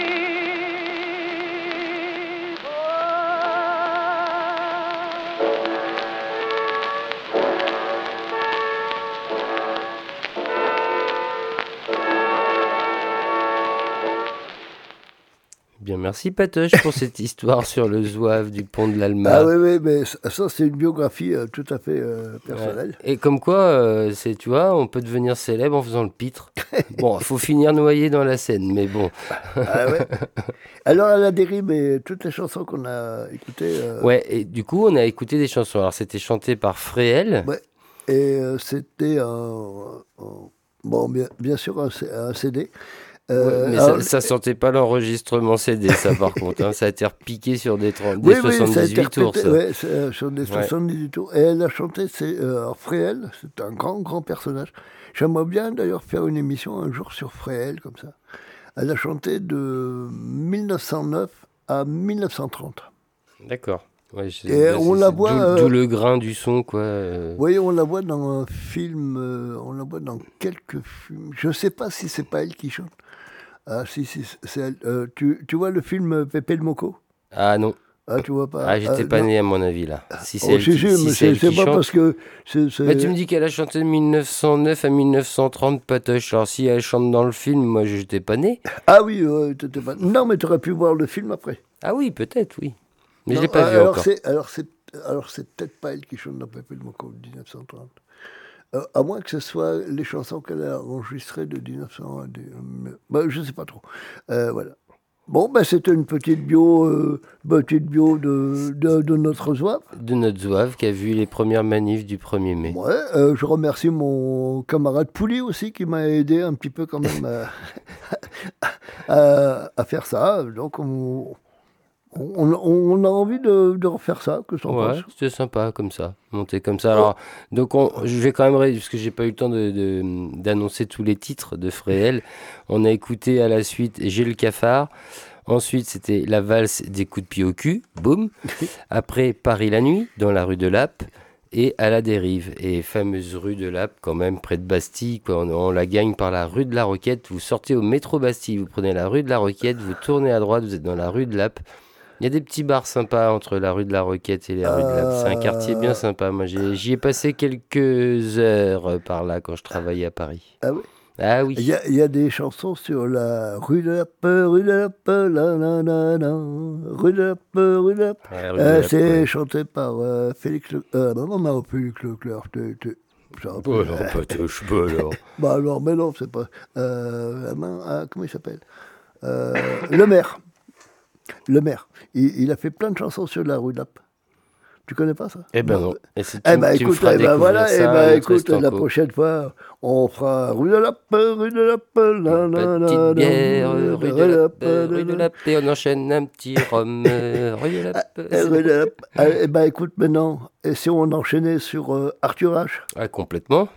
Merci Patoche pour cette histoire sur le zouave du pont de l'Alma. Ah oui, oui, mais ça, c'est une biographie euh, tout à fait euh, personnelle. Ouais. Et comme quoi, euh, c'est, tu vois, on peut devenir célèbre en faisant le pitre. bon, il faut finir noyé dans la Seine, mais bon. Ah ouais. Alors, à la dérive, mais toutes les chansons qu'on a écoutées. Ouais, et du coup, on a écouté des chansons. Alors, c'était chanté par Fréhel. Ouais. Et c'était un, un- Bon, bien, bien sûr, un CD. Euh, Ouais, mais alors, ça, ça sentait pas l'enregistrement CD, ça, par contre. hein. Ça a été repiqué sur des, 30, des oui, oui, ça a 78 été tours, ça. ouais, sur des Ouais. 78 tours. Et elle a chanté, c'est euh, Fréhel, c'est un grand, grand personnage. J'aimerais bien d'ailleurs faire une émission un jour sur Fréhel, comme ça. Elle a chanté de 1909 à 1930. D'accord. Ouais, Et on la voit, D'où euh, d'où le grain du son, quoi. euh. Voyez, on la voit dans un film, euh, on la voit dans quelques films. Je ne sais pas si c'est pas elle qui chante. Ah, si, si, c'est elle. Euh, tu, tu vois le film Pépé le Moco? Ah non. Ah, tu vois pas Ah, j'étais Ah, pas né, à mon avis, là. Si c'est Oh, si, c'est pas chante. parce que. c'est- c'est- Bah, tu me dis qu'elle a chanté de 1909 à 1930, Patoche. Alors, si elle chante dans le film, moi, j'étais pas né. Ah oui, euh, t'étais pas. Non, mais tu aurais pu voir le film après. Ah oui, peut-être, oui. Mais je l'ai pas euh, vu alors encore. c'est- Alors c'est alors c'est peut-être pas elle qui chante dans Pépé le Moco de 1930. Euh, à moins que ce soit les chansons qu'elle a enregistrées de 1900. à des- euh, bah, je sais pas trop. Euh, voilà. Bon, ben c'était une petite bio, euh, petite bio de, de, de notre zouave. De notre zouave qui a vu les premières manifs du 1er mai. Ouais, euh, je remercie mon camarade Pouli aussi qui m'a aidé un petit peu quand même à, à- à faire ça. Donc on, on, on a envie de, de refaire ça, que ça Ouais, c'était sympa comme ça, monter comme ça. Alors, donc on, je vais quand même, parce que j'ai pas eu le temps de- de- d'annoncer tous les titres de Fréhel. On a écouté à la suite J'ai le cafard. Ensuite, c'était la valse des coups de pied au cul, boum. Après, Paris la nuit, dans la rue de Lappe. Et à la dérive, et fameuse rue de Lappe, quand même, près de Bastille. quoi. On, on la gagne par la rue de la Roquette. Vous sortez au métro Bastille, vous prenez la rue de la Roquette, vous tournez à droite, vous êtes dans la rue de Lappe. Il y a des petits bars sympas entre la rue de la Roquette et la rue de Lappe. C'est un quartier bien sympa. Moi, j'ai- j'y ai passé quelques heures euh, par là quand je travaillais à Paris. Ah oui? Ah oui. Il y, y a des chansons sur la rue de la peur, rue de la peur, la la la la, rue de la peur, rue de la peur. Ouais, Euh, la C'est chanté par euh, Félix Le... Euh, non, non, non, Félix Leclerc. peu- Oh non, pas touche pas alors. Bah alors, mais non, c'est pas... Euh, ah, comment il s'appelle? Euh, Le maire. Le maire. Il, il a fait plein de chansons sur la rue de la Tu connais pas ça? Eh ben non. Et si tu Eh ben tu me écoute, eh ben voilà, ça eh ben écoute, la prochaine fois, on fera rue de la Paix, rue de la Paix, la la la bière, rue de la, la la, Paix, rue de la, la Paix, on enchaîne un petit rhum, rue de la Paix. eh, rue de la Paix. Eh ben écoute maintenant, et si on enchaînait sur euh, Arthur H Ah, complètement.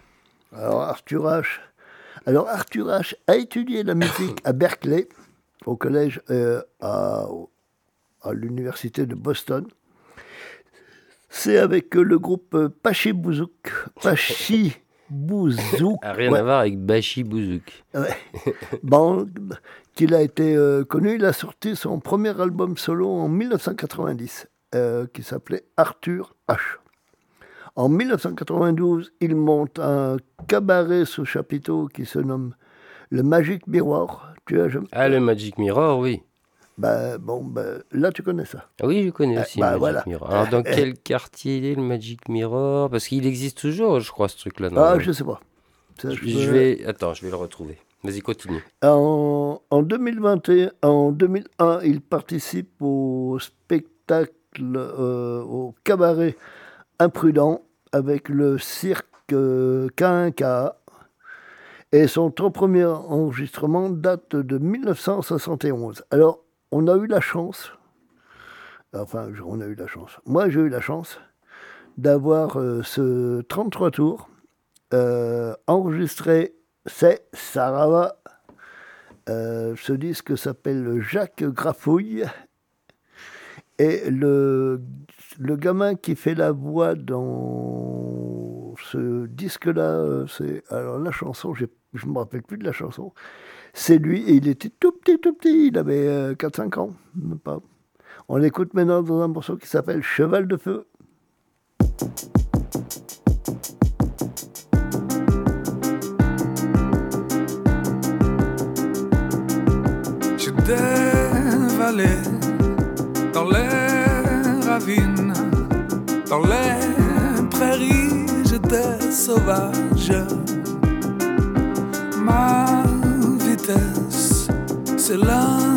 Alors Arthur H. Alors Arthur H. a étudié la musique à Berkeley, au collège euh, à, à l'université de Boston. C'est avec le groupe Pachi Bouzouk. Pachi Bouzouk. Rien ouais, à voir avec Bashi Bouzouk. ouais, band qu'il a été euh, connu. Il a sorti son premier album solo en 1990, euh, qui s'appelait Arthur H. En 1992, il monte un cabaret sous chapiteau qui se nomme Le Magic Miroir. Tu jamais... Ah, le Magic Mirror, oui. Bah, bon, bah, là, tu connais ça. Oui, je connais Euh, aussi bah, le Magic voilà. Mirror. Alors, dans Euh, quel quartier il est le Magic Mirror? Parce qu'il existe toujours, je crois, ce truc-là. Ah, je sais pas. Ça, Je, je je peux- vais... Attends, je vais le retrouver. Vas-y, continue. En, en 2021, en 2001, il participe au spectacle, euh, au cabaret imprudent avec le cirque euh, K1K. Et son tout premier enregistrement date de 1971. Alors, on a eu la chance, enfin, on a eu la chance. Moi, j'ai eu la chance d'avoir euh, ce 33 tours euh, enregistré. C'est Sarava. Euh, ce disque s'appelle Jacques Grafouille. Et le, le gamin qui fait la voix dans ce disque-là, euh, c'est. Alors la chanson, je ne me rappelle plus de la chanson. C'est lui, et il était tout petit, tout petit, il avait euh, 4-5 ans, même pas. On l'écoute maintenant dans un morceau qui s'appelle Cheval de feu. Dans les ravines, dans les prairies, j'étais sauvage. Ma vitesse, c'est l'infini.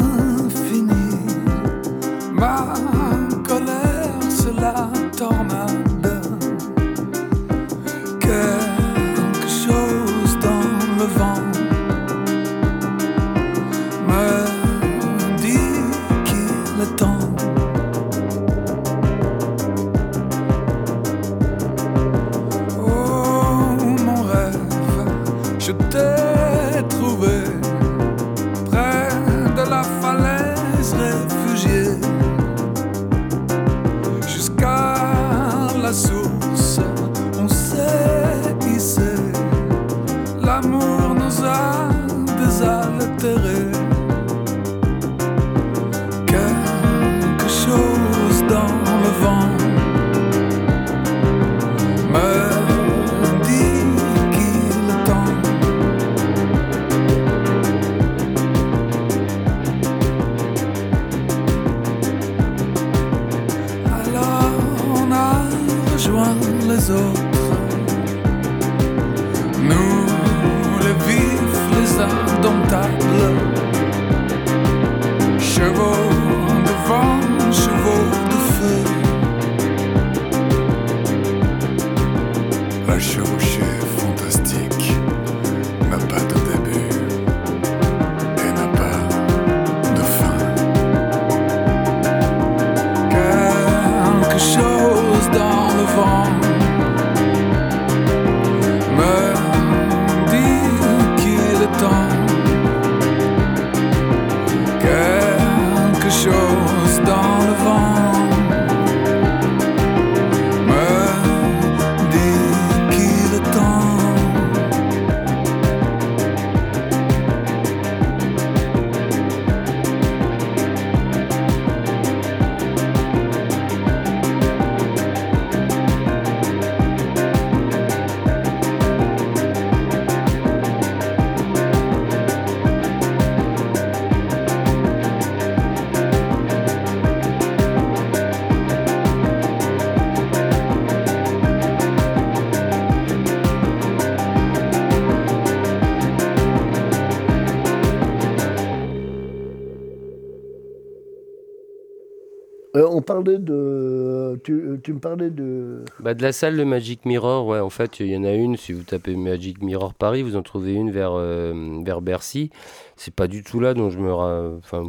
De. Tu, me parlais de. Bah, de la salle de Magic Mirror, ouais, en fait, il y en a une, si vous tapez Magic Mirror Paris, vous en trouvez une vers, euh, vers Bercy. C'est pas du tout là dont je me, ra- enfin,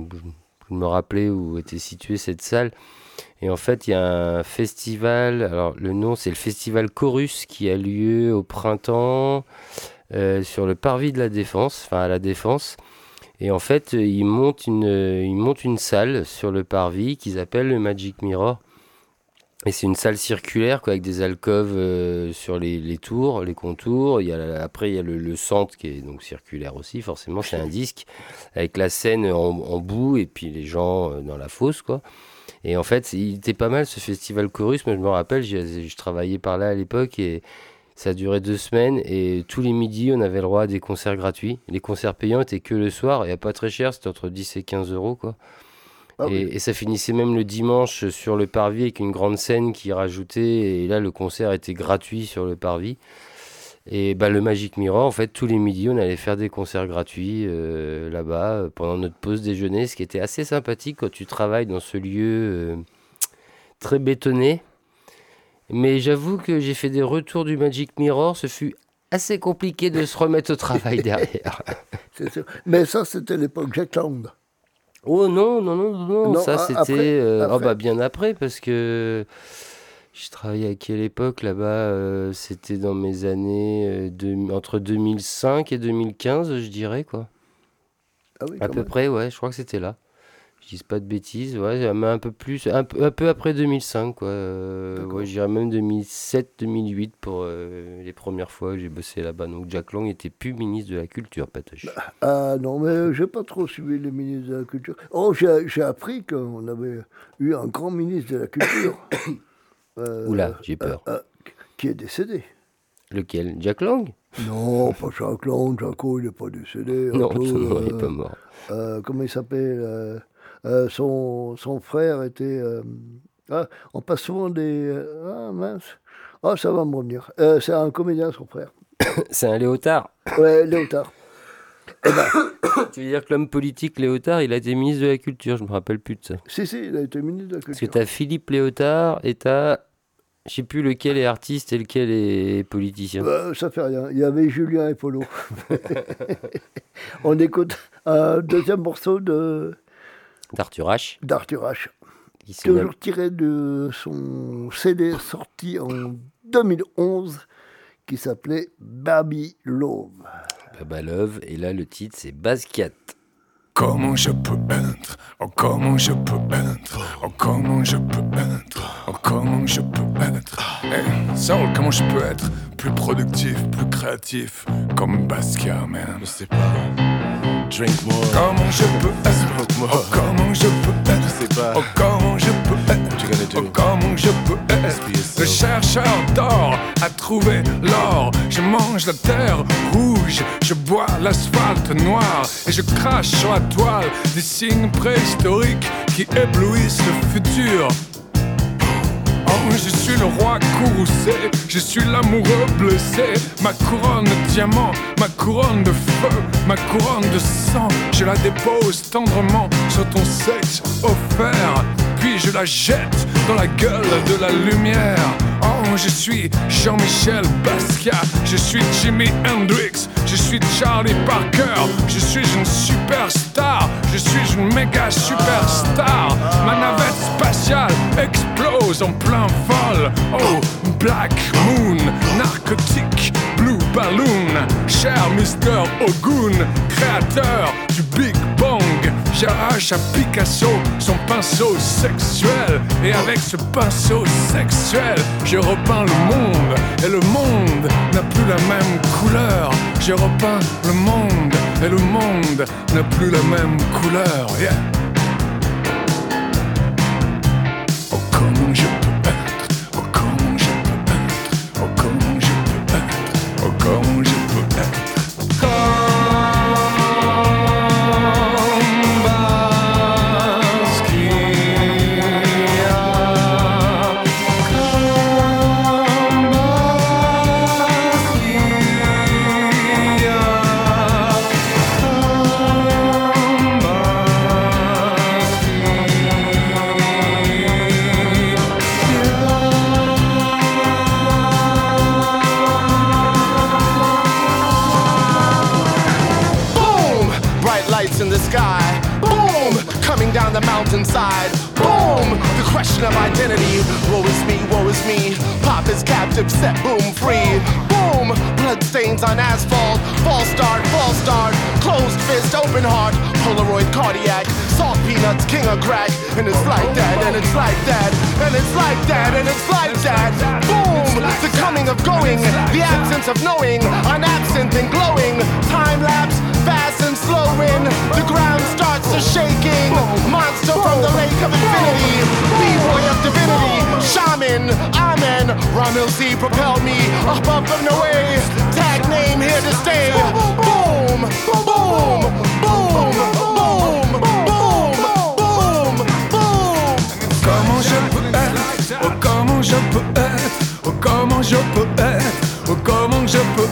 je me rappelais où était située cette salle. Et en fait, il y a un festival, alors le nom c'est le festival Chorus qui a lieu au printemps euh, sur le parvis de la Défense, enfin à la Défense. Et en fait, euh, ils montent une, euh, ils montent une salle sur le parvis qu'ils appellent le Magic Mirror. Et c'est une salle circulaire quoi, avec des alcôves euh, sur les, les tours, les contours. Il y a, après, il y a le, le centre qui est donc circulaire aussi, forcément, c'est un disque avec la scène en, en bout et puis les gens dans la fosse. Quoi. Et en fait, il était pas mal ce festival chorus. Moi, je me rappelle, je travaillais par là à l'époque et ça durait deux semaines. Et tous les midis, on avait le droit à des concerts gratuits. Les concerts payants étaient que le soir et à pas très cher, c'était entre 10 et 15 euros. Quoi. Ah et, oui. et ça finissait même le dimanche sur le parvis avec une grande scène qui rajoutait. Et là, le concert était gratuit sur le parvis. Et bah, le Magic Mirror, en fait, tous les midis, on allait faire des concerts gratuits euh, là-bas pendant notre pause déjeuner, ce qui était assez sympathique quand tu travailles dans ce lieu euh, très bétonné. Mais j'avoue que j'ai fait des retours du Magic Mirror, ce fut assez compliqué de se remettre au travail derrière. C'est sûr. Mais ça, c'était l'époque Jack. Oh non, non, non, non, non, ça c'était euh, oh, bah, bien après parce que je travaillais à quelle époque là-bas euh, C'était dans mes années euh, de- entre 2005 et 2015, je dirais quoi. Ah oui, à peu même. près, ouais, je crois que c'était là. Je dis pas de bêtises, ouais, mais un peu plus, un peu, un peu après 2005 quoi. euh, ouais, je dirais même 2007-2008 pour euh, les premières fois que j'ai bossé là-bas. Donc Jack Lang était plus ministre de la culture, Patoche. Ah non, mais j'ai pas trop suivi les ministres de la Culture. Oh, j'ai appris qu'on avait eu un grand ministre de la Culture. euh, Oula, j'ai peur. euh, qui est décédé. Lequel? Jack Lang? Non, pas Jacques Lang, Jaco, il n'est pas décédé. Non, il est euh, pas mort. euh, comment il s'appelle euh, son, son frère était. euh, ah, on passe souvent des. euh, ah mince. Ah, ça va me revenir. Euh, c'est un comédien, son frère. C'est un léotard. Ouais, Léotard. Tu veux dire que l'homme politique Léotard, il a été ministre de la Culture, je me rappelle plus de ça. Si, si, il a été ministre de la Parce que Culture. t'as Philippe Léotard et t'as. Je sais plus lequel est artiste et lequel est politicien. Euh, ça fait rien. Il y avait Julien et Polo. On écoute un deuxième morceau de D'Arthur H. d'Arthur H. nomme- Toujours tiré de son CD sorti en 2011 qui s'appelait Baby Love. Baba Love, et là le titre c'est Basquiat. Comment je peux être Oh comment je peux être Oh comment je peux être Oh comment je peux être Hey, Saul, comment je peux être plus productif, plus créatif Comme Basquiat, man Je sais pas Drink more. Comment je peux être Oh comment je peux être Je sais pas. Oh comment je peux être Oh comment je peux être Le chercheur d'or a trouvé l'or. Je mange la terre rouge Je bois l'asphalte noir Et je crache sur la toile Des signes préhistoriques qui éblouissent le futur je suis le roi courroucé, je suis l'amoureux blessé. Ma couronne de diamant, ma couronne de feu, ma couronne de sang, je la dépose tendrement sur ton sexe offert. Puis je la jette dans la gueule de la lumière. Je suis Jean-Michel Basquiat, je suis Jimi Hendrix, je suis Charlie Parker, je suis une superstar, je suis une méga superstar. Ma navette spatiale explose en plein vol. Oh, Black Moon, narcotique, Blue Cher Mr. Ogun, créateur du Big Bang. J'arrache à Picasso son pinceau sexuel et avec ce pinceau sexuel, je repeins le monde et le monde n'a plus la même couleur. Je repeins le monde et le monde n'a plus la même couleur. Yeah. Oh je Woe is me, woe is me. Pop is captive, set boom free. Boom! Blood stains on asphalt. False start, false start. Closed fist, open heart. Polaroid cardiac. Salt peanuts, king of crack. And it's like that, and it's like that. And it's like that, and it's like that. Boom! The coming of going. The absence of knowing. An absent and glowing. Time lapse, fast and slowing. The ground starts to shaking. Monster from the lake of infinity. B-boy of divinity. Shaman, Amen. Ronald Z propelled me up, up and away. Tag name here to stay. Boom, boom, boom, boom, boom, boom, boom. Comment je peux être? Oh, comment je peux être? Oh, comment je peux être? Oh, comment je peux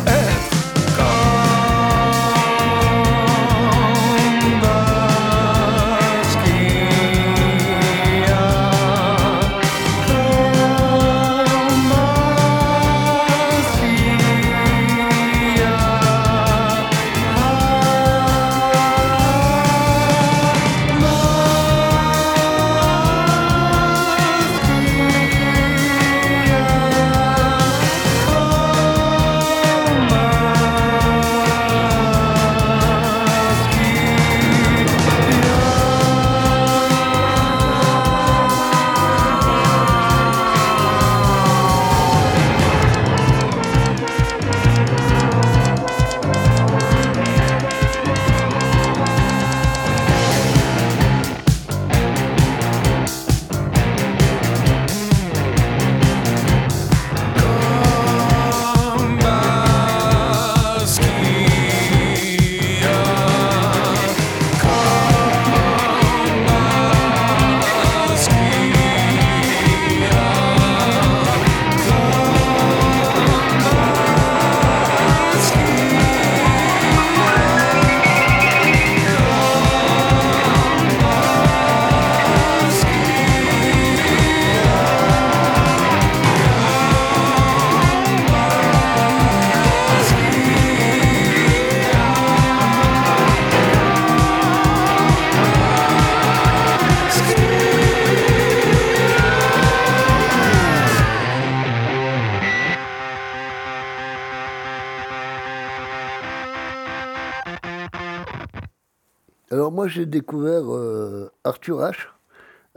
moi j'ai découvert euh, Arthur H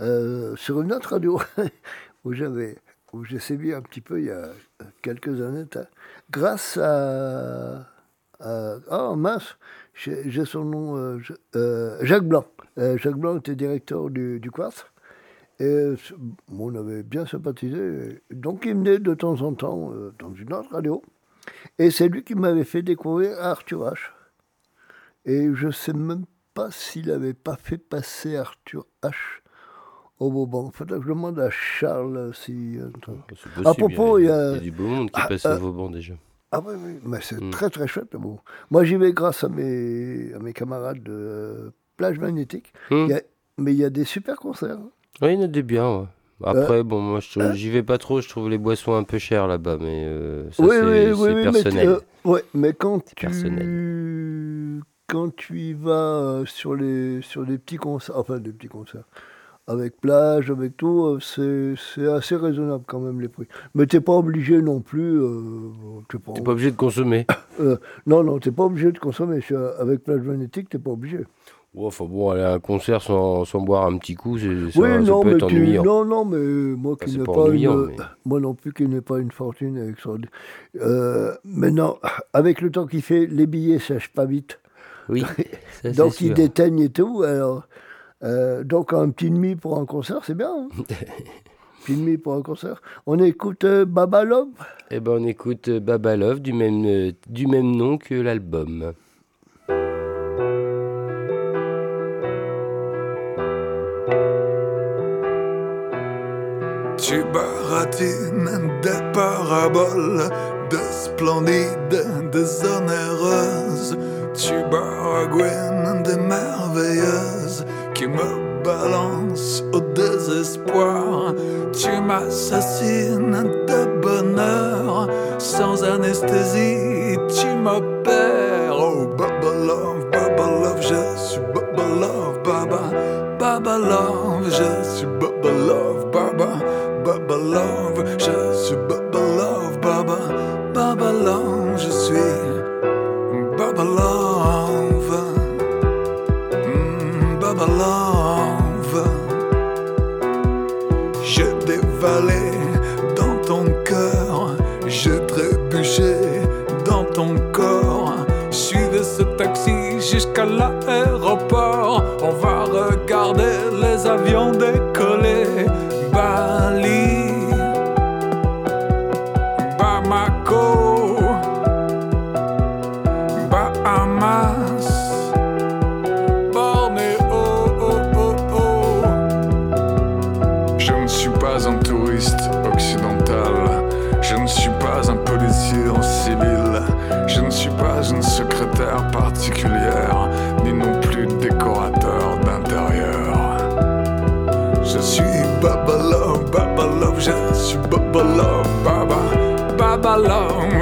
euh, sur une autre radio où j'avais où j'ai sévi un petit peu il y a quelques années grâce à, à ah mince j'ai son nom euh, Jacques Blanc. Jacques Blanc était directeur du, du Quartz et on avait bien sympathisé donc il venait de temps en temps dans une autre radio et c'est lui qui m'avait fait découvrir Arthur H. Et je sais même pas s'il avait pas fait passer Arthur H au Vauban. Faudrait que je demande à Charles si. possible, à propos, il il y a- a. il y a du beau monde qui Ah, passe euh, au Vauban déjà. Ah oui, oui, mais c'est Mm. très très chouette le Vauban. Moi j'y vais grâce à mes, à mes camarades de Plage Magnétique. Mm. Y a- mais il y a des super concerts. hein. Oui, il y en a des biens. ouais. Après, Euh, bon, moi, je- hein j'y vais pas trop. Je trouve les boissons un peu chères là-bas, mais euh, ça, oui, c'est oui, oui, euh, ouais, mais quand tu, personnel. Quand tu y vas euh, sur les, sur des petits concerts, enfin des petits concerts, avec plage, avec tout, euh, c'est assez raisonnable quand même les prix. Mais t'es pas obligé non plus. Euh, t'es pas, obligé de consommer. Euh, non, non, t'es pas obligé de consommer. Je- Avec plage magnétique, t'es pas obligé. Ouais, enfin bon, aller à un concert sans, sans boire un petit coup, c'est- ça, oui, ça non, peut mais être tu- ennuyant. non, non, mais moi qui n'ai pas une, mais- moi non plus qui n'ai pas une fortune extraordinaire. Euh, maintenant, avec le temps qu'il fait, les billets sèchent pas vite. Oui, ça, donc ils déteignent et tout. Alors, euh, donc un petit demi pour un concert, c'est bien. hein. petit demi pour un concert. On écoute euh, Baba Love. Eh ben, on écoute euh, Baba Love du même, euh, du même nom que l'album. Tu baratines des paraboles, de splendides, des onéreuses. Tu baragouines des merveilleuses qui me balancent au désespoir. Tu m'assassines de bonheur sans anesthésie. Tu m'opères. Oh, Baba Love, Baba Love, je suis Baba Love, Baba. Baba Love, je suis Baba Love, Baba. Baba Love, je suis dans ton corps. Suivez ce taxi jusqu'à l'aéroport. On va regarder les avions décoller.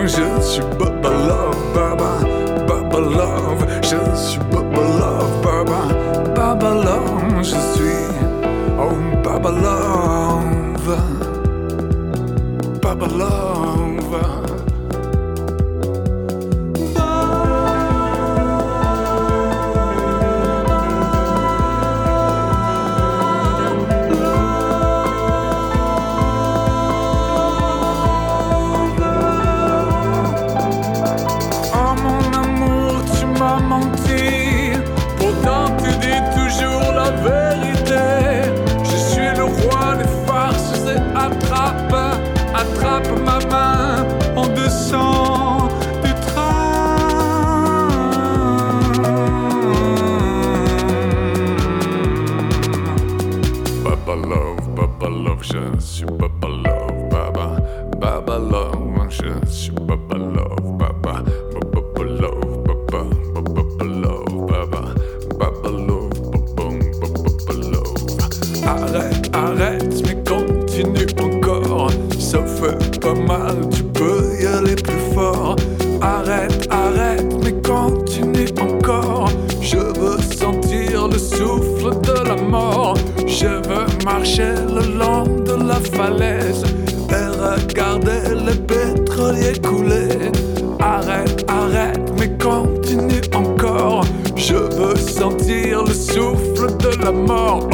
Je suis Baba Love, Baba, Baba Love, je suis Baba Love, Baba, Baba Love, je suis, oh Baba Love, Baba Love. Arrête, arrête, mais continue encore, ça fait pas mal, tu peux y aller plus fort. Arrête, arrête, mais continue encore, je veux sentir le souffle de la mort. Je veux marcher falaise et regarder les pétroliers couler. Arrête, arrête, mais continue encore. Je veux sentir le souffle de la mort.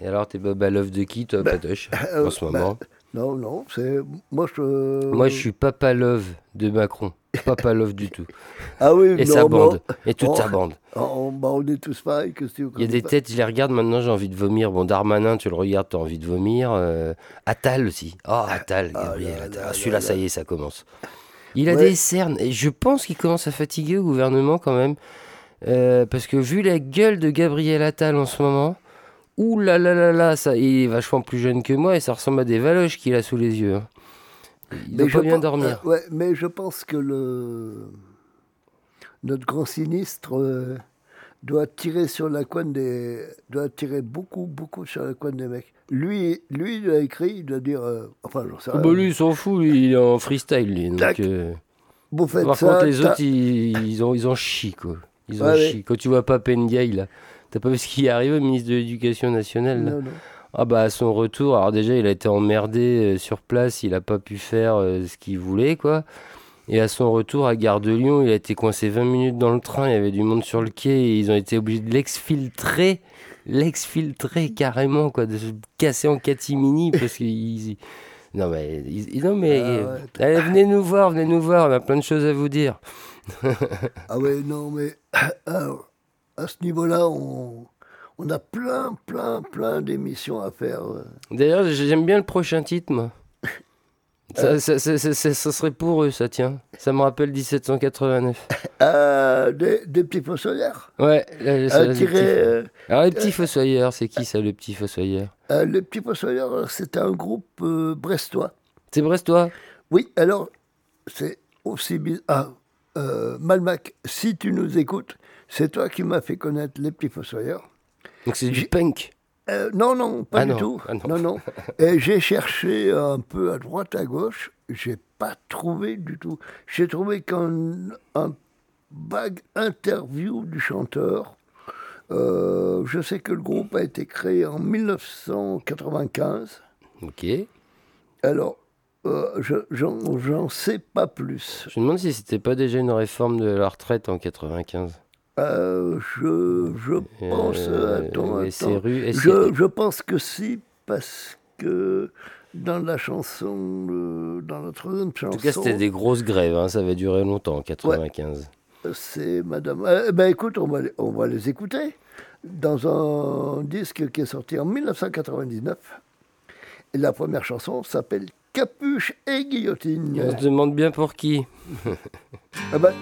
Et alors, t'es Baba Love de qui, toi, Patoche, euh, en ce bah, moment? Non, non, c'est. Moi, je. Moi, je suis Papa Love de Macron. Papa Love du tout. Ah oui, Et non, sa non. bande. Et toute Oh, sa bande. oh, bah, on est tous pareils. que si Il y a des pas. têtes, je les regarde maintenant, j'ai envie de vomir. Bon, Darmanin, tu le regardes, t'as envie de vomir. Euh, Attal aussi. Oh, Attal, Gabriel Attal. Ah, Celui-là, ça y est, ça commence. Il a Ouais. des cernes. Et je pense qu'il commence à fatiguer au gouvernement quand même. Euh, parce que vu la gueule de Gabriel Attal en ce moment, ouh là là là là, ça, il est vachement plus jeune que moi et ça ressemble à des valoches qu'il a sous les yeux. Il doit pas bien pense- dormir. euh, ouais, mais je pense que le notre grand sinistre euh, doit tirer sur la couenne des doit tirer beaucoup beaucoup sur la couenne des mecs. Lui lui il a écrit, il doit dire euh, enfin j'en sais rien. bah lui, il s'en fout, lui, il est en freestyle, lui. Donc, euh, Vous faites Par ça, contre, les autres, ils, ils, ont, ils quoi. Ouais, ouais. chient. Quand tu vois pas Ndiaye, là, t'as pas vu ce qui est arrivé au ministre de l'Éducation nationale là Non, non. Ah bah à son retour, alors déjà il a été emmerdé euh, sur place, il a pas pu faire euh, ce qu'il voulait quoi. Et à son retour à Gare de Lyon, il a été coincé 20 minutes dans le train, il y avait du monde sur le quai et ils ont été obligés de l'exfiltrer, l'exfiltrer carrément quoi, de se casser en catimini parce qu'ils non mais ils- non mais Ah ouais. allez, venez nous voir, venez nous voir, on a plein de choses à vous dire. Ah ouais, non, mais alors, à ce niveau-là, on, on a plein, plein, plein d'émissions à faire. euh. D'ailleurs, j'aime bien le prochain titre, moi. Ça, ça- ça- ça- ça- ça serait pour eux, ça tient. Ça me rappelle 1789. Euh, des, des petits fossoyeurs. Ouais, là, ça, Euh, les petits- euh, Alors, les petits fossoyeurs, c'est qui ça, le petit fossoyeur? Euh, les petits fossoyeurs, c'était un groupe euh, brestois. C'est brestois? Oui, alors, c'est aussi bizarre. Ah, euh, Malmac, si tu nous écoutes, c'est toi qui m'as fait connaître les petits fossoyeurs. Donc c'est du punk Euh, non, non, pas Ah du non, tout. ah non. non, non. Et j'ai cherché un peu à droite, à gauche. J'ai pas trouvé du tout. J'ai trouvé qu'un un vague interview du chanteur. Euh, je sais que le groupe a été créé en 1995. Ok. Je Alors, euh, je- j'en sais pas plus. me demande si c'était pas déjà une réforme de la retraite en 95. Euh, je, je pense. Euh, attends, c'est attends. et je, je pense que si, parce que dans la chanson, euh, dans troisième chanson. En tout cas, c'était des grosses grèves, hein, ça va durer longtemps, en 95. C'est Madame. Euh, ben écoute, on va, les- on va les écouter dans un disque qui est sorti en 1999. Et la première chanson s'appelle Capuche et Guillotine. On se demande bien pour qui. Ah ben,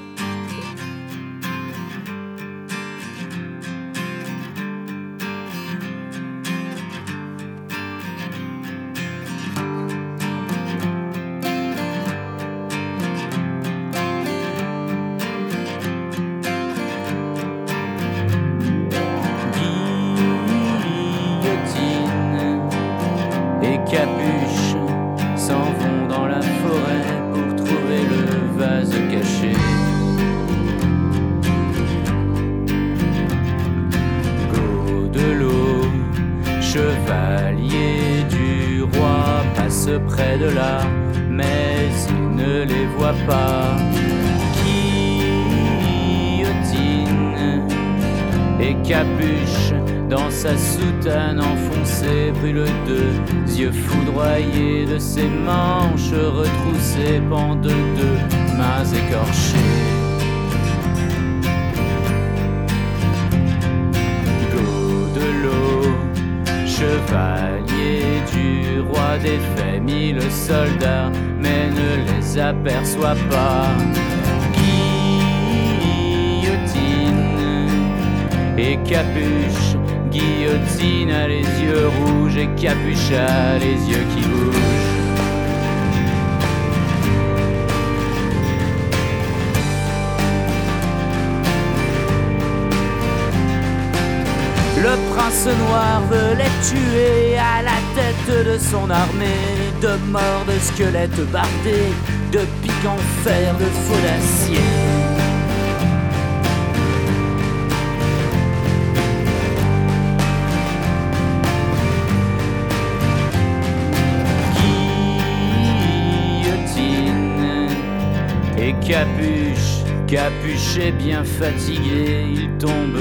est bien fatigué, il tombe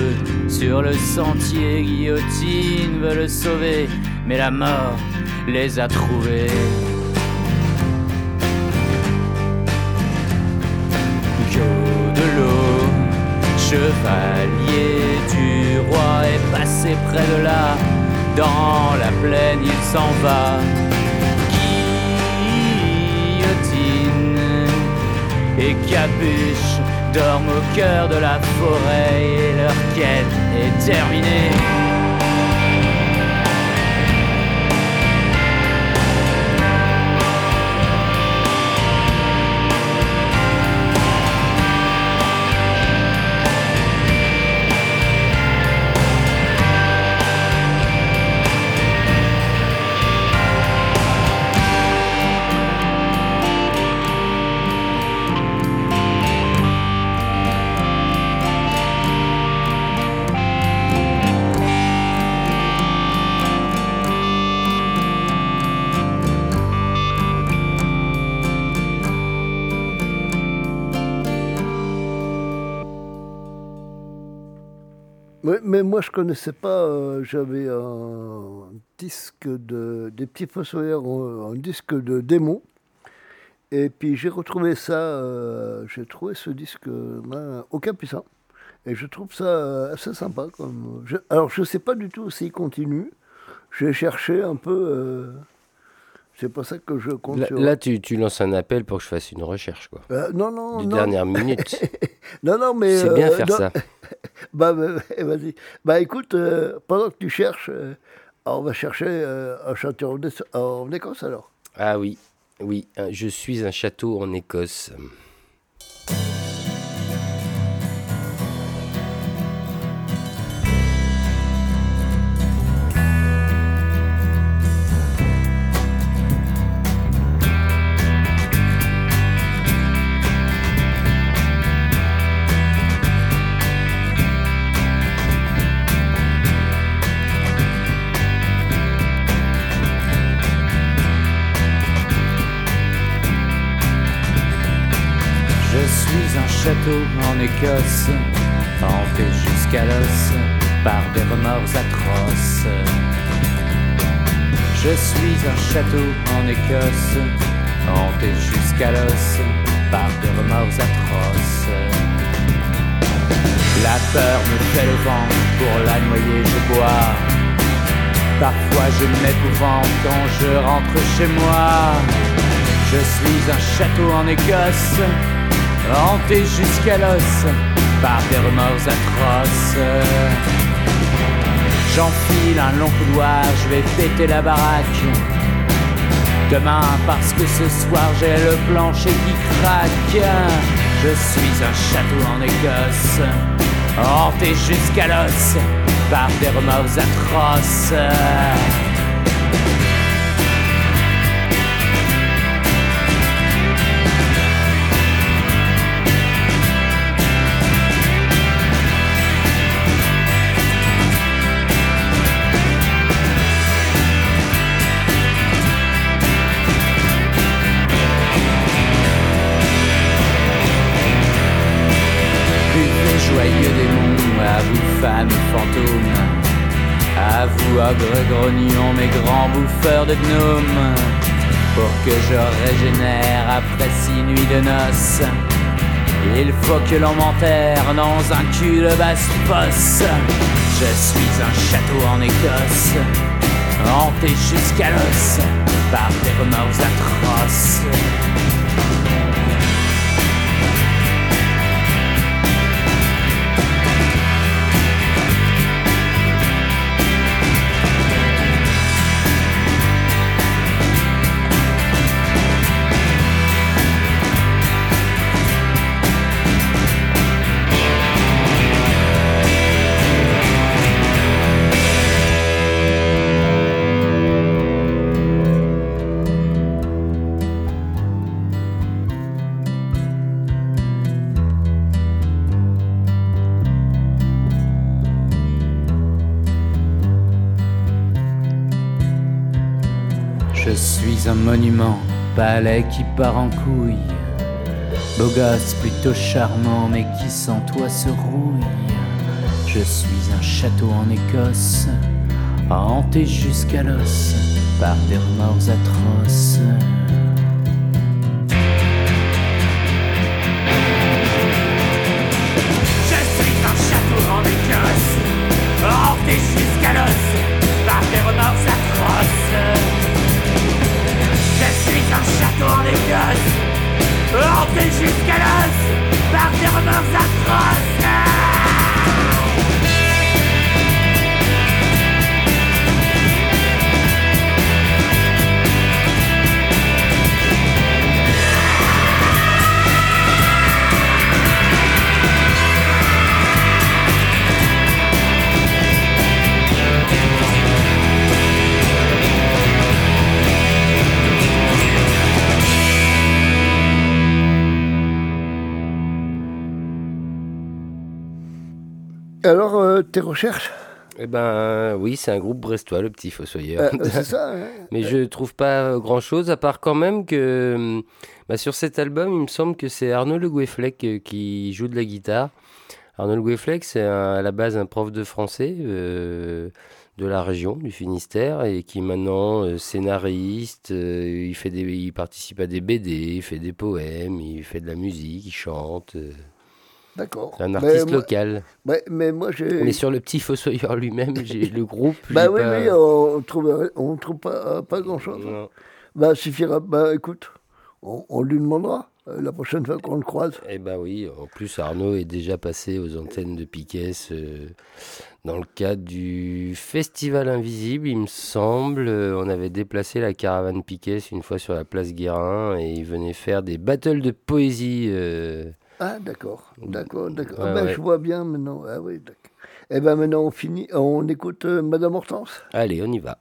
sur le sentier, guillotine veut le sauver, mais la mort les a trouvés. Godelot, chevalier du roi est passé près de là, dans la plaine il s'en va. Guillotine et capuche dorment au cœur de la forêt et leur quête est terminée. Moi, je connaissais pas. euh, J'avais un disque de des petits fossoyeurs, euh, un disque de démo. Et puis j'ai retrouvé ça. euh, j'ai trouvé ce disque euh, ben, au Capucin. Et je trouve ça assez sympa. Comme, je- alors je sais pas du tout s'il continue. J'ai cherché un peu. C'est pas ça que je compte Là, sur. là, tu, tu lances un appel pour que je fasse une recherche, quoi. Euh, non, non, Du non. dernière minute. non, non, mais. C'est bien euh, faire non. ça. bah, bah, vas-y. Bah, écoute, euh, pendant que tu cherches, on va chercher un château en, en Écosse alors. Ah oui, oui, un- je suis un château en Écosse. Je suis un château en Écosse, hanté jusqu'à l'os par des remords atroces. Je suis un château en Écosse, hanté jusqu'à l'os par des remords atroces. La peur me fait le vent, pour la noyer je bois. Parfois je m'épouvante quand je rentre chez moi. Je suis un château en Écosse, hanté jusqu'à l'os par des remords atroces. J'enfile un long couloir, je vais péter la baraque. Demain, parce que ce soir j'ai le plancher qui craque. Je suis un château en Écosse, hanté jusqu'à l'os par des remords atroces. Vous femmes fantômes, à vous ogres grognons, mes grands bouffeurs de gnomes, pour que je régénère après six nuits de noces. Il faut que l'on m'enterre dans un cul de basse fosse. Je suis un château en Écosse, hanté jusqu'à l'os par des remords atroces. Monument, palais qui part en couille. Beau gosse plutôt charmant, mais qui sans toi se rouille. Je suis un château en Écosse, hanté jusqu'à l'os par des remords atroces. Je suis un château en Écosse, hanté jusqu'à l'os suis un château en Écosse, hanté jusqu'à l'os par des remords atroces. Alors, euh, tes recherches? Eh ben oui, c'est un groupe brestois, le petit Fossoyeur. Euh, c'est ça. Mais je trouve pas grand chose, à part quand même que hum, bah, sur cet album, il me semble que c'est Arnaud Le Goueflec euh, qui joue de la guitare. Arnaud Le Goueflec, c'est à la base un prof de français euh, de la région, du Finistère, et qui maintenant euh, scénariste, euh, il, fait des, il participe à des BD, il fait des poèmes, il fait de la musique, il chante. Euh. D'accord. C'est un Mais artiste local. Ouais, mais moi, j'ai. Mais sur le petit Fossoyeur lui-même, j'ai le groupe. Bah oui, pas- oui, on trouve, on trouve pas, pas grand-chose. Bah, suffira. Bah, écoute, on, on lui demandera euh, la prochaine fois qu'on le croise. Eh ben oui, en plus Arnaud est déjà passé aux antennes de Piquet euh, dans le cadre du Festival Invisible, il me semble. Euh, on avait déplacé la caravane Piquet une fois sur la place Guérin et il venait faire des battles de poésie. Ah, d'accord, d'accord, d'accord. Ouais, Ah, ben, ouais. Je vois bien maintenant. Ah oui, d'accord. Eh ben maintenant, on finit. On écoute euh, Madame Hortense? Allez, on y va.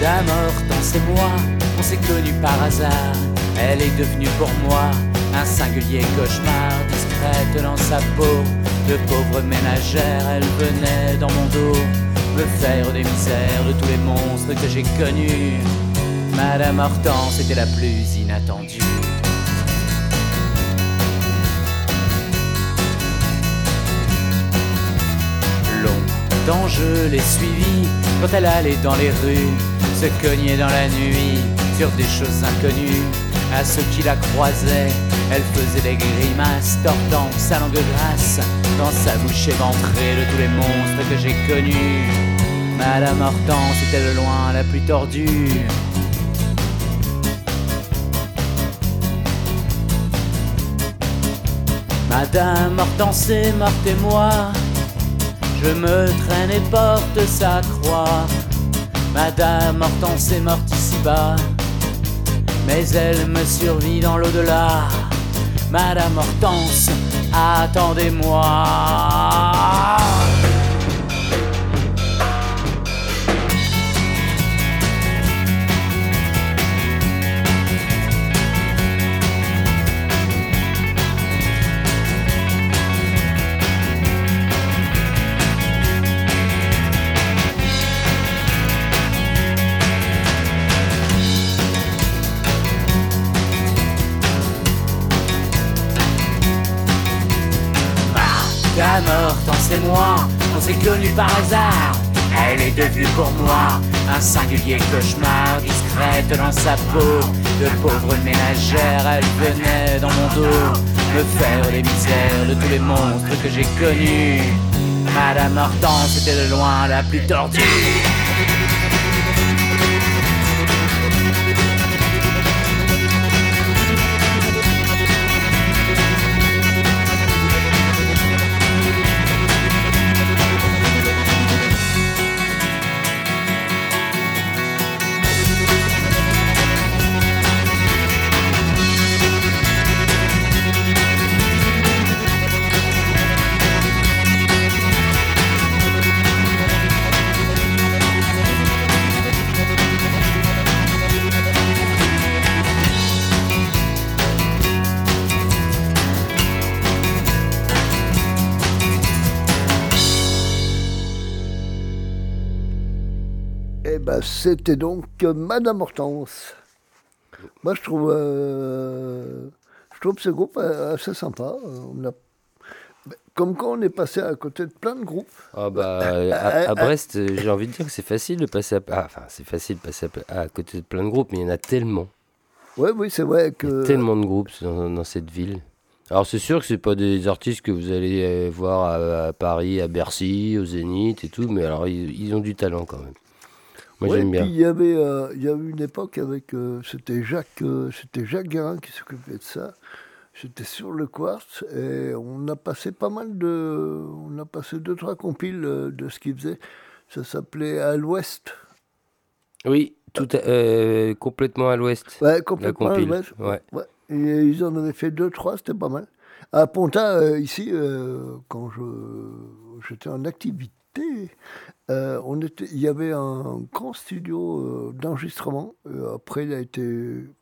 Madame Hortense et moi, on s'est connus par hasard. Elle est devenue pour moi un singulier cauchemar, dans sa peau, de pauvres ménagères, elle venait dans mon dos me faire des misères de tous les monstres que j'ai connus. Madame Hortense était la plus inattendue. Longtemps je l'ai suivie quand elle allait dans les rues, se cognait dans la nuit sur des choses inconnues. À ceux qui la croisaient, elle faisait des grimaces, tordant sa langue grasse dans sa bouche éventrée de tous les monstres que j'ai connus. Madame Hortense était de loin la plus tordue. Madame Hortense est morte et moi, je me traîne et porte sa croix. Madame Hortense est morte ici-bas, mais elle me survit dans l'au-delà. Madame Hortense, attendez-moi. Madame Hortense et moi, on s'est connus par hasard. Elle est devenue pour moi un singulier cauchemar, discrète dans sa peau. De pauvre ménagère, elle venait dans mon dos me faire des misères de tous les monstres que j'ai connus. Madame Hortense était de loin la plus tordue. C'était donc Madame Hortense. Moi, je trouve, euh, je trouve ce groupe euh, assez sympa. On a, comme quand on est passé à côté de plein de groupes. Ah bah, à, euh, à Brest, j'ai envie de dire que c'est facile de passer à, ah, enfin, c'est facile de passer à, à côté de plein de groupes, mais il y en a tellement. Oui, oui, c'est vrai Il y a que. tellement de groupes dans, dans cette ville. Alors c'est sûr que c'est pas des artistes que vous allez voir à, à Paris, à Bercy, au Zénith et tout, mais alors ils, ils ont du talent quand même. Moi Ouais, j'aime bien. Puis il y avait, euh, il y a eu une époque avec, euh, c'était Jacques, euh, c'était Jacques Guérin qui s'occupait de ça. C'était sur le quartz et on a passé pas mal de, on a passé deux trois compiles de ce qu'il faisait. Ça s'appelait à l'Ouest. Oui, tout à- euh, complètement à l'ouest. Ouais, complètement à l'Ouest. Ouais. Ouais. Et ils en avaient fait deux trois, c'était pas mal. À Ponta, euh, ici, euh, quand je j'étais en activité, euh, on était, il y avait un grand studio euh, d'enregistrement. Euh, après, il a été,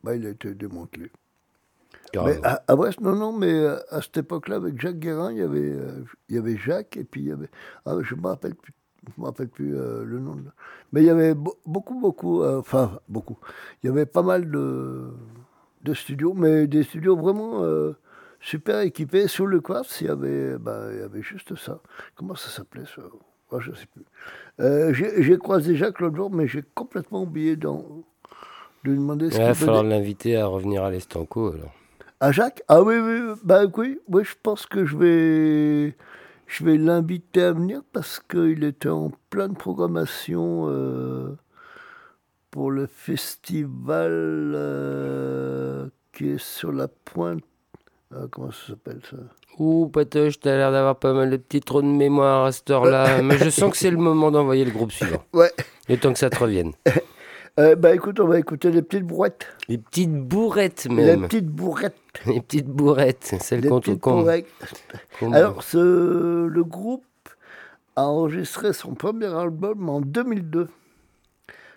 bah, il a été démantelé. Mais à, à Brest, non, non, mais à cette époque-là, avec Jacques Guérin, il y avait, il y avait Jacques, et puis il y avait. Ah, je ne me rappelle plus, je me rappelle plus le nom. de- Mais il y avait be- beaucoup, beaucoup, enfin, beaucoup. Il y avait pas mal de, de studios, mais des studios vraiment super équipés. Sous le quartz, il y avait, bah, il y avait juste ça. Comment ça s'appelait ça Je sais plus. Euh, j'ai croisé Jacques l'autre jour, mais j'ai complètement oublié d'en- de lui demander ce Il va qu'il falloir faisait. l'inviter à revenir à l'Estanco alors. À Jacques? Ah oui, oui, oui, bah oui, oui, je pense que je vais, je vais l'inviter à venir parce qu'il était en pleine programmation euh, pour le festival euh, qui est sur la pointe. Ah, comment ça s'appelle ça? Ouh, Patoche, t'as l'air d'avoir pas mal de petits trous de mémoire à cette heure-là, mais je sens que c'est le moment d'envoyer le groupe suivant. Ouais. Le temps que ça te revienne. Euh, Bah écoute, on va écouter les petites bourrettes. Les petites bourrettes Les même. petites bourrettes. Les petites bourrettes, celles Les qu'on petites bourrettes. qu'on- Alors, ce, le groupe a enregistré son premier album en 2002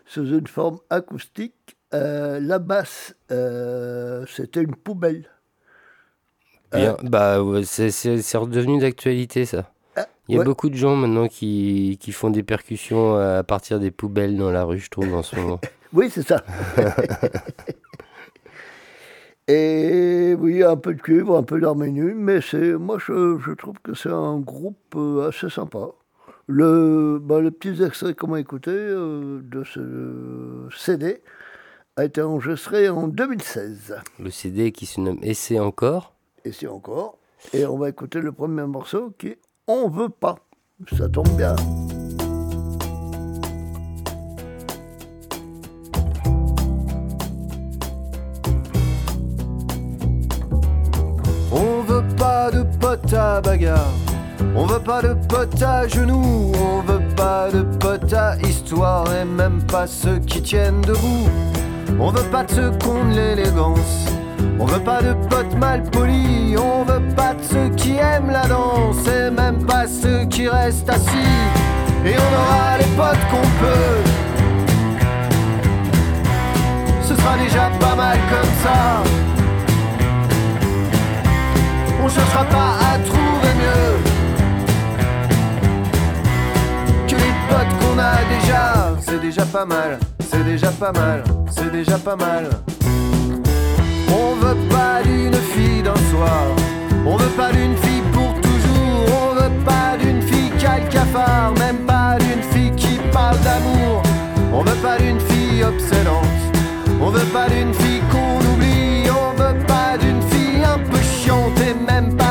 sous une forme acoustique. Euh, la basse, euh, c'était une poubelle. Bien, bah, ouais, c'est- c'est c'est redevenu d'actualité ça. Il y a ouais. beaucoup de gens maintenant qui, qui font des percussions à partir des poubelles dans la rue, je trouve, en ce moment. Oui, c'est ça. Et oui, un peu de cuivre, un peu d'harmonie, mais c'est, moi je, je trouve que c'est un groupe euh, assez sympa. Le, bah, le petit extrait qu'on m'a écouté euh, de ce CD a été enregistré en 2016. Le CD qui se nomme Essai encore. Et c'est encore. Et on va écouter le premier morceau qui est On veut pas. Ça tombe bien. On veut pas de potes à bagarre. On veut pas de potes à genoux. On veut pas de potes à histoire. Et même pas ceux qui tiennent debout. On veut pas de ceux de l'élégance. On veut pas de potes mal polis. On veut pas de ceux qui aiment la danse. Et même pas ceux qui restent assis. Et on aura les potes qu'on peut. Ce sera déjà pas mal comme ça. On cherchera pas à trouver mieux que les potes qu'on a déjà. C'est déjà pas mal, c'est déjà pas mal, c'est déjà pas mal. On veut pas d'une fille d'un soir, on veut pas d'une fille pour toujours, on veut pas d'une fille qui cafard, même pas d'une fille qui parle d'amour. On veut pas d'une fille obsédante, on veut pas d'une fille qu'on oublie, on veut pas d'une fille un peu chiante et même pas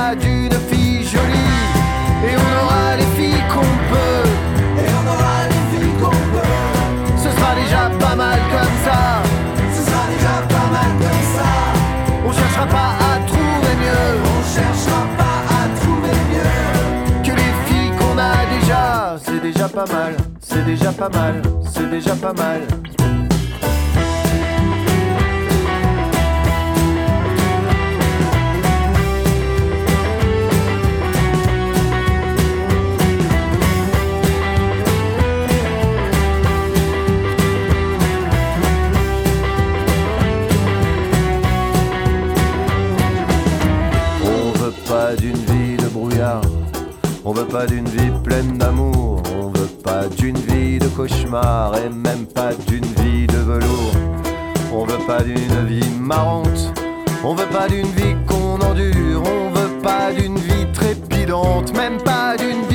déjà. Pas mal, c'est déjà pas mal, c'est déjà pas mal. On veut pas d'une vie de brouillard. On veut pas d'une vie pleine d'amour. Pas d'une vie de cauchemar et même pas d'une vie de velours. On veut pas d'une vie marrante. On veut pas d'une vie qu'on endure. On veut pas d'une vie trépidante. Même pas d'une vie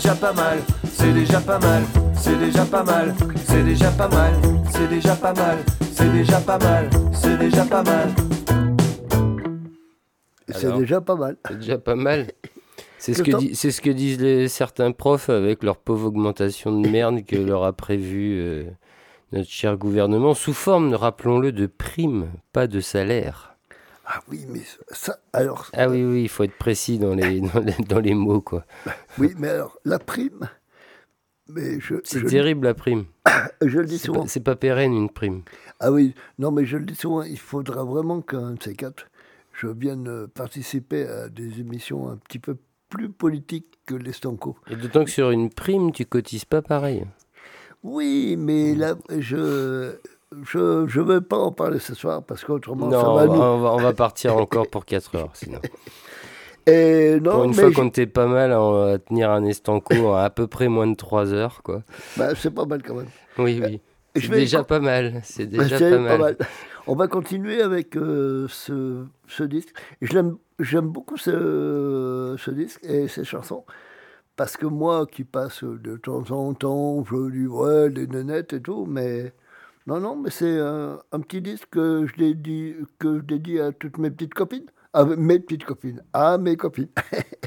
déjà. C'est déjà pas mal. C'est déjà pas mal. C'est déjà pas mal. C'est déjà pas mal. C'est déjà pas mal. C'est déjà pas mal. C'est déjà pas mal. C'est déjà pas mal. C'est déjà pas mal. C'est ce, que c'est ce que disent les, certains profs avec leur pauvre augmentation de merde que leur a prévu euh, notre cher gouvernement, sous forme, rappelons-le, de primes, pas de salaire. Ah oui, mais ça, alors. Ah oui, oui, il faut être précis dans les, dans les, dans les mots, quoi. Oui, mais alors, la prime. Mais je, C'est je- terrible, la prime. Je le dis C'est souvent. pas- C'est pas pérenne, une prime. Ah oui, non, mais je le dis souvent, il faudra vraiment qu'un de ces quatre, je vienne euh, participer à des émissions un petit peu plus politiques que les Stanco. Et d'autant que sur une prime, tu cotises pas pareil. Oui, mais là, je je je veux pas en parler ce soir parce qu'autrement on va va, nous. on va- on va partir encore pour 4 heures, sinon. Et non, pour une mais fois qu'on était pas mal à, à tenir un estanco en à peu près moins de 3 heures, quoi. bah, c'est pas mal quand même. Oui, oui. Je C'est déjà pas mal. C'est Bah, déjà pas mal. On va continuer avec euh, ce, ce disque. J'aime beaucoup ce, ce disque et ces chansons. Parce que moi qui passe de temps en temps, je dis ouais, des nénettes et tout, mais non, non, mais c'est un, un petit disque que je dédie, que je dédie à toutes mes petites copines. À mes petites copines, à mes copines.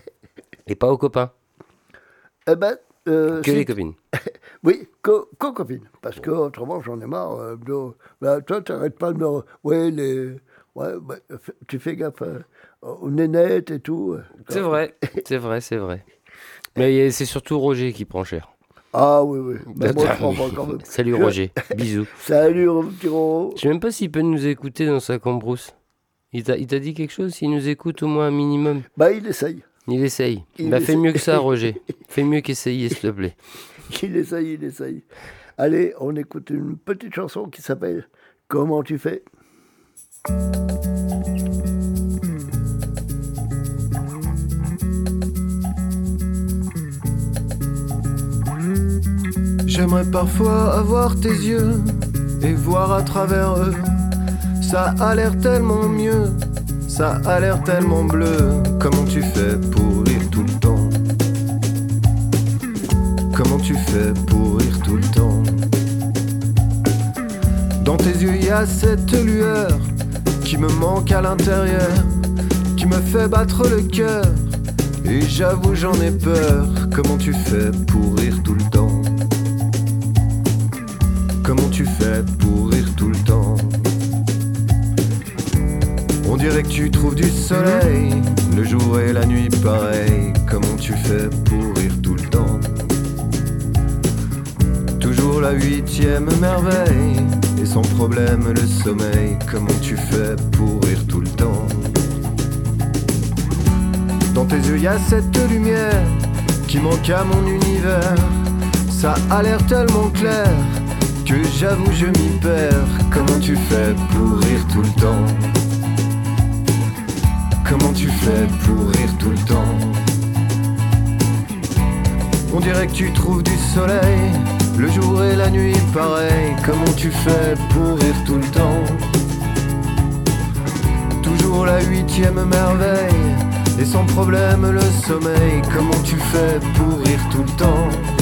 Et pas aux copains. Eh ben, euh, Que les copines. Oui, co- co-copines. Parce que autrement, j'en ai marre. euh, de- bah, toi, tu n'arrêtes pas de me. Ouais, les. Ouais, bah, tu fais gaffe euh, aux nénettes et tout. euh, C'est vrai, c'est vrai, c'est vrai. Mais c'est surtout Roger qui prend cher. Ah oui, oui. Moi, je prends pas quand même. Salut Je- Roger, bisous. Salut, petit Roro. Je sais même pas s'il peut nous écouter dans sa cambrousse. Il t'a dit quelque chose S'il nous écoute au moins un minimum? Bah, il essaye. Il essaye. Il bah, fais essaye. mieux que ça, Roger. fais mieux qu'essayer, s'il te plaît. Il essaye, il essaye. Allez, on écoute une petite chanson qui s'appelle Comment tu fais? J'aimerais parfois avoir tes yeux et voir à travers eux. Ça a l'air tellement mieux, ça a l'air tellement bleu. Comment tu fais pour rire tout le temps? Comment tu fais pour rire tout le temps? Dans tes yeux, il y a cette lueur qui me manque à l'intérieur, qui me fait battre le cœur. Et j'avoue, j'en ai peur. Comment tu fais pour rire tout le temps? Comment tu fais pour rire tout le temps On dirait que tu trouves du soleil, le jour et la nuit pareil. Comment tu fais pour rire tout le temps? Toujours la huitième merveille, et sans problème le sommeil. Comment tu fais pour rire tout le temps? Dans tes yeux, y a cette lumière qui manque à mon univers. Ça a l'air tellement clair que j'avoue je m'y perds. Comment tu fais pour rire tout le temps? Comment tu fais pour rire tout le temps? On dirait que tu trouves du soleil, le jour et la nuit pareil. Comment tu fais pour rire tout le temps? Toujours la huitième merveille, et sans problème le sommeil. Comment tu fais pour rire tout le temps?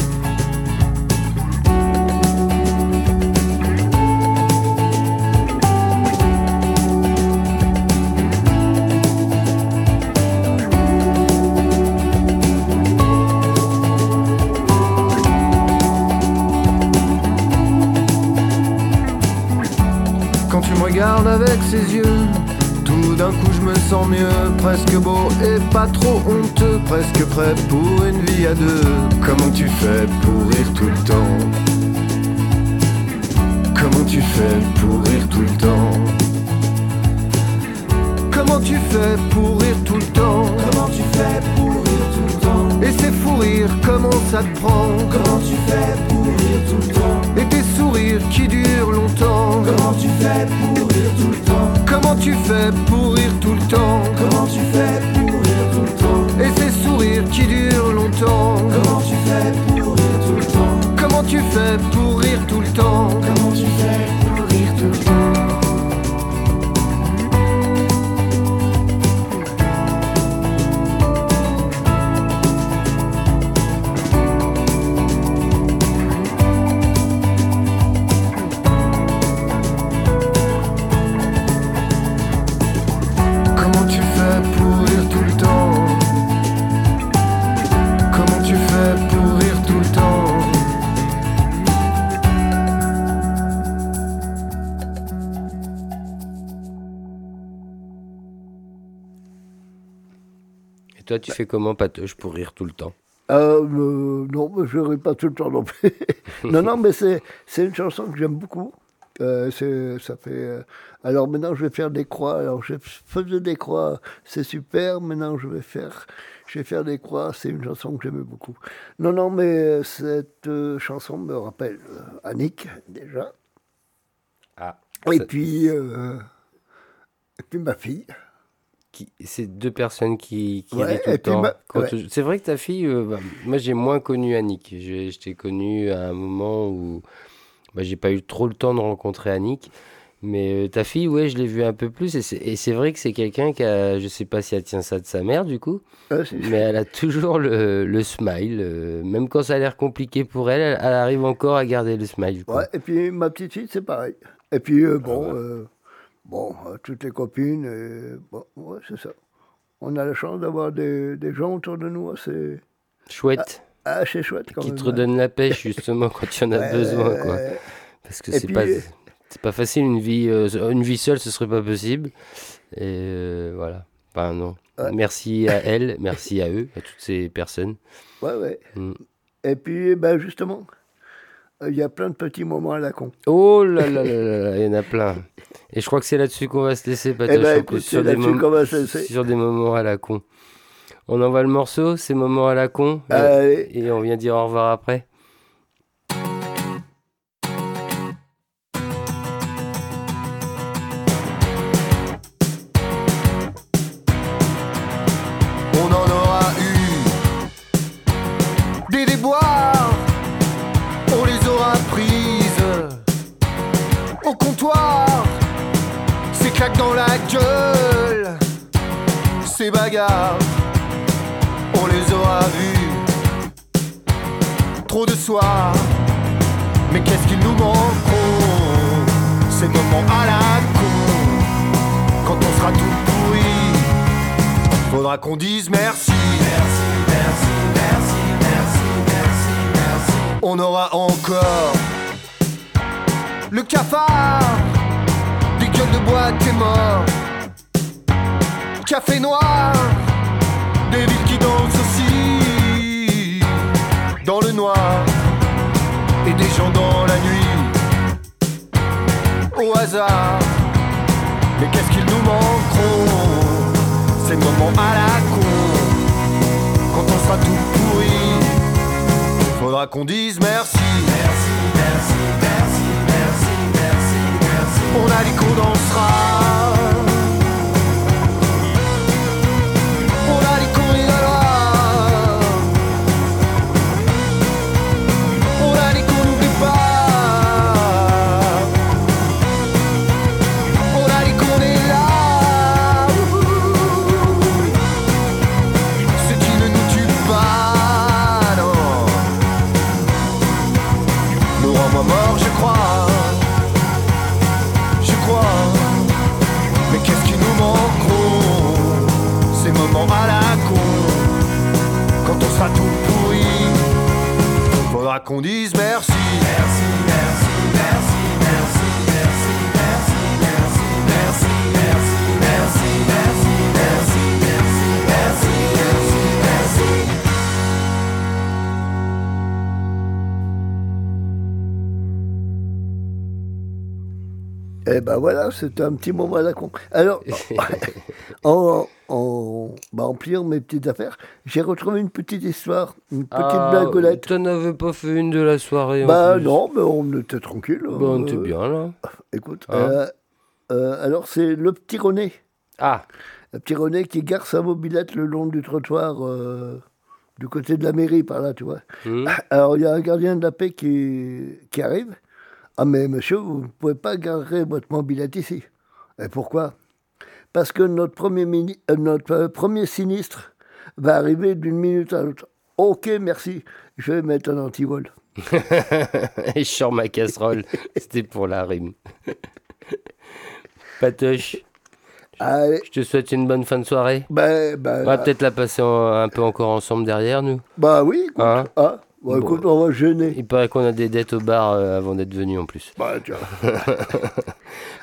Regardes avec ses yeux, tout d'un coup je me sens mieux, presque beau et pas trop honteux, presque prêt pour une vie à deux. Comment tu fais pour rire tout le temps? Comment tu fais pour rire tout le temps? Comment tu fais pour rire tout le temps? Comment tu fais pour rire tout le temps Et c'est fou rire, comment ça te prend Comment tu fais pour rire tout le temps Et tes sourires qui durent longtemps Comment tu fais pour rire tout le temps Comment tu fais pour rire tout le temps Comment tu fais pour rire tout le temps Et ces sourires qui durent longtemps Comment tu fais pour rire tout le temps Comment tu fais pour rire tout le temps Comment tu fais toi, tu fais comment, Patoche, pour rire tout le temps Euh, euh, non, je ne ris pas tout le temps non plus. non, non, mais c'est, c'est une chanson que j'aime beaucoup. Euh, c'est, ça fait, alors maintenant, je vais faire des croix. Alors, je faisais des croix, c'est super. Maintenant, je vais faire, je vais faire des croix. C'est une chanson que j'aimais beaucoup. Non, non, mais cette chanson me rappelle Annick, déjà. Ah. Et puis, et puis ma fille. C'est deux personnes qui, qui Ouais, tout le temps. ouais. C'est vrai que ta fille, euh, bah, moi j'ai moins connu Annick. Je, je t'ai connu à un moment où bah, j'ai pas eu trop le temps de rencontrer Annick. Mais euh, ta fille, ouais, je l'ai vue un peu plus. Et c'est, vrai que c'est quelqu'un qui a, je sais pas si elle tient ça de sa mère du coup, Ah, mais elle a toujours le, le smile. euh, même quand ça a l'air compliqué pour elle, elle, elle arrive encore à garder le smile. quoi. Et puis ma petite fille, c'est pareil. Et puis, bon, euh, bon euh, toutes les copines, bon, ouais, c'est ça. On a la chance d'avoir des, des gens autour de nous assez. Chouette. Ah, c'est chouette quand qui même. te hein. redonne la pêche justement quand y en a Ouais, besoin quoi parce que c'est pas c'est pas facile une vie euh, une vie seule ce serait pas possible et euh, voilà enfin non Ouais. merci à elle merci à eux à toutes ces personnes Ouais, ouais. Mm. Et puis, ben, justement, il y a plein de petits moments à la con. Oh là là là là il y en a plein. Et je crois que c'est là-dessus qu'on va se laisser, Patoche, ben, en écoute, sur, des va se laisser. sur des moments à la con. On envoie le morceau, ces moments à la con, et- Allez. et on vient dire au revoir après. Encore le cafard, des gueules de bois t'es mort. Café noir, des villes qui dansent aussi dans le noir et des gens dans la nuit au hasard. Qu'on dise merci. Merci, merci, merci, merci, merci, merci. On a dit qu'on dansera qu'on dise merci. Merci, Et ben voilà, c'était un petit moment à la con. Alors, en, en, bah, en pliant mes petites affaires, j'ai retrouvé une petite histoire, une petite Ah, blaguelette. T'en avais pas fait une de la soirée en Bah plus. non, mais on était tranquille. Bah, on était euh, bien là. Écoute, Hein euh, euh, alors c'est le petit René. Ah Le petit René qui gare sa mobilette le long du trottoir euh, du côté de la mairie, par là, tu vois. Hmm. Alors il y a un gardien de la paix qui, qui arrive. Ah mais monsieur, vous ne pouvez pas garer votre mobilette ici. Et pourquoi? Parce que notre premier, mini- euh, notre euh, premier sinistre va arriver d'une minute à l'autre. Ok, merci. Je vais mettre un antivol. Et je sors ma casserole. C'était pour la rime. Patoche. Je te souhaite une bonne fin de soirée. Ben, ben, on va peut-être la passer en- un peu encore ensemble derrière nous. Bah oui, écoute. Hein? Ah, bah, écoute, on va gêner. Il paraît qu'on a des dettes au bar euh, avant d'être venu en plus. Bah, tiens.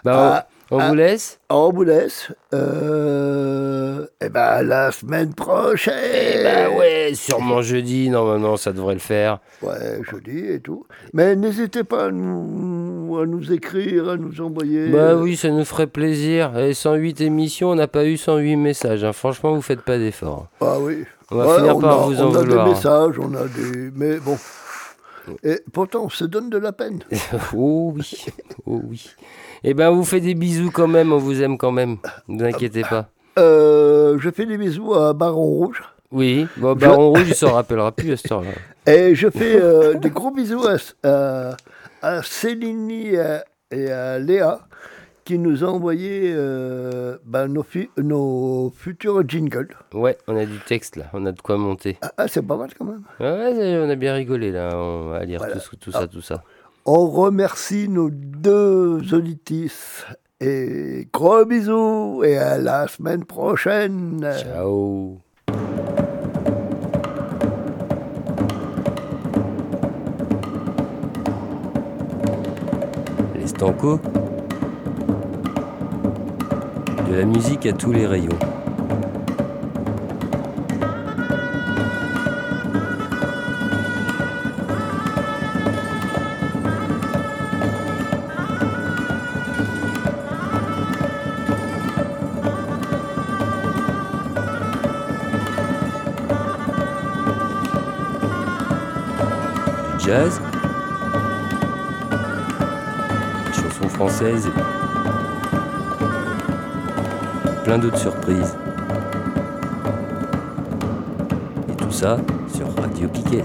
Bah, on, on Ah, vous laisse On vous laisse. Euh, et ben, la semaine prochaine. Eh bah ouais, sûrement jeudi, normalement ça devrait le faire. Ouais, jeudi et tout. Mais n'hésitez pas à nous, à nous écrire, à nous envoyer. Bah oui, ça nous ferait plaisir. Et 108 émissions, on n'a pas eu 108 messages. hein. Franchement, vous faites pas d'efforts. Ah oui. On va Ouais, finir on par a- vous en On a vouloir. des messages, on a des. Mais bon. Et pourtant, on se donne de la peine. oh oui, oh oui. Eh ben, on vous fait des bisous quand même, on vous aime quand même. Ne vous inquiétez pas. Euh, je fais des bisous à Baron Rouge. Oui, bon, Je- Baron Rouge, il s'en rappellera plus à cette heure-là. Et je fais euh, des gros bisous à, à, à Céline et à, et à Léa qui nous ont envoyé euh, bah, nos, fu- nos futurs jingles. Ouais, on a du texte là, on a de quoi monter. Ah, c'est pas mal quand même. Ouais, on a bien rigolé là, on va lire tout, tout ça, tout ça. On remercie nos deux auditrices. Et gros bisous et à la semaine prochaine. Ciao. Les Stanco de la musique à tous les rayons. jazz, chansons françaises et plein d'autres surprises. Et tout ça sur Radio Piquet.